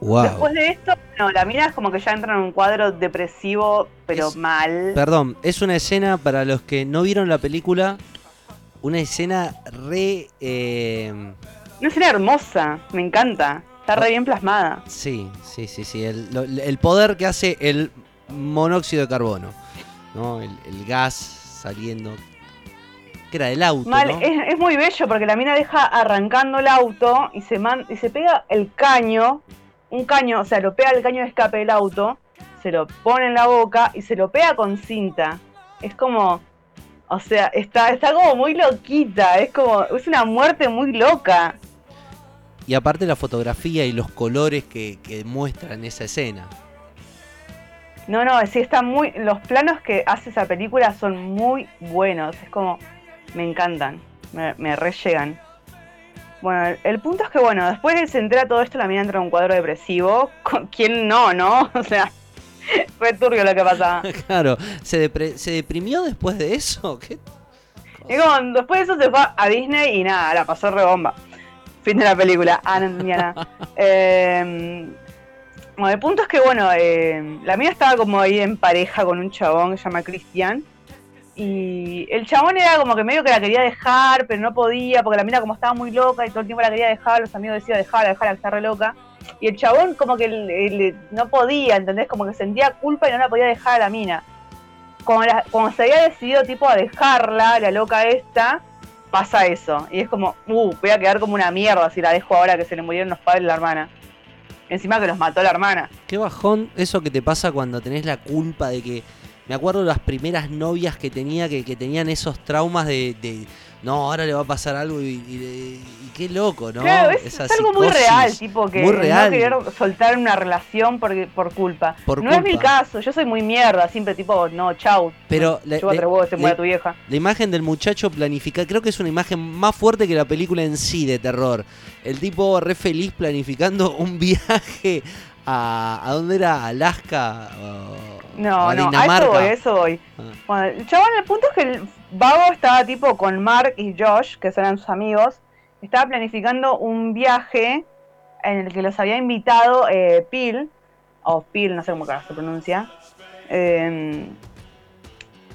Wow. Después de esto, no, la mina es como que ya entra en un cuadro depresivo, pero Es- mal. Perdón, es una escena para los que no vieron la película, una escena re... eh, Una escena hermosa, me encanta. Está re bien plasmada. sí, sí, sí, sí. El, el poder que hace el monóxido de carbono, ¿no? El, el gas saliendo... Que era del auto, Mal, ¿no? es, es muy bello porque la mina deja arrancando el auto y se man, y se pega el caño, un caño, o sea, lo pega el caño de escape del auto, se lo pone en la boca y se lo pega con cinta. Es como, o sea, está, está como muy loquita, es como, es una muerte muy loca. Y aparte la fotografía y los colores que, que muestran esa escena. No, no, sí está muy, los planos que hace esa película son muy buenos, es como, me encantan, me, me re llegan. Bueno, el, el punto es que, bueno, después de se entera todo esto, la mina entra en un cuadro depresivo. [laughs] ¿Con ¿Quién no, no? [laughs] O sea, [laughs] fue turbio lo que pasaba. [laughs] claro, ¿se, depre- ¿se deprimió después de eso? [laughs] ¿Qué? Y como, después de eso se fue a Disney y nada, la pasó re bomba. Fin de la película. Ah, no entendía nada. Eh, bueno, el punto es que, bueno, eh, la mina estaba como ahí en pareja con un chabón que se llama Cristian. Y el chabón era como que medio que la quería dejar, pero no podía, porque la mina como estaba muy loca y todo el tiempo la quería dejar, los amigos decían dejarla, dejarla, que está re loca. Y el chabón como que no podía, ¿entendés? Como que sentía culpa y no la podía dejar a la mina. Cuando, la- cuando se había decidido tipo a dejarla, la loca esta, pasa eso. Y es como, uh, voy a quedar como una mierda si la dejo ahora que se le murieron los padres de la hermana. Encima que los mató la hermana. Qué bajón eso que te pasa cuando tenés la culpa de que. Me acuerdo las primeras novias que tenía que, que tenían esos traumas de, de, No, ahora le va a pasar algo y, y- y qué loco, ¿no? Claro, es, algo muy real, tipo que Muy real. no querer soltar una relación porque, por culpa. Por no es mi caso, yo soy muy mierda, siempre tipo, no, chau. Pero la- Chúpate la- huevo, se muere la- tu vieja. La imagen del muchacho planifica, creo que es una imagen más fuerte que la película en sí de terror. El tipo re feliz planificando [laughs] un viaje a. ¿A dónde era? ¿Alaska? O- o No, a no, a eso voy, a eso voy. Ah. Bueno, el chabón, el punto es que el vago estaba tipo con Mark y Josh, que eran sus amigos, estaba planificando un viaje en el que los había invitado eh, Pil, o Pil, no sé cómo se pronuncia, eh,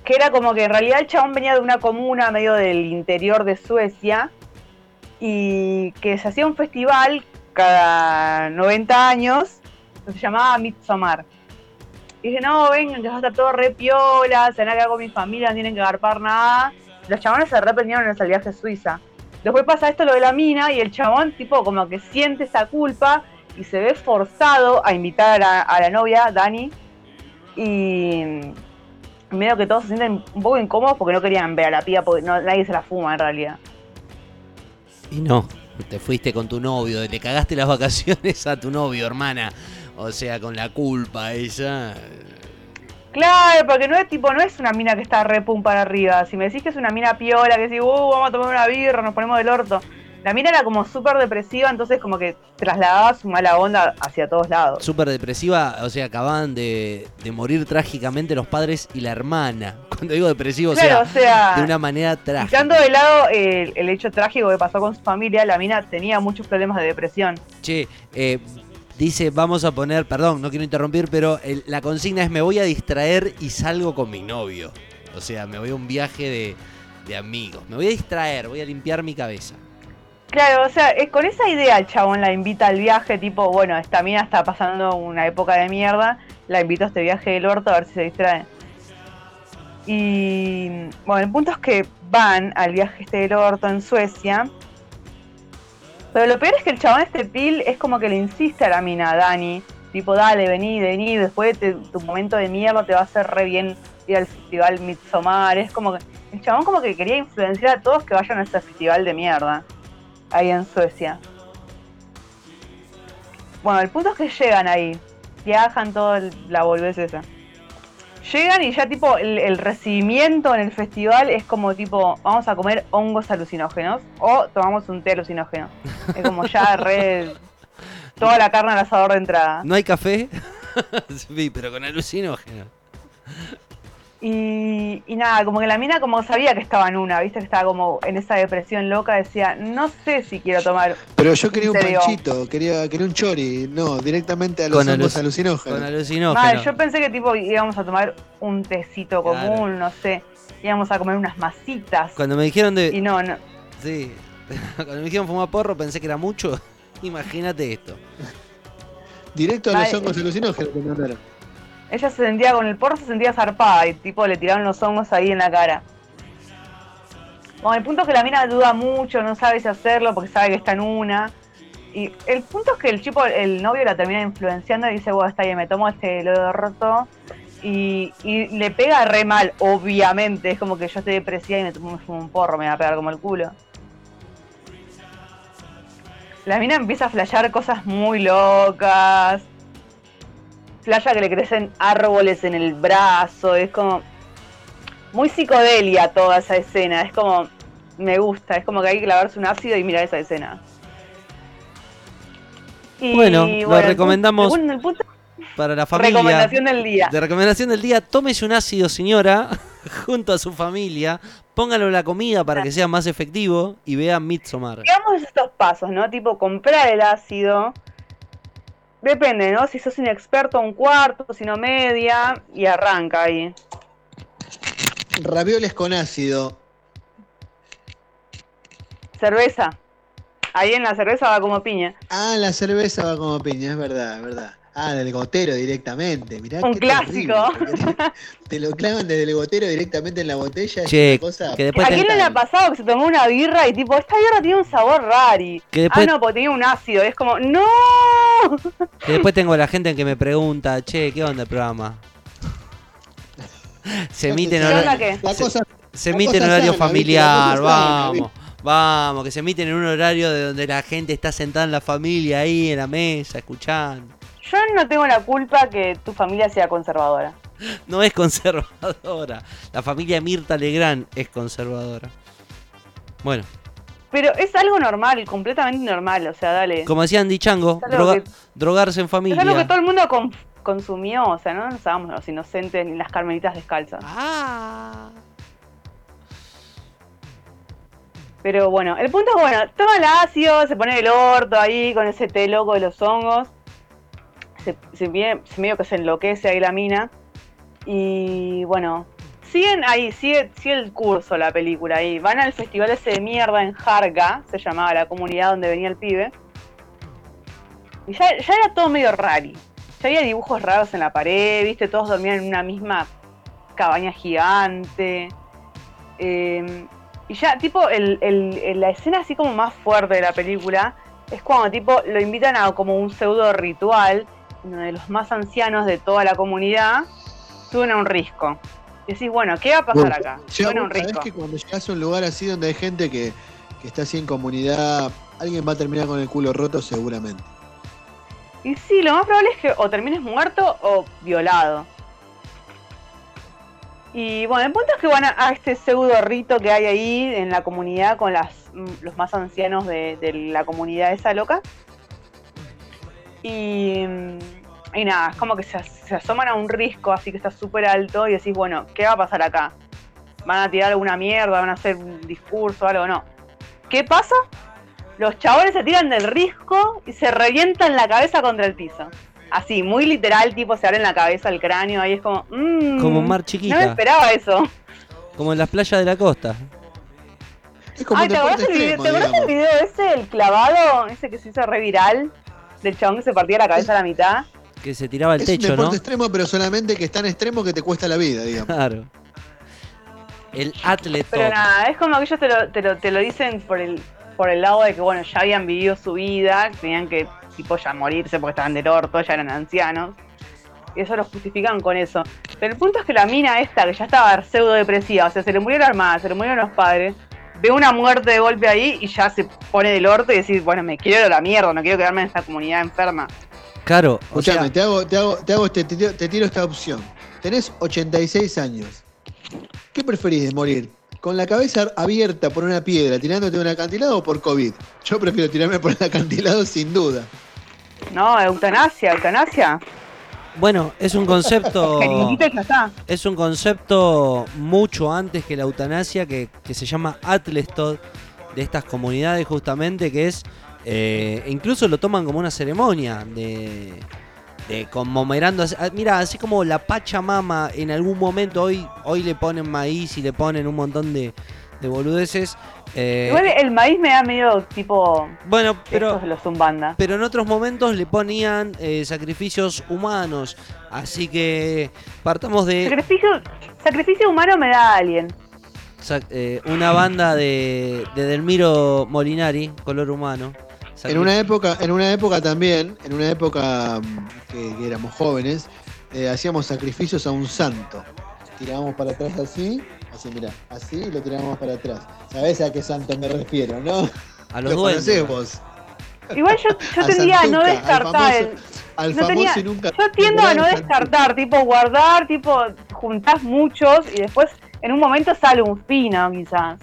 que era como que en realidad el chabón venía de una comuna medio del interior de Suecia y que se hacía un festival cada 90 años se llamaba Midsommar. Y dije, no, vengan, que va a estar todo re piola, se van a quedar con mi familia, no tienen que agarpar nada. Los chabones se arrepentieron en ese viaje a Suiza. Después pasa esto lo de la mina y el chabón tipo como que siente esa culpa y se ve forzado a invitar a, a la novia, Dani. Y medio que todos se sienten un poco incómodos porque no querían ver a la piba porque no- nadie se la fuma en realidad. Y no, te fuiste con tu novio, le cagaste las vacaciones a tu novio, hermana. O sea, con la culpa esa. Claro, porque no es tipo, no es una mina que está re pum para arriba. Si me decís que es una mina piola, que decís, uh, vamos a tomar una birra, nos ponemos del orto. La mina era como súper depresiva, entonces como que trasladaba su mala onda hacia todos lados. Súper depresiva, o sea, acababan de, de morir trágicamente los padres y la hermana. [laughs] Cuando digo depresivo, o Claro, sea, o sea, de una manera trágica. Quitando de lado el, el hecho trágico que pasó con su familia, la mina tenía muchos problemas de depresión. Che, eh, dice, vamos a poner, perdón, no quiero interrumpir, pero la consigna es me voy a distraer y salgo con mi novio. O sea, me voy a un viaje de, de amigos. Me voy a distraer, voy a limpiar mi cabeza. Claro, o sea, eh, con esa idea el chabón la invita al viaje, tipo, bueno, esta mina está pasando una época de mierda, la invito a este viaje del orto a ver si se distrae. Y bueno, el punto es que van al viaje este del orto en Suecia. Pero lo peor es que el chabón este pil es como que le insiste a la mina, a Dani, tipo, dale, vení, vení, después de tu momento de mierda te va a hacer re bien ir al festival Midsommar. Es como que el chabón como que quería influenciar a todos que vayan a ese festival de mierda ahí en Suecia. Bueno, el punto es que llegan ahí, viajan toda la boludez esa. Llegan y ya tipo el, el recibimiento en el festival es como tipo, vamos a comer hongos alucinógenos o tomamos un té alucinógeno. Es como ya [laughs] re... Toda la carne al asador de entrada. ¿No hay café? [laughs] sí, pero con alucinógeno. Y, y nada, como que la mina como sabía que estaba en una, viste que estaba como en esa depresión loca, decía, no sé si quiero tomar. Pero yo quería un ¿En serio? panchito, quería, quería un chori, no, directamente a los Con hongos aluc- alucinógenos. Con alucinógeno. Mal, yo pensé que tipo íbamos a tomar un tecito Claro. común, no sé, íbamos a comer unas masitas. Cuando me dijeron de. Y no, no. Sí. [laughs] Cuando me dijeron fumar porro pensé que era mucho. [laughs] Imagínate esto. Directo a los hongos alucinógenos te mandaron. Ella se sentía con el porro, se sentía zarpada y tipo le tiraron los hongos ahí en la cara. Bueno, el punto es que la mina duda mucho, no sabe si hacerlo porque sabe que está en una. Y el punto es que el chico, el novio la termina influenciando y dice, bueno, está bien, me tomo este helado roto. Y, le pega re mal, obviamente. Es como que yo estoy depresiva y me tomo un porro, me va a pegar como el culo. La mina empieza a flashear cosas muy locas. Flasha que le crecen árboles en el brazo. Es como. Muy psicodelia toda esa escena. Es como. Me gusta. Es como que hay que clavarse un ácido y mirar esa escena. Y, Bueno, lo el recomendamos punto- el punto- Para la familia. recomendación del día. De recomendación del día, tómese un ácido, señora, [laughs] junto a su familia. Póngalo en la comida para que sea más efectivo y vea Midsommar. Digamos estos pasos, ¿no? Tipo, comprar el ácido. Depende, ¿no? Si sos inexperto, un cuarto, si no media, y arranca ahí. Ravioles con ácido. Cerveza. Ahí en la cerveza va como piña. Ah, la cerveza va como piña, es verdad, es verdad. Ah, del gotero directamente. Mirá Un qué clásico. terrible, Te lo clavan desde el gotero directamente en la botella. es Che, una cosa que después ¿A quién no le ha pasado que se tomó una birra y tipo, esta birra tiene un sabor rari? Que después- Ah, no, porque tenía un ácido. Es como, ¡no! Que después tengo la gente que me pregunta, che, ¿qué onda el programa? [laughs] Se emite en ¿Qué horario, cosa, se emite en horario familiar, sana, vamos, vamos, que se emite en un horario de donde la gente está sentada en la familia ahí en la mesa, escuchando. Yo no tengo la culpa que tu familia sea conservadora. No es conservadora. La familia Mirta Legrand es conservadora. Bueno, Pero es algo normal, completamente normal. O sea, dale. como decía Andy Chango, Es algo droga- que- drogarse en Es algo que familia. todo el mundo con- consumió. O sea, no nos hagamos los inocentes ni las carmelitas descalzas. Ah. Pero bueno, el punto es bueno, toma el ácido, se pone el orto ahí con ese té loco de los hongos. Se, se, se medio que se enloquece ahí la mina. Y bueno, siguen ahí, sigue, sigue el curso la película ahí. Van al festival ese de mierda en Jarga, se llamaba la comunidad donde venía el pibe. Y ya, ya era todo medio rari. Ya había dibujos raros en la pared, viste, todos dormían en una misma cabaña gigante. Eh, y ya, tipo, el- el- la escena así como más fuerte de la película es cuando, tipo, lo invitan a como un pseudo ritual donde los más ancianos de toda la comunidad suben a un risco. Y decís, bueno, ¿qué va a pasar acá? Ya Suben a un risco. que cuando llegas a un lugar así donde hay gente que, que está así en comunidad, alguien va a terminar con el culo roto seguramente. Y sí, lo más probable es que o termines muerto o violado. Y bueno, el punto es que van a, a este pseudo rito que hay ahí en la comunidad con las, mm, los más ancianos de, de la comunidad esa loca. Y, y nada, es como que se, as- se asoman a un risco así que está súper alto y decís, bueno, ¿qué va a pasar acá? ¿Van a tirar alguna mierda? ¿Van a hacer un discurso o algo? No. ¿Qué pasa? Los chabones se tiran del risco y se revientan la cabeza contra el piso. Así, muy literal, tipo se abren la cabeza, el cráneo, ahí es como... mm, Como un mar No me esperaba eso. como en las playas de la costa. Es como Ay, un ¿te acordás, el video, extremo, ¿te acordás el digamos. video ese, el clavado, ese que se hizo re viral? Del chabón que se partía la cabeza a la mitad. Que se tiraba el Es un techo, deporte ¿no? extremo, pero solamente que es tan extremo que te cuesta la vida, digamos. Claro. El atleta. Pero nada, es como que ellos te lo, te lo, te lo dicen por el, por el lado de que, bueno, ya habían vivido su vida, tenían que tipo ya morirse porque estaban del orto, ya eran ancianos. Y eso lo justifican con eso. Pero el punto es que la mina esta, que ya estaba pseudo depresiva, o sea, se le murió la hermana, se le murieron los padres, ve una muerte de golpe ahí y ya se pone del orto y decir, bueno, me quiero ir a la mierda, no quiero quedarme en esta comunidad enferma. Claro, o Escuchame, sea, te hago, te hago, te hago este, te, tiro, te tiro esta opción. Tenés 86 años. ¿Qué preferís de morir? ¿Con la cabeza abierta por una piedra tirándote de un acantilado o por COVID? Yo prefiero tirarme por el acantilado sin duda. No, eutanasia, eutanasia. Bueno, es un concepto. [laughs] Ya está. Es un concepto mucho antes que la eutanasia que, que se llama Atlestod de estas comunidades justamente que es eh, incluso lo toman como una ceremonia de, de conmemorando ah, mira así como la Pachamama en algún momento hoy hoy le ponen maíz y le ponen un montón de, de boludeces eh, Igual el maíz me da medio tipo. bueno pero los zumbanda. pero en otros momentos le ponían eh, sacrificios humanos así que partamos de Sacrificio, sacrificio humano me da alguien. Eh, una banda de, de Delmiro Molinari, color humano. En una época, en una época también, en una época mm, que, que éramos jóvenes, eh, hacíamos sacrificios a un santo. Tirábamos para atrás así, así mira, así lo tirábamos para atrás. ¿Sabés a qué santo me refiero, no? a los Lo duendes. vos. Igual yo, yo A tendría a no al descartar famoso-. Al no famoso tenía- y nunca. yo tiendo a no descartar, tipo guardar, tipo juntás muchos y después en un momento sale un fino, quizás.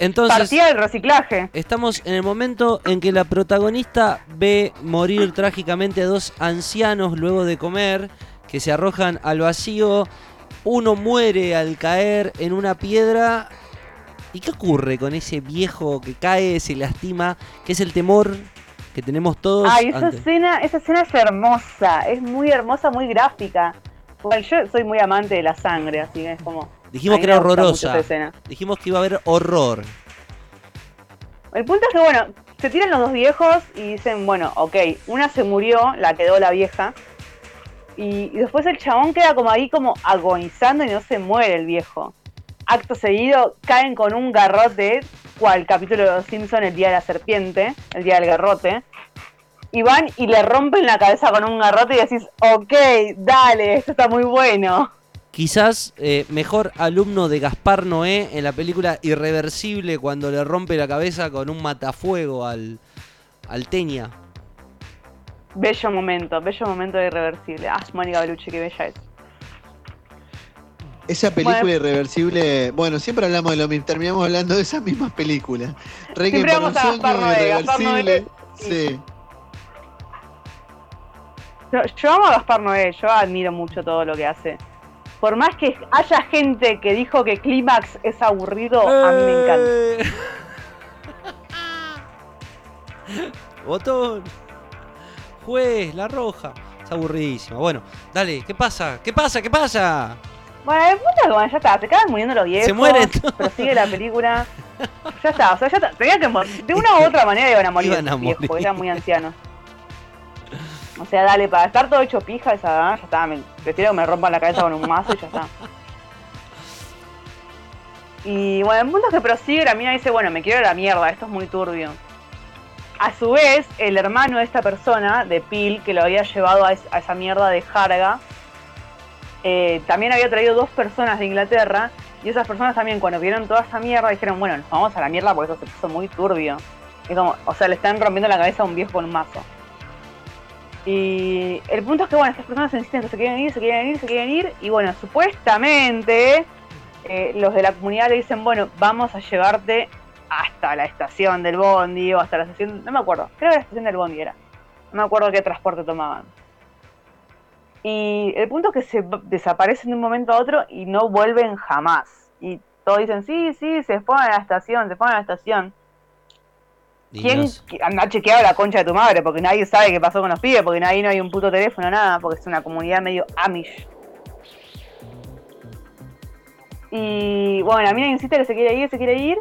Entonces, Partida del reciclaje. estamos en el momento en que la protagonista ve morir trágicamente a dos ancianos luego de comer, que se arrojan al vacío. Uno muere al caer en una piedra. ¿Y qué ocurre con ese viejo que cae, se lastima? Que es el temor que tenemos todos. Ay, esa escena, esa escena es hermosa, es muy hermosa, muy gráfica. Igual yo soy muy amante de la sangre, así que es como. Dijimos que era horrorosa. Dijimos que iba a haber horror. El punto es que, bueno, se tiran los dos viejos y dicen, bueno, ok, una se murió, la quedó la vieja. Y, después el chabón queda como ahí como agonizando y no se muere el viejo. Acto seguido caen con un garrote, cual capítulo de Los Simpson el día de la serpiente, el día del garrote. Y van y le rompen la cabeza con un garrote y decís, ok, dale, esto está muy bueno. Quizás eh, mejor alumno de Gaspar Noé en la película Irreversible cuando le rompe la cabeza con un matafuego al, al Teña. Bello momento, bello momento de irreversible. Ah, Mónica Bellucci, qué bella es. Esa película Bueno. irreversible, bueno, siempre hablamos de lo mismo, terminamos hablando de esas mismas películas. Requiem Siempre vamos a sueño, Gaspar Noé, Gaspar irreversible. Noé. Sí. Yo, yo amo a Gaspar Noé, yo admiro mucho todo lo que hace. Por más que haya gente que dijo que Clímax es aburrido, a mí me encanta. Eh. [laughs] Botón. Juez, la roja. Es aburridísimo. Bueno, dale, ¿qué pasa? ¿Qué pasa? ¿Qué pasa? Bueno, el punto es que bueno, ya está, se acaban muriendo los viejos. Se mueren todos. Prosigue la película. Ya está, o sea, ya está. Tenía que morir. De una u otra manera iban a morir Iban a los viejos, morir. porque eran muy ancianos. O sea, dale, para estar todo hecho pija esa edad, ya está. Me, prefiero que me rompan la cabeza con un mazo y ya está. Y bueno, el punto es que prosigue, la mina dice, bueno, me quiero la mierda, esto es muy turbio. A su vez, el hermano de esta persona, de Pil, que lo había llevado a, es- a esa mierda de Jarga, eh, también había traído dos personas de Inglaterra, y esas personas también cuando vieron toda esa mierda dijeron, bueno, nos vamos a la mierda porque esto se puso muy turbio. Como, o sea, le están rompiendo la cabeza a un viejo con un mazo. Y el punto es que, bueno, estas personas insisten que se quieren ir, se quieren ir, se quieren ir, y bueno, supuestamente eh, los de la comunidad le dicen, bueno, vamos a llevarte hasta la estación del bondi o hasta la estación, no me acuerdo, creo que la estación del bondi era. No me acuerdo qué transporte tomaban. Y el punto es que se desaparecen de un momento a otro y no vuelven jamás. Y todos dicen, sí, sí, se fueron a la estación, se fueron a la estación. ¿Quién anda chequeado la concha de tu madre? Porque nadie sabe qué pasó con los pibes, porque ahí no hay un puto teléfono, nada, porque es una comunidad medio Amish. Y bueno, la mina insiste que se quiere ir, se quiere ir.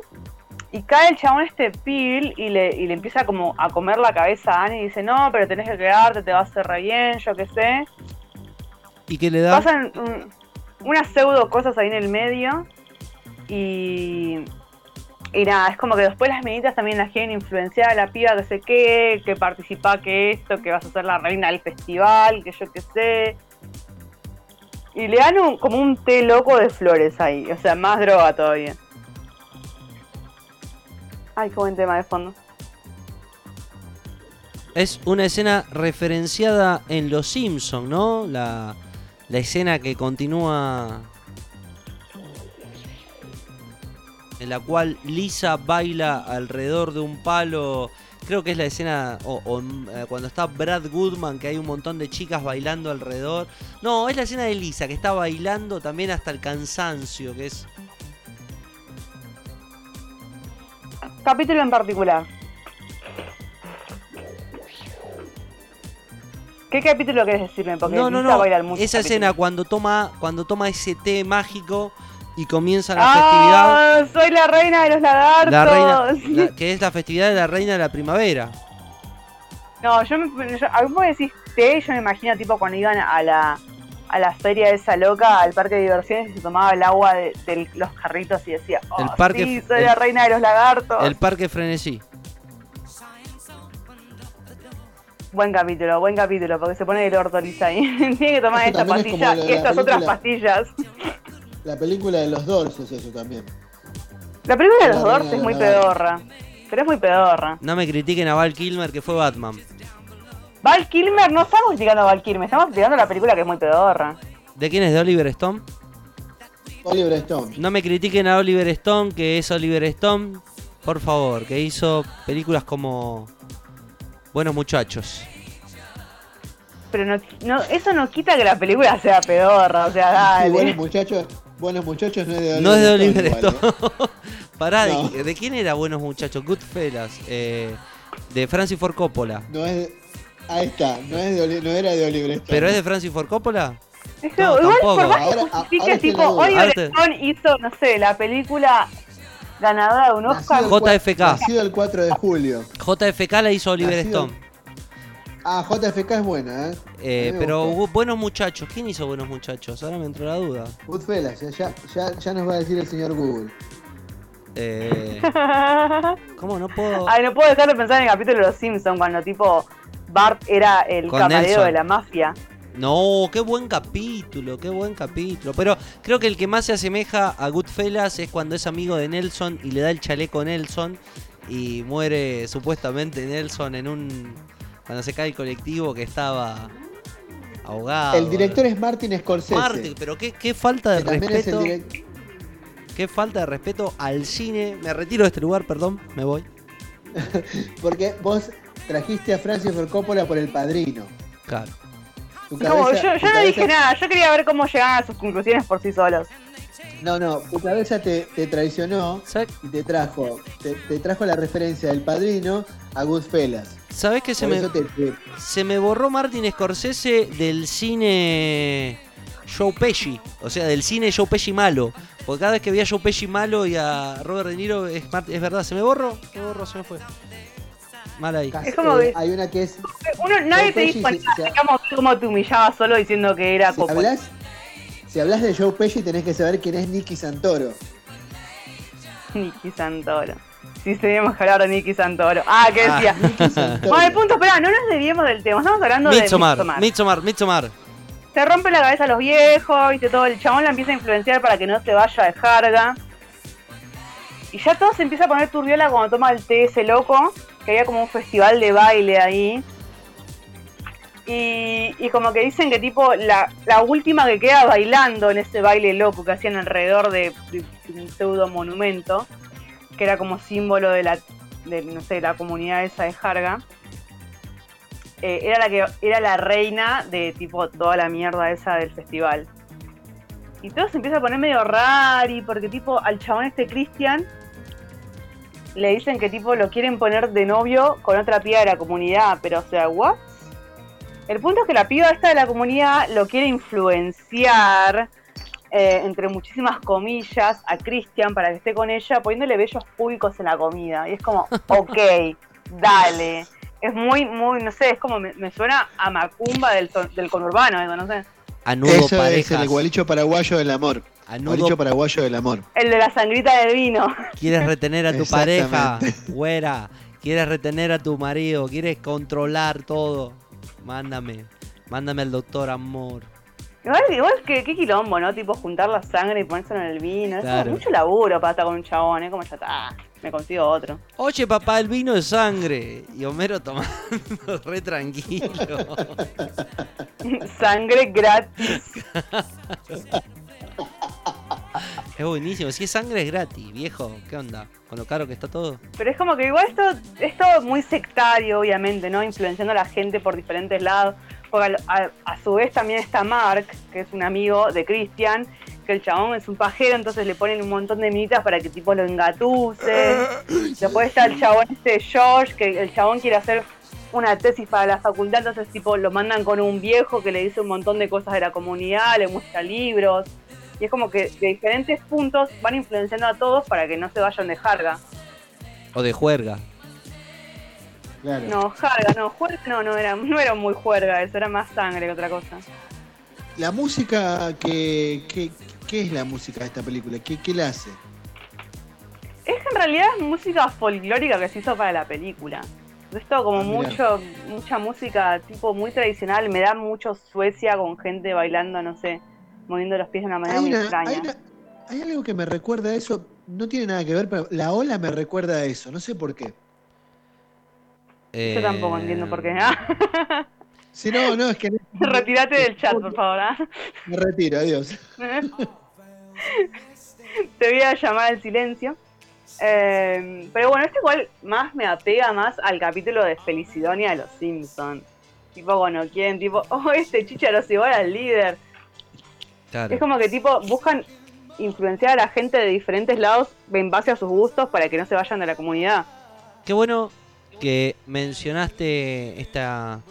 Y cae el chabón este pil y le, y le empieza como a comer la cabeza a Annie y dice, no, pero tenés que quedarte, te va a hacer re bien, yo qué sé. ¿Y qué le da? Pasan unas pseudo cosas ahí en el medio y Y nada, es como que después las minitas también las quieren influenciar a la piba que sé qué, que participa que esto, que vas a ser la reina del festival, que yo qué sé. Y le dan un- como un té loco de flores ahí, o sea, más droga todavía. Ay, qué buen tema de fondo. Es una escena referenciada en Los Simpson, ¿no? La, la escena que continúa en la cual Lisa baila alrededor de un palo. Creo que es la escena o, eh, cuando está Brad Goodman, que hay un montón de chicas bailando alrededor. No, es la escena de Lisa, que está bailando también hasta el cansancio, que es... Capítulo en particular. ¿Qué capítulo querés decirme? Porque No, no, no. baila en muchos Esa escena cuando toma, cuando toma ese té mágico y comienza la festividad. ¡Ah! Soy la reina de los lagartos. La reina, la- que es la festividad de la reina de la primavera. No, yo, me, yo- a mí me decís té, yo me imagino tipo cuando iban a la, a la feria esa loca, al parque de diversiones, y se tomaba el agua de, de los carritos y decía, oh, El parque- sí, soy el- la reina de los lagartos. El parque frenesí. Buen capítulo, buen capítulo, porque se pone el orto Lisa ahí. [laughs] Tiene que tomar Eso esta es pastilla de y estas otras pastillas. La película de los Doors es eso también. La película de los de es muy pedorra. Pero es muy pedorra. No me critiquen a Val Kilmer que fue Batman. Val Kilmer, no estamos criticando a Val Kilmer, estamos criticando la película que es muy pedorra. ¿De quién es? ¿De Oliver Stone? Oliver Stone. No me critiquen a Oliver Stone, que es Oliver Stone, por favor, que hizo películas como Buenos Muchachos. Pero no, no, eso no quita que la película sea pedorra, o sea, Sí, dale. buenos muchachos, buenos muchachos no es de Oliver No es de Stone Oliver igual, ¿eh? Stone. [laughs] Pará, ¿de- No. ¿de, quién era Buenos Muchachos? Goodfellas. Eh, de Francis Ford Coppola. No es de- Ahí está, no, es de Oli- no era de Oliver Stone. ¿Pero es de Francis Ford Coppola? Es que No, igual tampoco. por más que Ahora- justifique, ahora estoy en tipo. Oliver Stone hizo, no sé, la película ganadora de un Oscar. Nacido el cua- JFK. Nacido el 4 de julio. JFK la hizo Oliver Nacido- Stone. Ah, JFK es buena, ¿eh? Eh, pero hubo Buenos Muchachos. ¿Quién hizo Buenos Muchachos? Ahora me entró la duda. Goodfellas, ya, ya, ya, ya nos va a decir el señor Google. Eh, [laughs] ¿Cómo no puedo? Ay, no puedo dejar de pensar en el capítulo de Los Simpsons cuando tipo Bart era el Con camarero Nelson. de la mafia. No, qué buen capítulo, qué buen capítulo. Pero creo que el que más se asemeja a Goodfellas es cuando es amigo de Nelson y le da el chaleco a Nelson y muere supuestamente Nelson en un... cuando se cae el colectivo que estaba ahogado. el director es Martin Scorsese. Martin, pero qué, qué falta de respeto. direct- Qué falta de respeto al cine. Me retiro de este lugar, perdón, me voy. [laughs] Porque vos trajiste a Francis Ford Coppola por el padrino. Claro. Cabeza- yo, tu yo no cabeza- dije nada, yo quería ver cómo llegaban a sus conclusiones por sí solos. No, no, tu cabeza te, te traicionó ¿Sabes, y te trajo, te, te trajo la referencia del padrino a Goodfellas. sabés que se Por me, te, se me borró Martin Scorsese del cine Joe Pesci? O sea, del cine Joe Pesci malo. Porque cada vez que veía a Joe Pesci malo y a Robert De Niro, es verdad, se me borró, se me borró, se me fue. Mal ahí. Es como eh, que- hay una que es. Uno, nadie te dijo nada, si- digamos cómo te humillaba solo diciendo que era Si Coppola. hablas, si hablas de Joe Pesci tenés que saber quién es Nicky Santoro. Nicky Santoro. Sí, teníamos que hablar de Nicky Santoro. Ah, ¿qué Ah. decía? Nicky Santoro. Bueno, el punto, espera, no nos desviemos del tema. Estamos hablando Midsommar, de. Midsommar, Midsommar. Se rompe la cabeza a los viejos, viste todo. El chabón la empieza a influenciar para que no se vaya de jarga. Y ya todo se empieza a poner turbiola cuando toma el té ese loco. Que había como un festival de baile ahí. Y, y como que dicen que tipo la, la última que queda bailando en ese baile loco que hacían alrededor de, un pseudo monumento, que era como símbolo de la, de, no sé, la comunidad esa de Jarga, eh, era la que era la reina de tipo toda la mierda esa del festival. Y todo se empieza a poner medio rari, porque tipo al chabón este Cristian le dicen que tipo lo quieren poner de novio con otra piba de la comunidad, pero o sea, ¿what? El punto es que la piba esta de la comunidad lo quiere influenciar, eh, entre muchísimas comillas, a Cristian para que esté con ella, poniéndole bellos públicos en la comida. Y es como, [laughs] ok, dale. Es muy, muy, no sé, es como me, me suena a Macumba del, del conurbano, eso, no sé. A nudo Eso es parejas. el gualicho paraguayo del amor. A nudo- Gualicho paraguayo del amor. El de la sangrita del vino. ¿Quieres retener a tu pareja? Güera. ¿Quieres retener a tu marido? ¿Quieres controlar todo? Mándame. Mándame al doctor amor. Igual, igual que qué quilombo, ¿no? Tipo juntar la sangre y ponérselo en el vino. Eso es mucho laburo para estar con un chabón, ¿eh? Como ya está. Me consigo otro. Oye, papá, el vino es sangre. Y Homero tomando [laughs] re tranquilo. [laughs] Sangre gratis. [laughs] Es buenísimo. Si es sangre es gratis, viejo. ¿Qué onda? Con lo caro que está todo. Pero es como que igual esto es todo muy sectario, obviamente, ¿no? Influenciando a la gente por diferentes lados. Porque a, a- a su vez también está Mark, que es un amigo de Christian, que el chabón es un pajero, entonces le ponen un montón de minitas para que tipo lo engatuse. [laughs] Después está el chabón este George, que el chabón quiere hacer una tesis para la facultad, entonces tipo lo mandan con un viejo que le dice un montón de cosas de la comunidad, le muestra libros. Y es como que de diferentes puntos van influenciando a todos para que no se vayan de jarga. O de juerga. Claro. No, jarga, no, juerga no, no era, no era muy juerga, eso era más sangre que otra cosa. La música que, que- ¿Qué es la música de esta película? ¿Qué, qué la hace? Es que en realidad es música folclórica que se hizo para la película. Es todo como Ah, mucho, mucha música tipo muy tradicional, me da mucho Suecia con gente bailando, no sé, moviendo los pies de una manera Hay, muy una- extraña. hay una- hay algo que me recuerda a eso, no tiene nada que ver, pero la ola me recuerda a eso, no sé por qué. Yo tampoco entiendo por qué. Eh, [laughs] ¿ah? Si no, no, es que [laughs] Retirate del chat, por favor. ¿ah? me retiro, adiós. [laughs] Te voy a llamar al silencio. Eh, pero bueno, este igual más me apega más al capítulo de Felicidonia de los Simpsons. Tipo, bueno, quieren, tipo, [laughs] oh, este chicharo se igual al líder. Claro. Es como que, tipo, buscan influenciar a la gente de diferentes lados en base a sus gustos para que no se vayan de la comunidad. Qué bueno que mencionaste esta,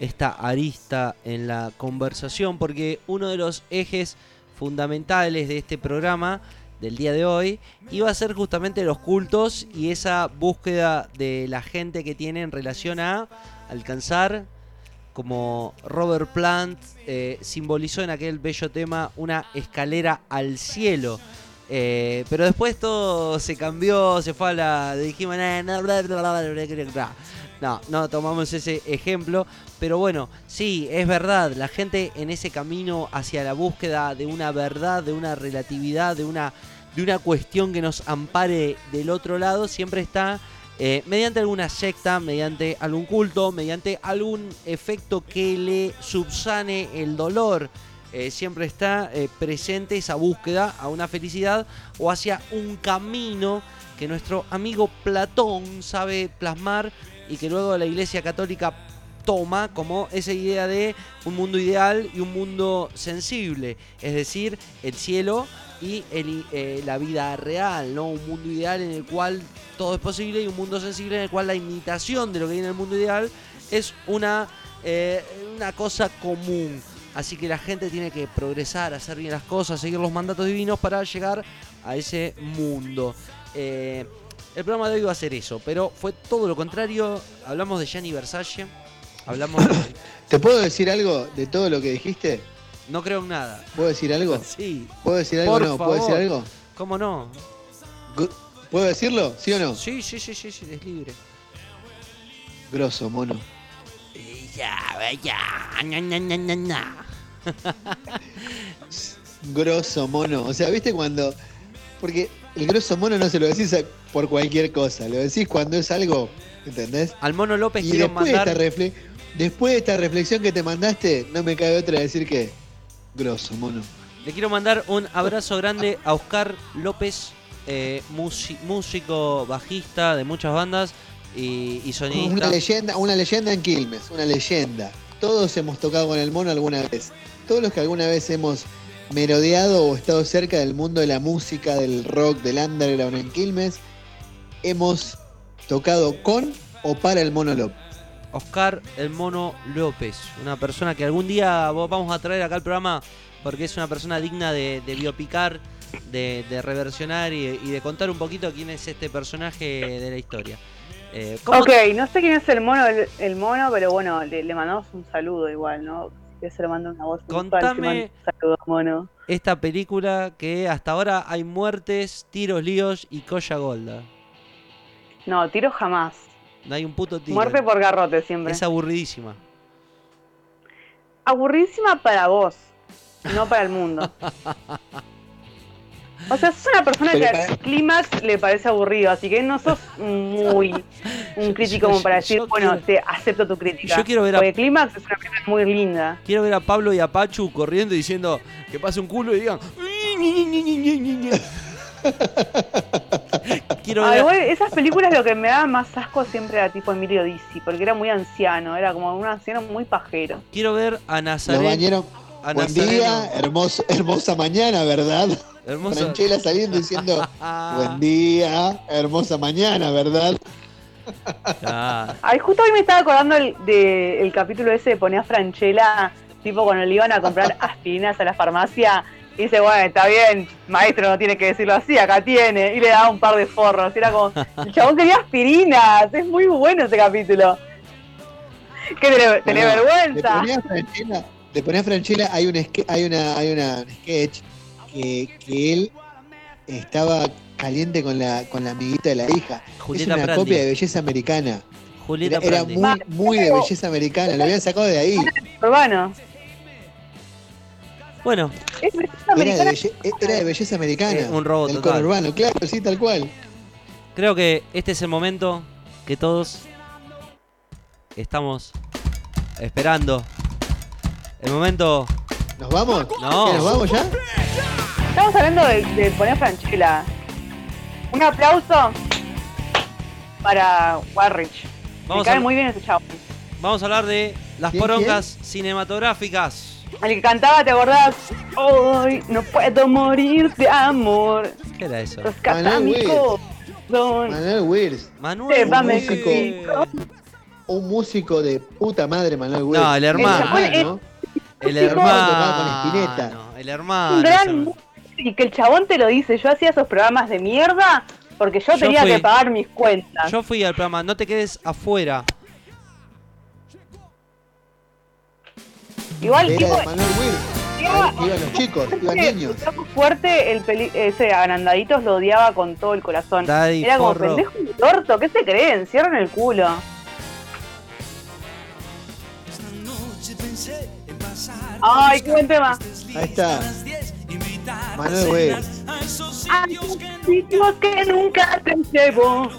esta arista en la conversación, porque uno de los ejes fundamentales de este programa del día de hoy iba a ser justamente los cultos y esa búsqueda de la gente que tiene en relación a alcanzar, como Robert Plant eh, simbolizó en aquel bello tema, una escalera al cielo. Eh, pero después todo se cambió, se fue a la. Dijimos, No, no tomamos ese ejemplo. Pero bueno, sí, es verdad. La gente en ese camino hacia la búsqueda de una verdad, de una relatividad, de una, de una cuestión que nos ampare del otro lado, siempre está eh, mediante alguna secta, mediante algún culto, mediante algún efecto que le subsane el dolor. Eh, siempre está eh, presente esa búsqueda a una felicidad o hacia un camino que nuestro amigo Platón sabe plasmar y que luego la Iglesia Católica toma como esa idea de un mundo ideal y un mundo sensible, es decir, el cielo y eh, la vida real, ¿no? Un mundo ideal en el cual todo es posible y un mundo sensible en el cual la imitación de lo que hay en el mundo ideal es una, eh, una cosa común. Así que la gente tiene que progresar, hacer bien las cosas, seguir los mandatos divinos para llegar a ese mundo. Eh, el programa de hoy va a ser eso, pero fue todo lo contrario. Hablamos de Gianni Versace, hablamos de... [coughs] ¿Te puedo decir algo de todo lo que dijiste? No creo en nada. ¿Puedo decir algo? [laughs] Sí, ¿Puedo decir algo o Por no? ¿Puedo decir algo? ¿cómo no? ¿Puedo decirlo? ¿Sí o no? Sí, sí, sí, sí, sí, es libre. Grosso, mono. Ya, na, na, na, na. [laughs] Grosso, mono. O sea, ¿viste cuando.? Porque el grosso mono no se lo decís por cualquier cosa. Lo decís cuando es algo. ¿Entendés? Al Mono López Y quiero después de, esta mandar... después de esta reflexión que te mandaste, no me cabe otra de decir que. Grosso, mono. Le quiero mandar un abrazo grande a Oscar López, eh, músico bajista de muchas bandas y, y Una leyenda, una leyenda en Quilmes, una leyenda. Todos hemos tocado con el mono alguna vez. Todos los que alguna vez hemos merodeado o estado cerca del mundo de la música, del rock, del underground en Quilmes, hemos tocado con o para el mono López. Oscar el Mono López, una persona que algún día vamos a traer acá al programa porque es una persona digna de, de biopicar, de, de reversionar y, y de contar un poquito quién es este personaje de la historia. Eh, ¿cómo- Ok, no sé quién es el mono, el, el mono, pero bueno, le, le mandamos un saludo igual, ¿no? Que se lo manda una voz. Contame- mono. Esta película que hasta ahora hay muertes, tiros, líos y colla golda. No, tiro jamás. No hay un puto tiro. Muerte por garrote siempre. Es aburridísima. Aburridísima para vos, no para el mundo. [laughs] O sea, sos una persona que al clímax le parece aburrido, así que no sos muy [laughs] un crítico como para decir, bueno, te acepto tu crítica. yo quiero ver a- Porque clímax es una película muy linda. Quiero ver a Pablo y a Pachu corriendo y diciendo que pase un culo y digan. [laughs] Quiero Ah, ver. esas películas lo que me daba más asco siempre era tipo Emilio Dizzi, porque era muy anciano, era como un anciano muy pajero. Quiero ver a a Buen día, hermosa mañana, ¿verdad? Hermoso. Franchella saliendo diciendo, [laughs] buen día, hermosa mañana, ¿verdad? Ah, Ay, justo hoy me estaba acordando el, de, el capítulo ese de ponía Franchella, tipo cuando le iban a comprar [laughs] aspirinas a la farmacia, y dice, bueno, está bien, maestro, no tiene que decirlo así, acá tiene, y le daba un par de forros, y era como, [laughs] el chabón quería aspirinas, es muy bueno ese capítulo. ¿Qué tenés, tenés Bueno, vergüenza? Le ponía a Franchella, hay un hay una, hay una un sketch que, que él estaba caliente con la, con la amiguita de la hija. Julieta es una Prandi. copia de belleza americana. Julieta Era, era muy, muy de belleza americana, lo habían sacado de ahí. Urbano. Bueno, Es belleza Era de, belle- era de belleza americana. Eh, un robot total. conurbano, claro, sí, tal cual. creo que este es el momento que todos estamos esperando. El momento. ¿Nos vamos? No. ¿Que ¿Nos vamos ya? Estamos hablando de, de poner Franchella. Un aplauso para Warrich. Vamos Me cae a- muy bien ese chabón. Vamos a hablar de las ¿Quién, porongas cinematográficas. El que cantaba, ¿te acordás? Hoy no puedo morir de amor. ¿Qué era eso? Rescata Manuel mi Wills. corazón. Manuel Wills, Manuel. Contigo. un músico de puta madre, Manuel Wills. No, el hermano. El hermano. El hermano. Tocaba con Spinetta. El Un hermano. gran ese- músico. Y que el chabón te lo dice. Yo hacía esos programas de mierda porque yo, Yo tenía fui- que pagar mis cuentas. Yo fui al programa, no te quedes afuera. Igual, tipo, de Manuel iba- Ahí Iban los chicos, [laughs] iban Ese niños. fuerte, el peli- ese agrandaditos lo odiaba con todo el corazón. Daddy Era como pendejo y torto, ¿qué se creen? Cierran el culo. Ay, qué buen tema. Ahí está. Manuel. Ay, sitios que nunca te llevo.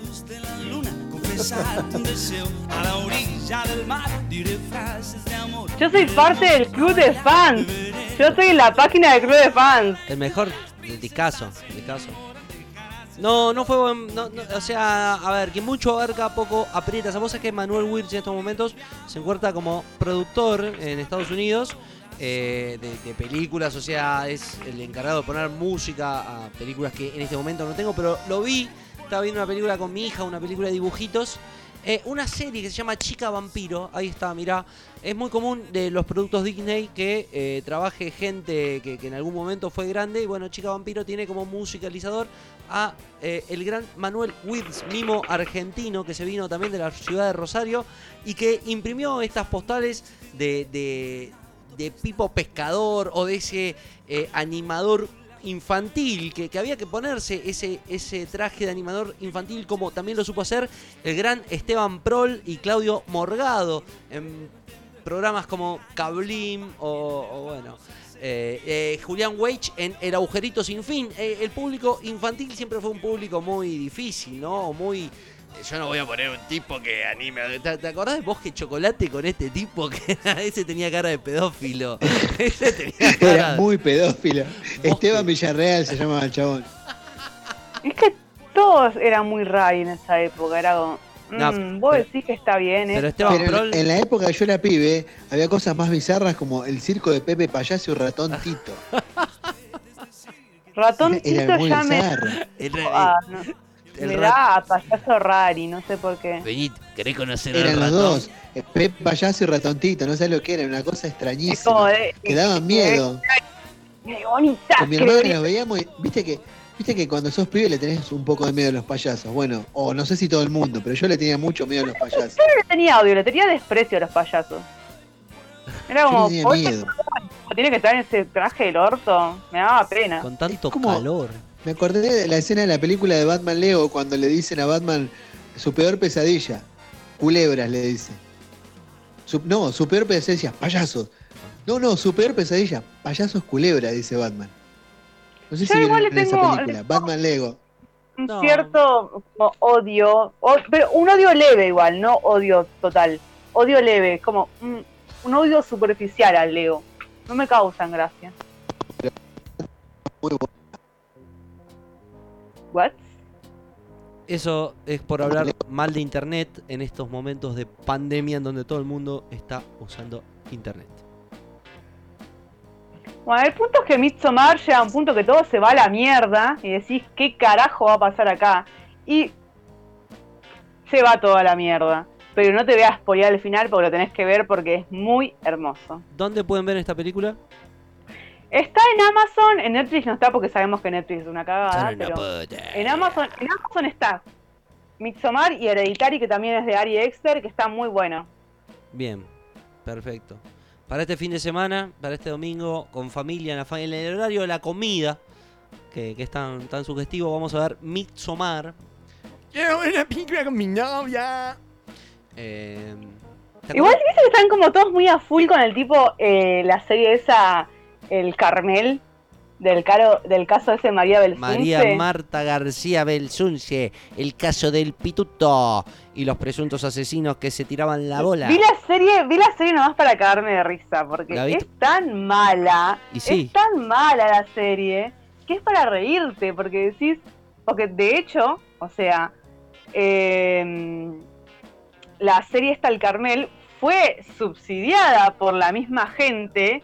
Yo soy parte del club de fans. Yo soy la página del club de fans. El mejor de discaso, discaso. No, no fue buen- no, no, o sea, a ver, que mucho abarca, poco aprieta. Esa cosa es que Manuel Wirtz en estos momentos se encuentra como productor en Estados Unidos eh, de, películas, o sea, es el encargado de poner música a películas que en este momento no tengo, pero lo vi, estaba viendo una película con mi hija, una película de dibujitos. eh, una serie que se llama Chica Vampiro, ahí está, mirá. Es muy común de los productos Disney que eh, trabaje gente que, en algún momento fue grande. Y bueno, Chica Vampiro tiene como musicalizador a eh, el gran Manuel Wirtz, mimo argentino, que se vino también de la ciudad de Rosario y que imprimió estas postales de, de Pipo Pescador o de ese eh, animador infantil que, que había que ponerse ese, ese traje de animador infantil como también lo supo hacer el gran Esteban Prol y Claudio Morgado en programas como Cablim o, o bueno eh, eh, Julián Weich en El Agujerito Sin Fin. El público infantil siempre fue un público muy difícil, ¿no? Muy... Yo no voy a poner un tipo que anime. ¿Te, te acordás de Bosque Chocolate con este tipo que [laughs] ese tenía cara de pedófilo? [laughs] ese tenía cara Era muy pedófilo. Esteban Villarreal se llamaba el chabón. Es que todos eran muy ray en esa época. Era como, No, mm, vos pero- decís que está bien, Pero ¿eh? Esteban Pero Prol... en, en la época que yo era pibe, había cosas más bizarras como el circo de Pepe Payaso y Ratón Tito. [laughs] Ratón Era Tito muy ya me, bizarro. el- ah, no, el me rat- da a payaso rari, no sé por qué. Vení, ¿querés conocer al Eran los ratón? dos. Pepe Payaso y Ratón Tito, no sabes lo que era, una cosa Es como extrañísima. de. Que daban miedo. Qué bonita, Con mi hermano los veíamos y viste que, viste que cuando sos pibe le tenés un poco de miedo a los payasos. Bueno, o no sé si todo el mundo, pero yo le tenía mucho miedo a los payasos. Yo no le tenía odio, le tenía desprecio a los payasos. Era como, tenía "Oye, miedo. tiene que estar en ese traje del orto. Me daba pena. Con tanto como- calor. Me acordé de la escena de la película de Batman Lego cuando le dicen a Batman su peor pesadilla. Culebras le dice. Su- no, su peor pesadilla, payasos. No, no, su peor pesadilla, payasos culebra, dice Batman. No sé Yo si igual le esa tengo- película. Batman Lego. un No. cierto como odio, o- pero un odio leve igual, no odio total. Odio leve, como un, un odio superficial al Leo. No me causan gracia. Muy bueno. ¿What? Eso es por hablar mal de internet en estos momentos de pandemia en donde todo el mundo está usando internet. Bueno, el punto es que Midsommar llega a un punto que todo se va a la mierda y decís, ¿qué carajo va a pasar acá? Y se va toda la mierda. Pero no te veas spoilear el final porque lo tenés que ver porque es muy hermoso. ¿Dónde pueden ver esta película? Está en Amazon, en Netflix no está porque sabemos que Netflix es una cagada, pero en Amazon, en Amazon está Midsommar y Hereditary, que también es de Ari Exter, que está muy bueno. Bien, perfecto. Para este fin de semana, para este domingo, con familia, en, la fa- en el horario de la comida, que, que es tan, tan sugestivo, vamos a ver Midsommar. Quiero ver una película con mi novia. Eh, ¿te Igual dice que están como todos muy a full con el tipo, eh, la serie esa, el Carmel, del, caro, del caso ese María Belsunce. María Marta García Belsunce, el caso del pituto y los presuntos asesinos que se tiraban la bola. Vi la serie, vi la serie nomás para cagarme de risa, porque es tan mala, Y sí. es tan mala la serie, que es para reírte, porque decís, porque de hecho, o sea, eh, la serie esta El Carmel fue subsidiada por la misma gente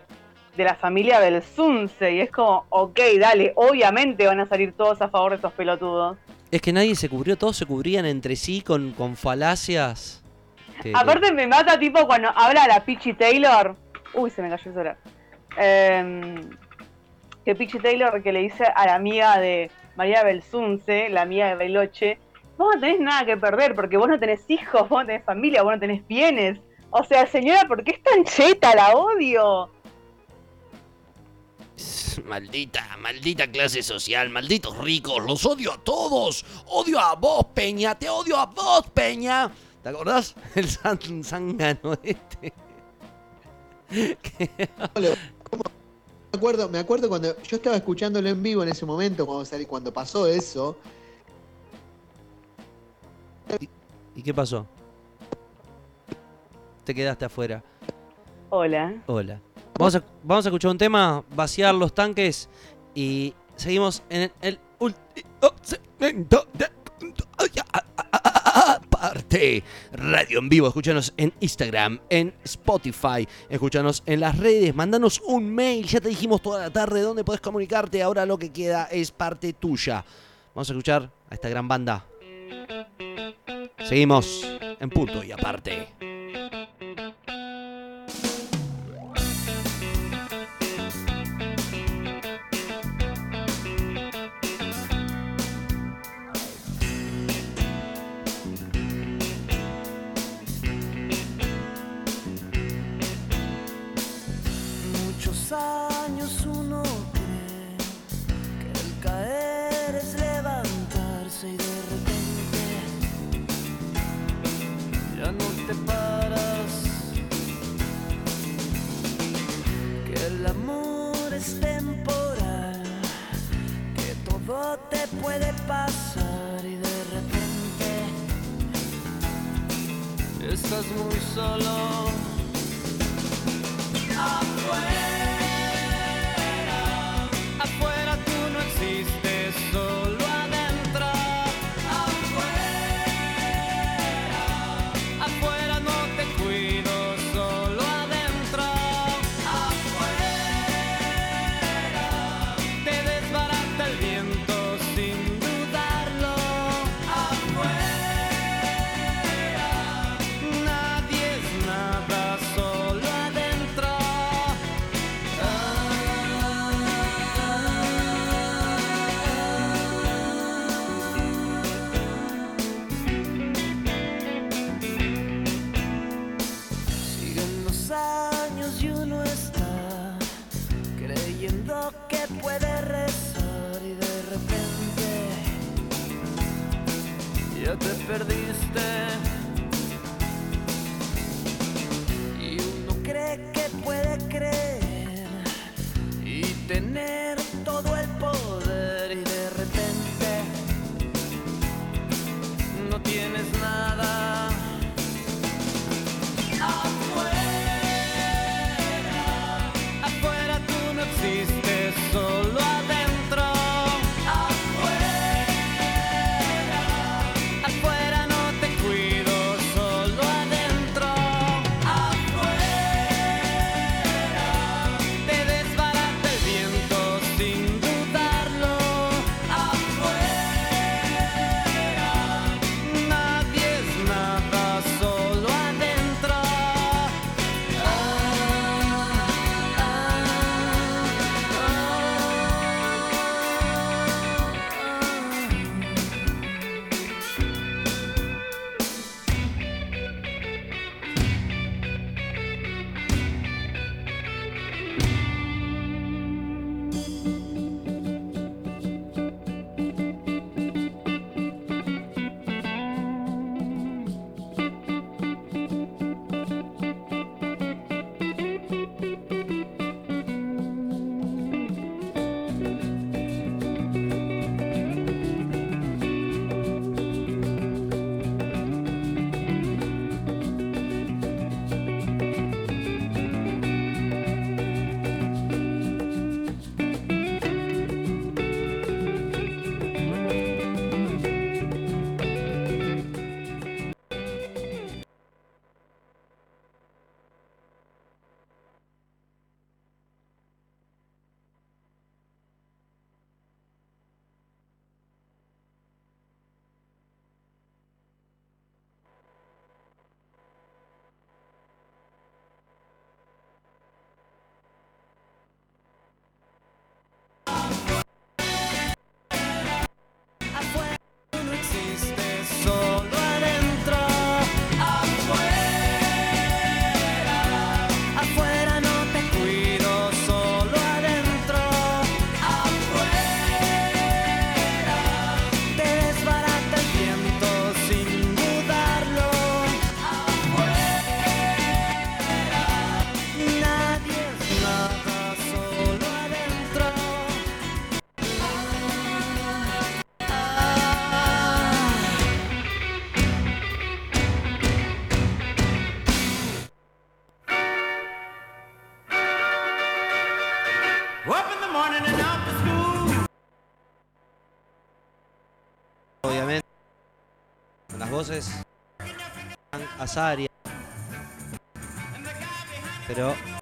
de la familia Belsunce, y es como, ok, dale, obviamente van a salir todos a favor de esos pelotudos. Es que nadie se cubrió, todos se cubrían entre sí con, con falacias. que- Aparte me mata tipo cuando habla la Peachy Taylor. Uy, se me cayó el celular. Em, que Peachy Taylor que le dice a la amiga de María Belsunce, la amiga de Bailoche, vos no tenés nada que perder porque vos no tenés hijos, vos no tenés familia, vos no tenés bienes. O sea, señora, ¿por qué es tan cheta? La odio. Maldita, maldita clase social, malditos ricos, los odio a todos. Odio a vos, Peña, te odio a vos, Peña. ¿Te acordás? [laughs] El san, zángano este. [laughs] Me acuerdo, me acuerdo cuando yo estaba escuchándolo en vivo en ese momento, cuando, salí- cuando pasó eso. ¿Y qué pasó? Te quedaste afuera. Hola. Hola. Vamos a, vamos a escuchar un tema, vaciar los tanques y seguimos en el, último parte. Radio en vivo, escúchanos en Instagram, en Spotify, escúchanos en las redes, mandanos un mail, ya te dijimos toda la tarde dónde podés comunicarte, ahora lo que queda es parte tuya. Vamos a escuchar a esta gran banda. Seguimos en punto y aparte. Años uno cree que el caer es levantarse y de repente ya no te paras. Que el amor es temporal, que todo te puede pasar y de repente estás muy solo. Afuera, voces. Azaria. Pero.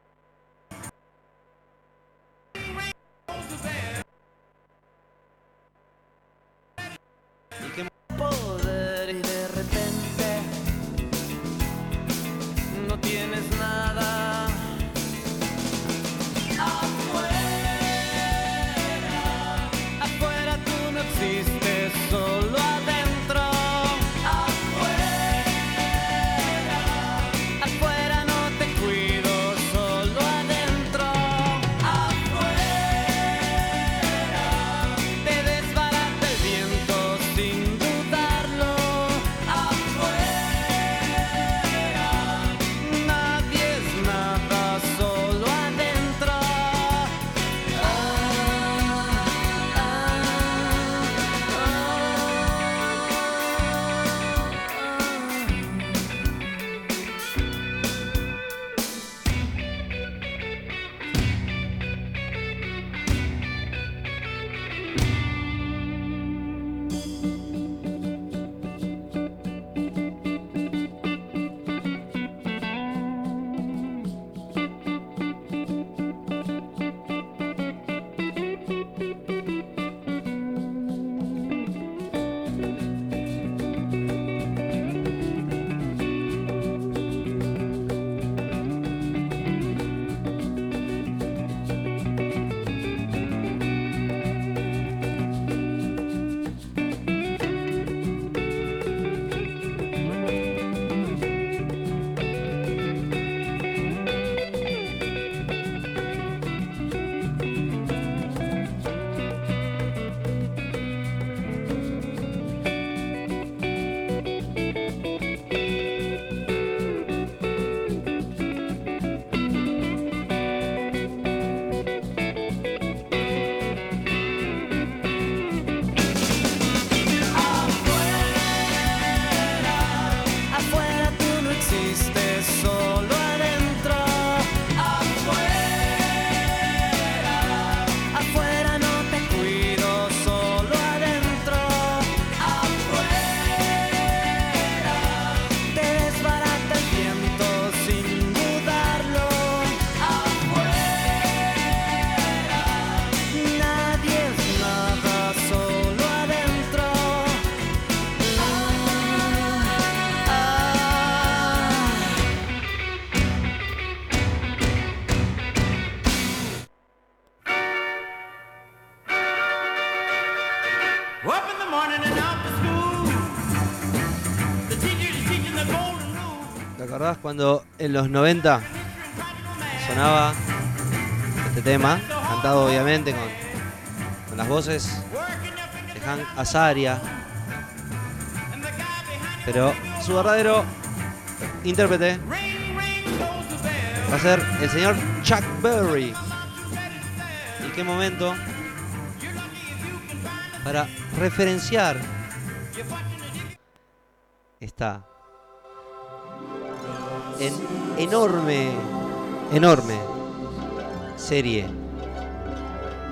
Cuando en los 90 sonaba este tema? Cantado obviamente con, con las voces de Hank Azaria. Pero su verdadero intérprete va a ser el señor Chuck Berry. ¿Y qué momento? Para referenciar enorme, enorme serie.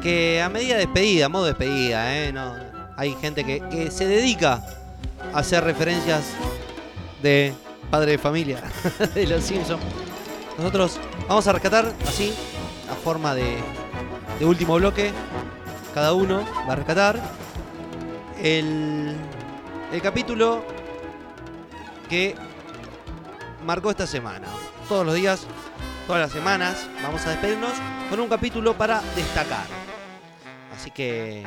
Que a medida de despedida, modo de despedida, ¿eh? No, hay gente que, que se dedica a hacer referencias de padre de familia, [laughs] de los Simpsons. Nosotros vamos a rescatar así, a forma de, de último bloque. Cada uno va a rescatar el, el capítulo que marcó esta semana. Todos los días, todas las semanas, vamos a despedirnos con un capítulo para destacar. Así que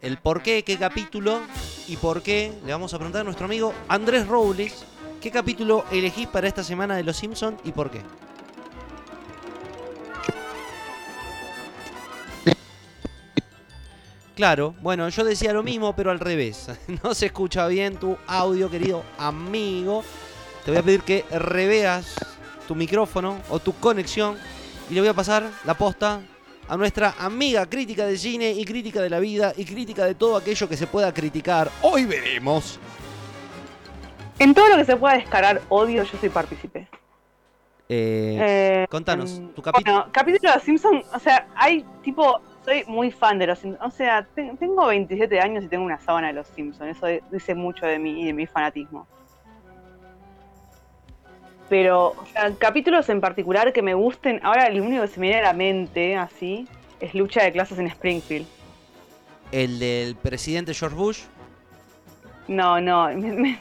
el por qué, qué capítulo y por qué le vamos a preguntar a nuestro amigo Andrés Robles qué capítulo elegís para esta semana de Los Simpsons y por qué. Claro, bueno, yo decía lo mismo, pero al revés. [laughs] No se escucha bien tu audio, querido amigo. Te voy a pedir que reveas tu micrófono o tu conexión y le voy a pasar la posta a nuestra amiga crítica de cine y crítica de la vida y crítica de todo aquello que se pueda criticar. Hoy veremos. En todo lo que se pueda descargar odio, yo soy partícipe. Eh, Eh, contanos, mm, tu capítulo. Bueno, capítulo de los Simpsons, o sea, hay tipo, soy muy fan de los Simpsons. O sea, te- tengo 27 años y tengo una sábana de los Simpsons. Eso dice mucho de mí y de mi fanatismo. Pero, o sea, capítulos en particular que me gusten, ahora el único que se me viene a la mente, así, es lucha de clases en Springfield. El del presidente George Bush. No, no, [laughs] me, me-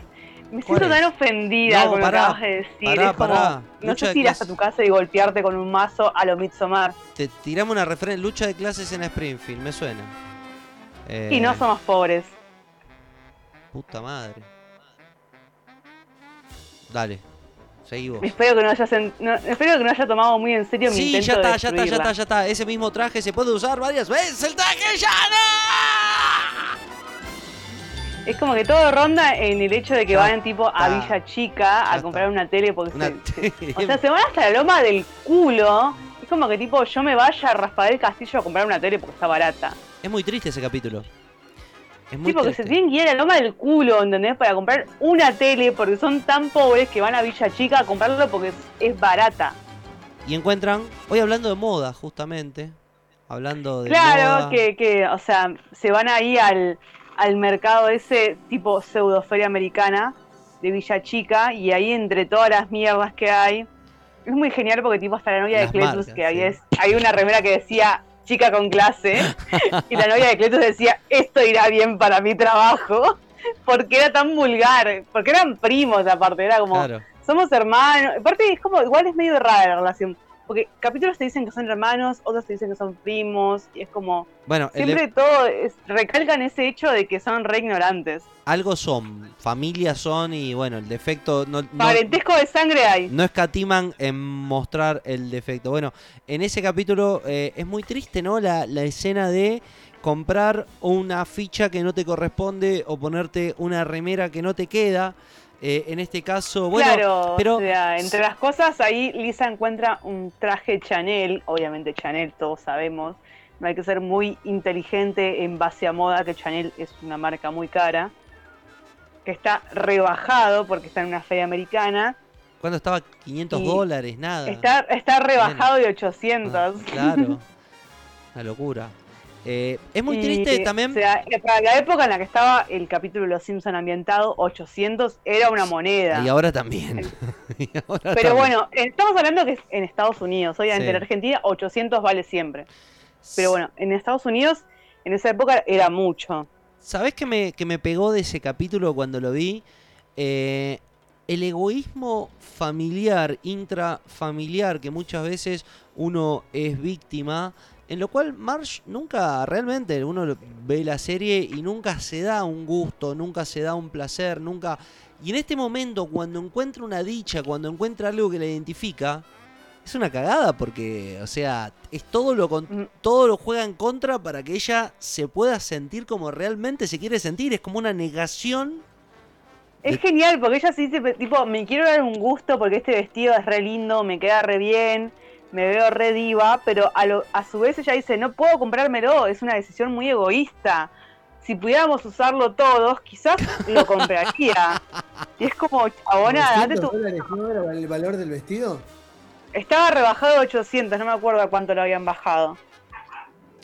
me ¿Cuál siento tan ofendida No, con pará, lo que acabas de decir. pará, es como, pará. no sé si irás a tu casa y golpearte con un mazo a lo Midsommar. Te tiramos una referencia. Lucha de clases en Springfield, me suena. Eh, Y no somos pobres. Puta madre. Dale, seguí vos. Espero que no hayas en- no- espero que no haya tomado muy en serio mi Sí, intento ya está, de ya está, ya está, ya está. Ese mismo traje se puede usar varias veces. ¡El traje ya no! Es como que todo ronda en el hecho de que Ya van tipo a. Villa Chica Ya a comprar una tele porque Una se- se- [laughs] o sea, se van hasta la loma del culo. Es como que tipo yo me vaya a Rafael Castillo a comprar una tele porque está barata. Es muy triste ese capítulo. Es muy Sí, porque triste. se tienen que ir a la loma del culo, ¿entendés? Para comprar una tele porque son tan pobres que van a Villa Chica a comprarlo porque es, es barata. Y encuentran, hoy hablando de moda, justamente. Hablando de Claro, moda. que, que, o sea, se van ahí al, al mercado ese tipo pseudoferia americana de Villa Chica y ahí entre todas las mierdas que hay, es muy genial porque tipo hasta la novia Las de Cletus, marcas, que ahí sí. es, hay una remera que decía chica con clase [laughs] y la novia de Cletus decía esto irá bien para mi trabajo porque era tan vulgar, porque eran primos aparte, era como Claro. somos hermanos. Aparte, es como, igual es medio rara la relación. Porque capítulos te dicen que son hermanos, otros te dicen que son primos, y es como. Bueno, el Siempre de- todo es- recalcan ese hecho de que son re ignorantes. algo son, familias son y bueno, el defecto no, no, Parentesco de sangre hay. no escatiman en mostrar el defecto. Bueno, en ese capítulo eh, es muy triste, ¿no? La, la escena de comprar una ficha que no te corresponde o ponerte una remera que no te queda. Eh, en este caso, bueno, claro, pero o sea, entre las cosas ahí Lisa encuentra un traje Chanel, obviamente Chanel, todos sabemos. No hay que ser muy inteligente en base a moda, que Chanel es una marca muy cara. Que está rebajado porque está en una feria americana. cuando estaba 500 Y dólares, nada. Está, está rebajado de 800. Ah, claro, [laughs] una locura. Eh, es muy Y, triste también. O sea, que para la época en la que estaba el capítulo de Los Simpson ambientado, 800 era una moneda. Y ahora también. [laughs] Y ahora Pero también. bueno, estamos hablando que es en Estados Unidos. Obviamente Sí. en Argentina 800 vale siempre. Pero bueno, en Estados Unidos en esa época era mucho. ¿Sabés qué me, que me pegó de ese capítulo cuando lo vi? Eh, el egoísmo familiar, intrafamiliar, que muchas veces uno es víctima En lo cual Marge nunca, realmente, uno ve la serie y nunca se da un gusto, nunca se da un placer, nunca... Y en este momento, cuando encuentra una dicha, cuando encuentra algo que la identifica, es una cagada porque, o sea, es todo lo, con- todo lo juega en contra para que ella se pueda sentir como realmente se quiere sentir. Es como una negación. Es genial porque ella se dice, tipo, me quiero dar un gusto porque este vestido es re lindo, me queda re bien, me veo re diva, pero a, lo- a su vez ella dice, no puedo comprármelo, es una decisión muy egoísta. Si pudiéramos usarlo todos, quizás lo compraría. [laughs] Y es como, chabona, date 900 tu... era el valor del vestido? Estaba rebajado de 800, no me acuerdo a cuánto lo habían bajado.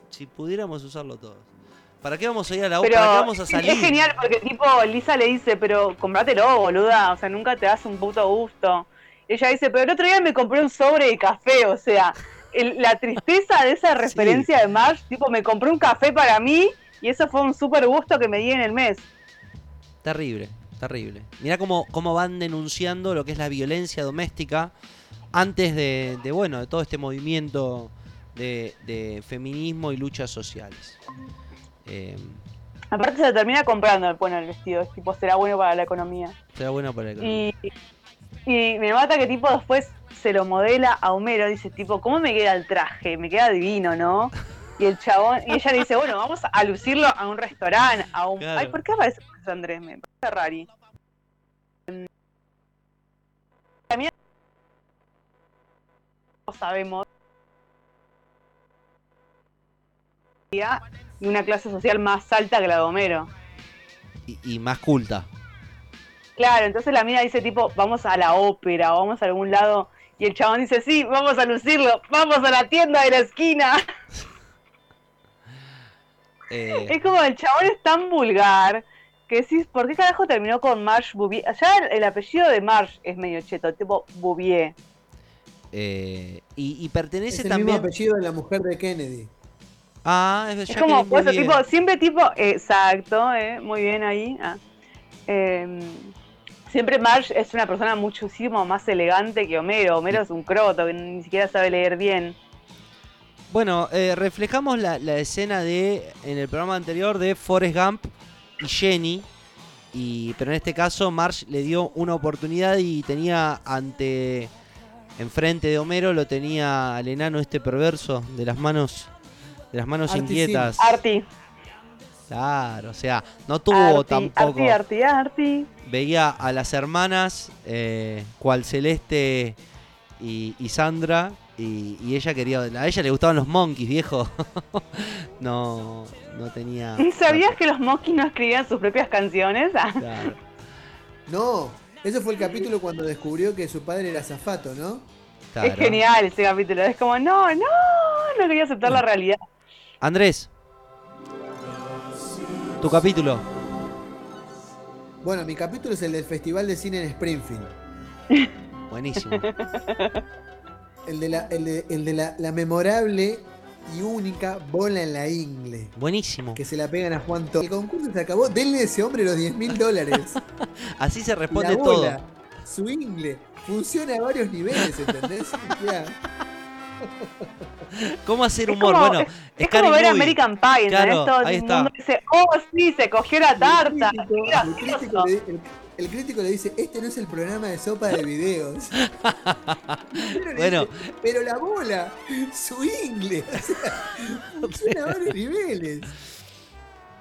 Si pudiéramos usarlo todos. ¿Para qué vamos a ir a la obra? Pero ¿Para qué vamos a es- salir? es genial porque tipo Lisa le dice, pero comprátelo, boluda, o sea, nunca te das un puto gusto. Ella dice, pero el otro día me compré un sobre de café, o sea, el- la tristeza de esa referencia de Marge, tipo, me compré un café para mí y eso fue un súper gusto que me di en el mes. Terrible, terrible. Mirá cómo, cómo van denunciando lo que es la violencia doméstica antes de, de, bueno, de todo este movimiento de, de feminismo y luchas sociales. Eh, Aparte se termina comprando bueno, el vestido, es tipo, será bueno para la economía. será bueno para el Y, y me mata que tipo después se lo modela a Homero, dice tipo, ¿cómo me queda el traje? Me queda divino, ¿no? Y el chabón, y ella le dice, bueno, vamos a lucirlo a un restaurante, a un... Claro. Ay, ¿por qué aparece Andrés? Me parece rari. También sabemos de una clase social más alta que la de Homero. y, y más culta. Claro, entonces la mina dice tipo, vamos a la ópera, o vamos a algún lado, y el chabón dice, sí, vamos a lucirlo, vamos a la tienda de la esquina. [laughs] Eh, Es como el chabón es tan vulgar que decís, ¿por qué carajo terminó con Marge Bouvier? Ya el, el apellido de Marge es medio cheto, tipo Bouvier. eh, y, y Es pertenece el también. mismo apellido de la mujer de Kennedy. Ah, es, Es como, pues, tipo, siempre tipo, exacto, eh, muy bien ahí. ah. Em, siempre Marge es una persona muchísimo más elegante que Homero. Homero es un croto que ni siquiera sabe leer bien. Bueno, eh, reflejamos la, la escena de en el programa anterior de Forrest Gump y Jenny. Y, pero en este caso Marge le dio una oportunidad y tenía ante enfrente de Homero lo tenía al enano este perverso de las manos de las manos inquietas. Arti. Claro, o sea, no tuvo Arti, tampoco. Arti, Arti, Arti. Veía a las hermanas, eh, cual Celeste y, y Sandra, y, y ella quería. A ella le gustaban los monkeys, viejo. [laughs] no, no tenía. ¿Sabías que los Monkeys no escribían sus propias canciones? Ah, Claro. No, ese fue el capítulo cuando descubrió que su padre era zafato, ¿no? claro. Es genial ese capítulo. Es como, no, no, no quería aceptar la realidad. Andrés, tu capítulo. Bueno, mi capítulo es el del Festival de Cine en Springfield. [laughs] Buenísimo. El de la, el de, el de la, la memorable y única bola en la ingle. Buenísimo. Que se la pegan a Juan Torres. El concurso se acabó. Denle a ese hombre los 10 mil dólares. [laughs] Así se La responde bola, todo. su ingle, funciona a varios niveles, ¿entendés? [laughs] ¿Cómo hacer Es humor? como, bueno, es, es como ver Movie. American Pie. Claro, Todo ahí el está. mundo dice, oh, sí, se cogió la tarta. El crítico, Mira, el crítico le, el- el crítico le dice, este no es el programa de sopa de videos. [laughs] Pero, Bueno. dice, pero la bola, su ingle, [laughs] o sea, funciona a varios niveles.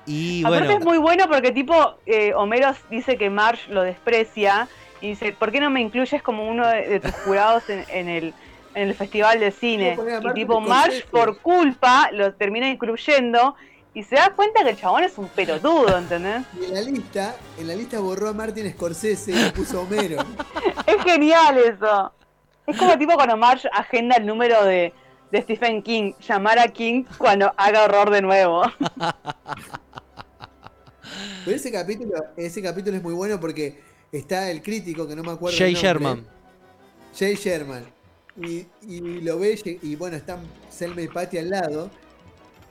Y Aparte bueno, es muy bueno porque tipo eh, Homero dice que Marge lo desprecia y dice, ¿por qué no me incluyes como uno de, de tus jurados en, en el, en el festival de cine? Y tipo Scorsese. por culpa lo termina incluyendo y se da cuenta que el chabón es un pelotudo, ¿entendés? Y en la lista, en la lista borró a Martin Scorsese y le puso a Homero. [laughs] Es genial eso. Es como tipo cuando Marge agenda el número de, de Stephen King, llamar a King cuando haga horror de nuevo. [laughs] Pero ese capítulo, ese capítulo es muy bueno porque está el crítico, que no me acuerdo. Jay el Sherman. Jay Sherman. Y, y lo ve, y bueno, están Selma y Patty al lado.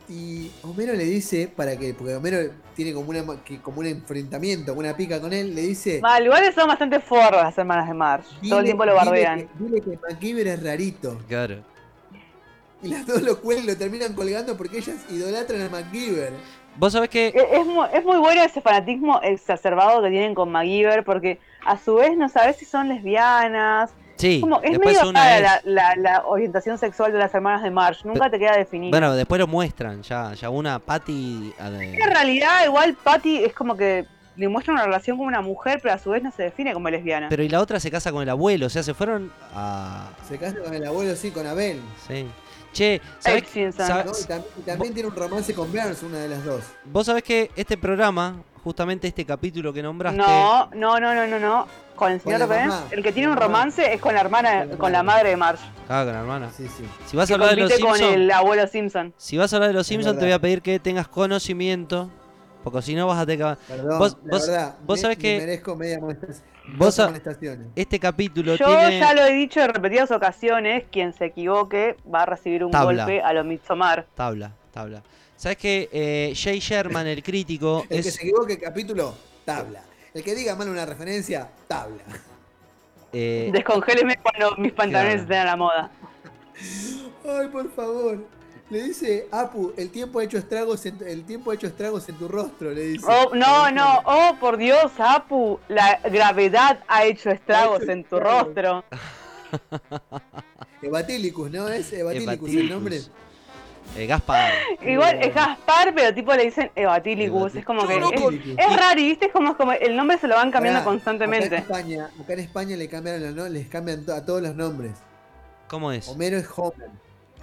Y Homero le dice, para que, porque Homero tiene como una que- como un enfrentamiento, como una pica con él, le dice. Mal, igual son bastante forras las hermanas de Marge. Todo el "Dile- tiempo lo dile bardean. que- Dile que MacGyver es rarito. claro. y las dos lo cuelgan y lo terminan colgando porque ellas idolatran a MacGyver. Vos sabés que E- Es muy, es muy bueno ese fanatismo exacerbado que tienen con MacGyver porque a su vez no sabes si son lesbianas. Sí, Como, es después medio una rara es- la, la- la orientación sexual de las hermanas de Marge, nunca te queda definido. Bueno, después lo muestran, ya, ya una Patty de- en realidad igual Patty es como que le muestra una relación con una mujer, pero a su vez no se define como lesbiana. Pero y la otra se casa con el abuelo, o sea, se fueron a Se casa con el abuelo, sí, con Abel. sí. Che, ¿sabés, Ex Simpson. sab- ¿no? Y, tam- y también tiene un romance con Burns, una de las dos. vos sabés que este programa, justamente este capítulo que nombraste, No, no, no, no, no, no. Con el señor Burns, el que tiene un romance es con la hermana, Con la con la madre. de Marge. Ah, con la hermana. Sí, sí. Si vas a hablar de los compite con Simpsons, el abuelo Simpson. si vas a hablar de los Simpsons, te voy a pedir que tengas conocimiento, porque si no vas a tener que... Perdón, Vos- la vos- verdad, vos me- sabés me que- merezco media. Vos amonestaciones. Este capítulo Yo tiene... ya lo he dicho en repetidas ocasiones, quien se equivoque va a recibir un Tabla. golpe a lo Midsommar. Tabla, tabla. ¿Sabes que eh, Jay Sherman, el crítico, El que se equivoque capítulo, tabla. El que diga mal una referencia, tabla. eh, Descongéleme cuando mis pantalones Claro. estén a la moda. Ay, por favor. Le dice, Apu, el tiempo ha hecho estragos en, el tiempo ha hecho estragos en tu rostro, le dice. Oh, no, no, oh, por Dios, Apu, la gravedad ha hecho estragos en tu estragos. rostro. [laughs] Evatilicus, ¿no? Es Evatilicus el nombre. Eh, Gaspar. [laughs] Igual es Gaspar, pero tipo le dicen Evatilicus. Es como que es, es raro, viste, es como, es como el nombre se lo van cambiando Acá en constantemente. España, acá en España le no- les cambian a todos los nombres. ¿Cómo es? Homero es Homer.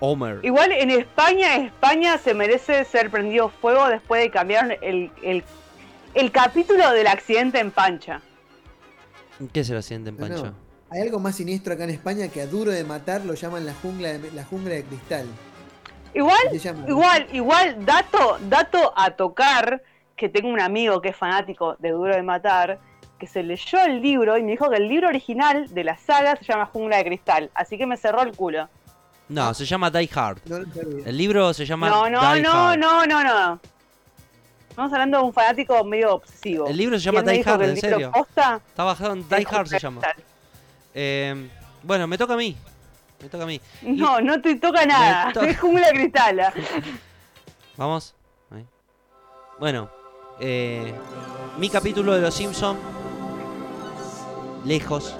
Homer. Igual en España, España se merece ser prendido fuego después de que cambiaron el, el, el capítulo del accidente en Pancha. ¿Qué se lo sienten, No, no. Pancho? Hay algo más siniestro acá en España que a duro de matar lo llaman la jungla de, la jungla de cristal. Igual, igual, igual, dato, dato a tocar, que tengo un amigo que es fanático de Duro de Matar, que se leyó el libro y me dijo que el libro original de la saga se llama Jungla de Cristal, así que me cerró el culo. No, se llama Die Hard. No. El libro se llama No, no, Die no, Hard. no, no, no. Estamos hablando de un fanático medio obsesivo. El libro se llama Die Hard, en serio. posta Está bajado en Die Hard se llama. Eh, bueno, me toca a mí. Me toca a mí. No, no te toca nada. toca. Es Jungla de Cristal. [laughs] Vamos. Ahí. Bueno, eh, mi capítulo de Los Simpson lejos.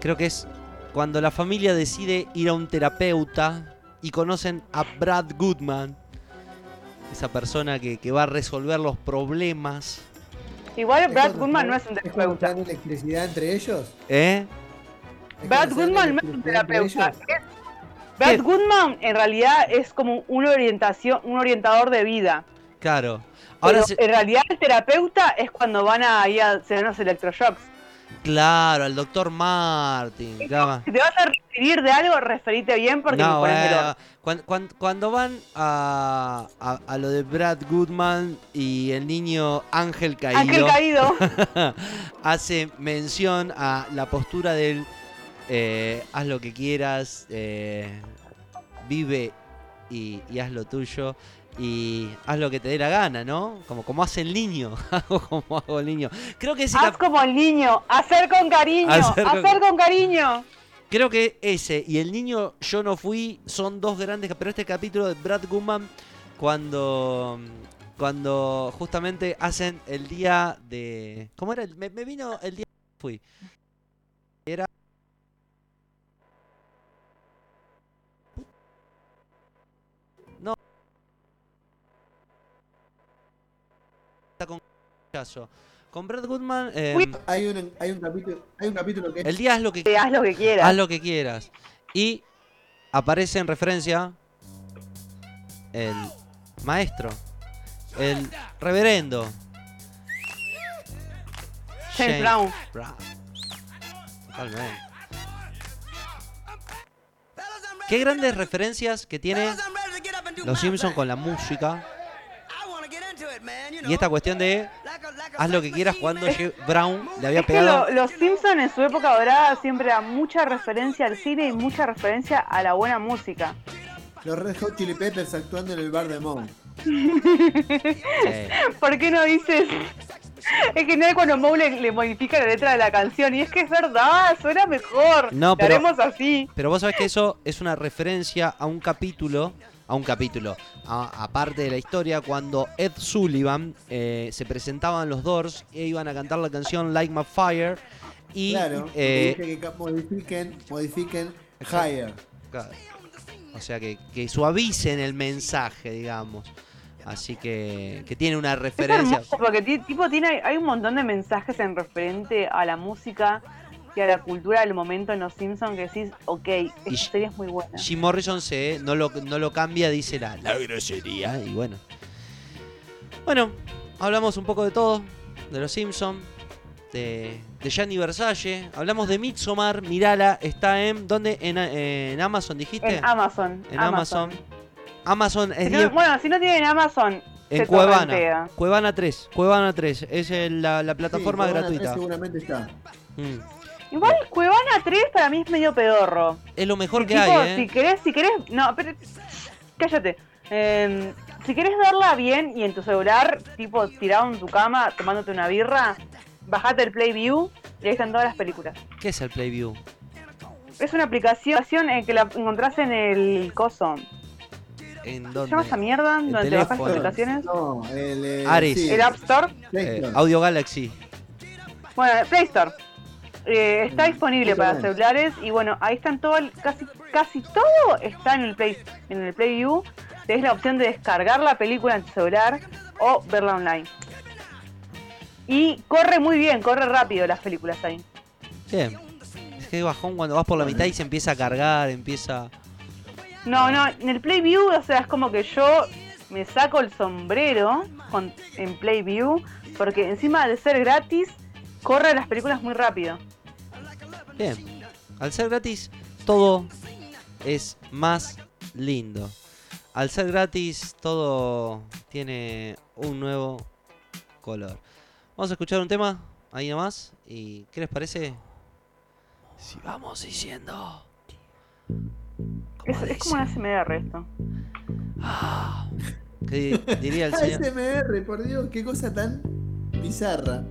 Creo que es cuando la familia decide ir a un terapeuta y conocen a Brad Goodman, esa persona que, que va a resolver los problemas. Igual Es Brad Goodman no es un ¿Es terapeuta. dan electricidad entre ellos? ¿Eh? ¿Es Brad cuando Goodman no es un terapeuta. Brad Goodman en realidad es como una orientación, un orientador de vida. Claro. Ahora se- en realidad el terapeuta es cuando van a ir a hacer los electroshocks. Claro, al doctor Martin. claro. Si te vas a referir de algo, referite bien porque me No, pones del eh, orto. cuan- cuan- cuando, van a, a- a lo de Brad Goodman y el niño Ángel Caído, Ángel caído. [laughs] hace mención a la postura del eh, haz lo que quieras, eh, vive y, y haz lo tuyo y haz lo que te dé la gana, ¿no? Como, como hace el niño, [laughs] hago como hago el niño. Creo que ese Haz cap- como el niño, hacer con cariño, Hacer hacer con- cariño. Creo que ese y el niño Yo no fui son dos grandes, pero este capítulo de Brad Goodman cuando cuando justamente hacen el día de ¿Cómo era? Me, me vino el día que fui. Está con caso. Con Brad Goodman eh. Hay un, hay un capítulo, hay un capítulo que el día es lo que Haz lo que quieras. Haz lo que quieras. Y aparece en referencia el maestro, el reverendo. James Brown. Brown. Totalmente. Qué grandes referencias que tiene Los Simpsons con la música y esta cuestión de haz lo que quieras cuando Jeff Brown le había Es que pegado. lo- los Simpsons en su época dorada siempre da mucha referencia al cine y mucha referencia a la buena música. los Red Hot Chili Peppers actuando en el bar de. Sí. ¿Por qué no dices Es que no es cuando Moe le, le modifica la letra de la canción. Y es que es verdad, suena mejor. No, Lo pero- haremos así. Pero vos sabés que eso es una referencia a un capítulo, a un capítulo, aparte de la historia, cuando Ed Sullivan eh, se presentaban los Doors e iban a cantar la canción Like My Fire y claro, eh, dije que modifiquen, modifiquen higher. Claro. O sea, que, que suavicen el mensaje, digamos. Así que, que tiene una referencia. porque ti- tipo tiene hay un montón de mensajes en referente a la música y a la cultura del momento en Los Simpsons que decís, ok, esta serie es muy buena. Jim Morrison se, no, lo, no lo cambia, dice la, la grosería. Y bueno. Bueno, hablamos un poco de todo. De los Simpsons. De, de Gianni Versace. Hablamos de Midsommar. Mirala. Está en. ¿Dónde? En, en Amazon, dijiste. En Amazon. En Amazon. Amazon es Si no- 10 bueno, si no tienen Amazon, En se Cuevana. torrentea. Cuevana 3. Cuevana 3. Es el- la, la plataforma Sí, gratuita. 3 seguramente está. Mm. Igual Cuevana 3 para mí es medio pedorro. Es lo mejor que Tipo, hay, ¿eh? Si querés, si querés, no, pero cállate. Eh, si querés verla bien y en tu celular, tipo tirado en tu cama, tomándote una birra, bajate el Playview y ahí están todas las películas. ¿Qué es el Playview? Es una aplicación en que la encontrás en el coso. ¿En ¿Se dónde? llama esa mierda? El ¿Donde te bajas teléfono. aplicaciones? No, el. eh, Ares. sí. ¿El App Store? Play Eh, Store. Audio Galaxy. Bueno, el Play Store. Eh, está disponible Eso para es. celulares y bueno, ahí están todo, el- casi, casi todo está en el Play, en el Playview. Tenés la opción de descargar la película en tu celular o verla online. Y corre muy bien, corre rápido las películas ahí. Bien. Es que bajón cuando vas por la mitad y se empieza a cargar, empieza. No, no, en el Playview, o sea, es como que yo me saco el sombrero con, en Playview porque encima de ser gratis, corre las películas muy rápido. Bien. Al ser gratis, todo es más lindo. Al ser gratis, todo tiene un nuevo color. Vamos a escuchar un tema ahí nomás. ¿Y qué les parece? Si vamos diciendo. Es, es como una SMR esto. ¿Qué diría el [laughs] señor? ASMR, por Dios, qué cosa tan bizarra.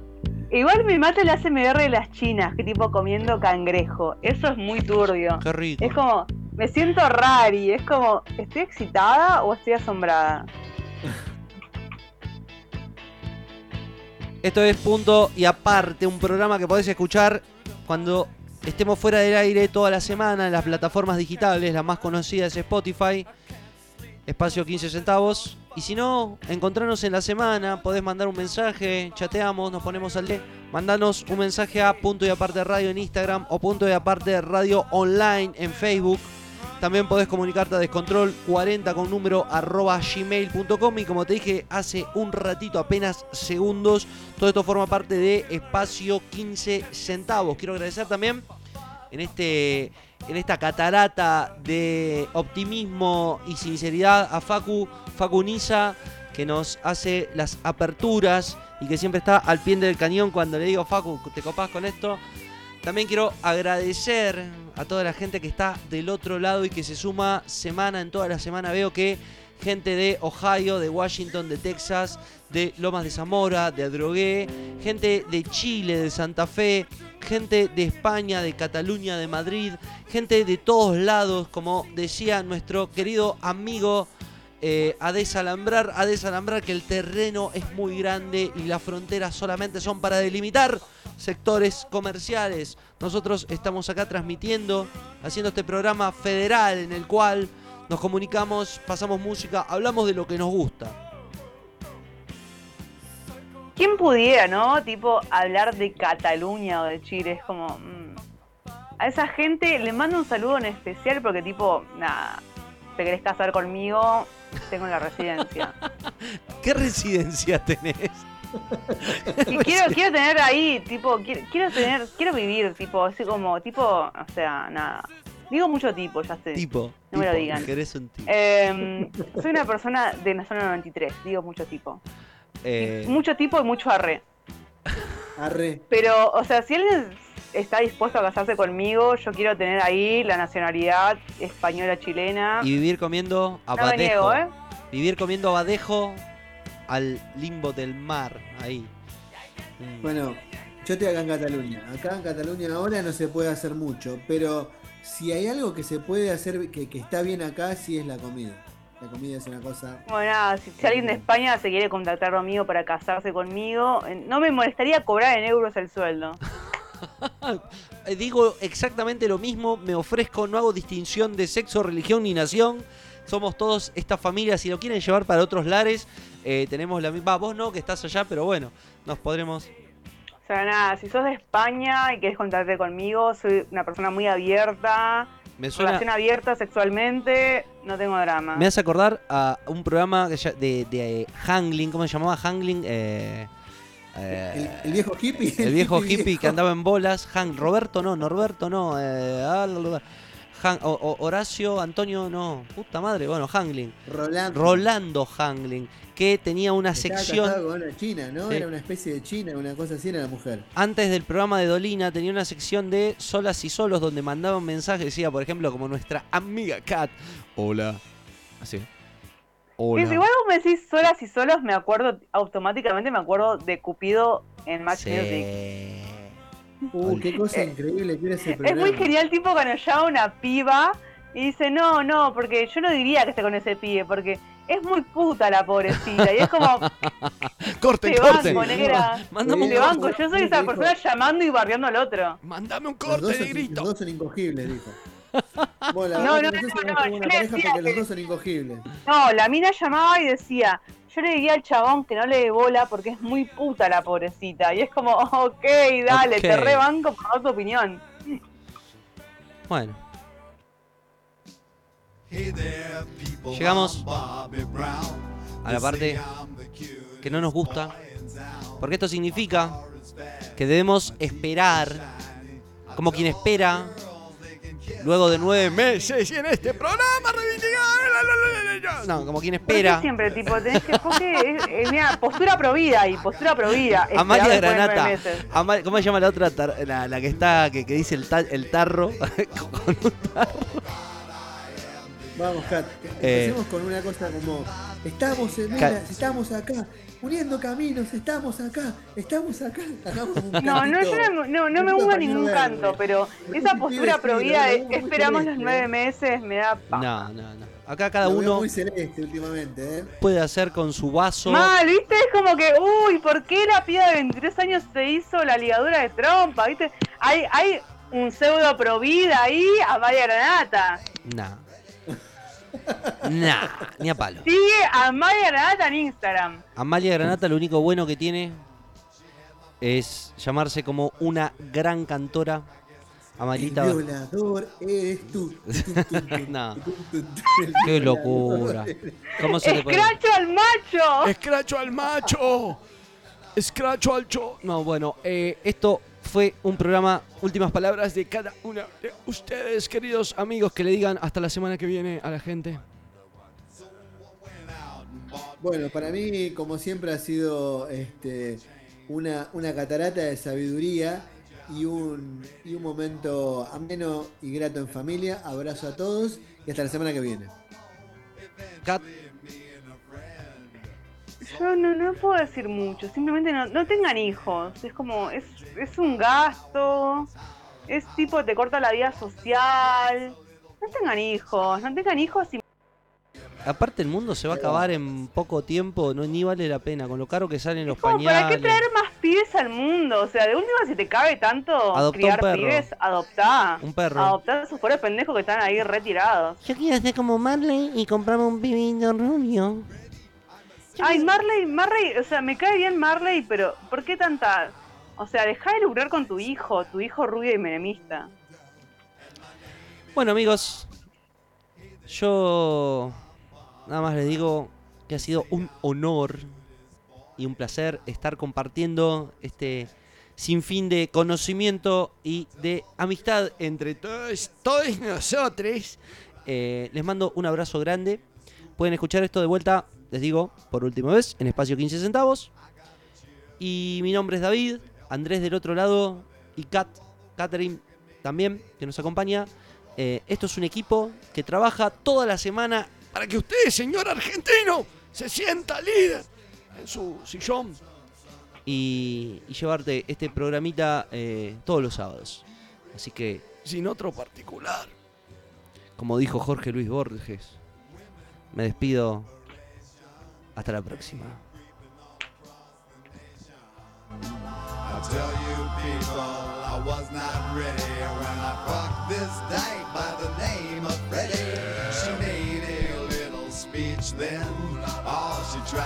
Igual me mata el ASMR de las chinas, que tipo comiendo cangrejo. Eso es muy turbio. Qué rico. Es como, me siento rari. Es como, ¿estoy excitada o estoy asombrada? Esto es Punto y Aparte, un programa que podés escuchar cuando estemos fuera del aire toda la semana en las plataformas digitales. La más conocida es Spotify, espacio 15 centavos. Y si no, encontrarnos en la semana, podés mandar un mensaje, chateamos, nos ponemos al día. Mandanos un mensaje a Punto y Aparte Radio en Instagram o Punto y Aparte Radio Online en Facebook. También podés comunicarte a Descontrol 40 con número arroba gmail.com y como te dije hace un ratito, apenas segundos, todo esto forma parte de Espacio 15 centavos. Quiero agradecer también en, este, en esta catarata de optimismo y sinceridad a Facu, Facu Niza, que nos hace las aperturas y que siempre está al pie del cañón cuando le digo, Facu, ¿te copás con esto? También quiero agradecer a toda la gente que está del otro lado y que se suma semana en toda la semana. Veo que gente de Ohio, de Washington, de Texas, de Lomas de Zamora, de Adrogué, gente de Chile, de Santa Fe, gente de España, de Cataluña, de Madrid, gente de todos lados, como decía nuestro querido amigo eh, a desalambrar, a desalambrar que el terreno es muy grande y las fronteras solamente son para delimitar sectores comerciales. Nosotros estamos acá transmitiendo, haciendo este programa federal en el cual nos comunicamos, pasamos música, hablamos de lo que nos gusta. ¿Quién pudiera, no? Tipo, hablar de Cataluña o de Chile. Es como. mm. A esa gente le mando un saludo en especial porque, tipo, nada. Te querés casar conmigo, tengo la residencia. [laughs] ¿Qué residencia tenés? [laughs] Y quiero, quiero tener ahí, tipo, quiero, quiero tener, quiero vivir, tipo, así como, tipo, o sea, nada. Digo mucho tipo, ya sé. Tipo, No me lo digan. querés un tipo. Eh, soy una persona de la zona 93, digo mucho tipo. Eh, Mucho tipo y mucho arre. Arre. Pero, o sea, si alguien está dispuesto a casarse conmigo, yo quiero tener ahí la nacionalidad española chilena. y vivir comiendo No me abadejo. niego, ¿eh? Vivir comiendo abadejo al limbo del mar, ahí. Bueno, yo estoy acá en Cataluña. Acá en Cataluña ahora no se puede hacer mucho, pero si hay algo que se puede hacer que, que está bien acá, sí es la comida. La comida es una cosa. Bueno, nada, si, si alguien de España se quiere contactar conmigo para casarse conmigo, eh, no me molestaría cobrar en euros el sueldo. [laughs] Eh, Digo exactamente lo mismo, me ofrezco, no hago distinción de sexo, religión ni nación. Somos todos esta familia, si lo quieren llevar para otros lares, eh, tenemos la misma. Vos no, que estás allá, pero bueno, nos podremos. O sea, nada, si sos de España y quieres contactarte conmigo, soy una persona muy abierta, Me suena. relación abierta sexualmente, no tengo drama. Me hace acordar a un programa de, de, Hangling, ¿cómo se llamaba? Hangling. Eh, eh, El, el viejo hippie. el viejo [laughs] hippie que andaba en bolas. Han, Roberto no, Norberto no. eh, ah. Han- o- o- Horacio, Antonio no. Puta madre, bueno, Hangling. Rolando. Rolando Hangling, que tenía una Estaba sección. con una china, ¿no? Sí. Era una especie de china, una cosa así era la mujer. Antes del programa de Dolina tenía una sección de solas y solos donde mandaban mensajes, decía, por ejemplo, como nuestra amiga Kat. Hola. Así. Hola. Es igual vos me decís solas y solos, me acuerdo, automáticamente me acuerdo de Cupido en Match Music. Uh, qué cosa Eh, increíble que ese Es muy genial, tipo, cuando llama una piba y dice, no, no, porque yo no diría que esté con ese pibe, porque es muy puta la pobrecita. Y es como, [laughs] Corten, te corten. banco, negra. Mándame un banco, corte. yo soy esa persona llamando y barriendo al otro. Mándame un Los dos, corte, son, negrito. los dos son incogibles, dijo. [laughs] Bueno, la No, no, no, no, no, una le pareja decía porque los que- dos son incogibles. No, yo le diría al chabón que no le dé bola porque es muy puta la pobrecita. Y es como, [laughs] ok, dale, Ok. te rebanco por dar tu opinión. Bueno. Llegamos a la parte que no nos gusta. Porque esto significa que debemos esperar, como quien espera, luego de nueve meses. Y en este programa reivindicado. No, como quien ¿Por qué espera. siempre, tipo, tenés que, porque, es, es- mira, postura provida y postura provida. Amalia de nueve Granata. meses. Ama- ¿Cómo se llama la otra? la, la que está, que, que dice el, ta- el tarro. [laughs] Con un tarro. Vamos, Kat. Eh. Empecemos con una cosa como. Estamos en. Mela, estamos acá. Uniendo caminos, estamos acá. Estamos acá. Hagamos un No, no, yo no, no, no me pañuelo ningún verde. canto, pero esa Sí, postura lo de esperamos los nueve meses me da pa. No, no, no. Acá cada Lo uno muy celeste últimamente, ¿eh? puede hacer con su vaso. Mal, ¿viste? Es como que, uy, ¿por qué la piba de 23 años se hizo la ligadura de trompa? ¿Viste? Hay, hay un pseudo provida ahí a María Granata. Nah. Nah, ni a palo. Sigue a María Granata en Instagram. Amalia Granata lo único bueno que tiene es llamarse como una gran cantora. Amalita. El violador eres tú. [laughs] No. Qué locura. ¿Cómo se le puede? ¡Escracho al macho! Escracho al macho. Escracho al cho. No, bueno, eh, esto fue un programa. Últimas palabras de cada uno de ustedes, queridos amigos, que le digan hasta la semana que viene a la gente. Bueno, para mí, como siempre, ha sido este, una, una catarata de sabiduría y un, y un momento ameno y grato en familia. Abrazo a todos y hasta la semana que viene. Yo no, no puedo decir mucho, simplemente no, no tengan hijos. Es como, es, es un gasto, es tipo, te corta la vida social. No tengan hijos, no tengan hijos y aparte el mundo se va a acabar en poco tiempo, no ni vale la pena con lo caro que salen los como, ¿para qué pañales. traer más pibes al mundo? O sea, de última, si te cabe tanto criar pibes, adoptá. Un perro. Adoptá a esos pobres pendejos que están ahí retirados. Yo quiero ser como Marley y comprarme un pibito rubio. Ay, Marley, Marley, o sea, me cae bien Marley, pero ¿por qué tanta...? O sea, deja de lucrar con tu hijo, tu hijo rubio y menemista. Bueno amigos, yo nada más les digo que ha sido un honor y un placer estar compartiendo este sinfín de conocimiento y de amistad entre todos, todos nosotros. Eh, les mando un abrazo grande. Pueden escuchar esto de vuelta, les digo, por última vez, en espacio 15 centavos. Y mi nombre es David, Andrés del otro lado y Kat, Catherine también, que nos acompaña. Eh, esto es un equipo que trabaja toda la semana Para que usted, señor argentino, se sienta líder en su sillón y, y llevarte este programita eh, todos los sábados. Así que, Sin otro particular. como dijo Jorge Luis Borges, me despido. Hasta la próxima. I tell you people, I was not ready when I fucked this dyke by the name of Freddie. She made a little speech then. All she tried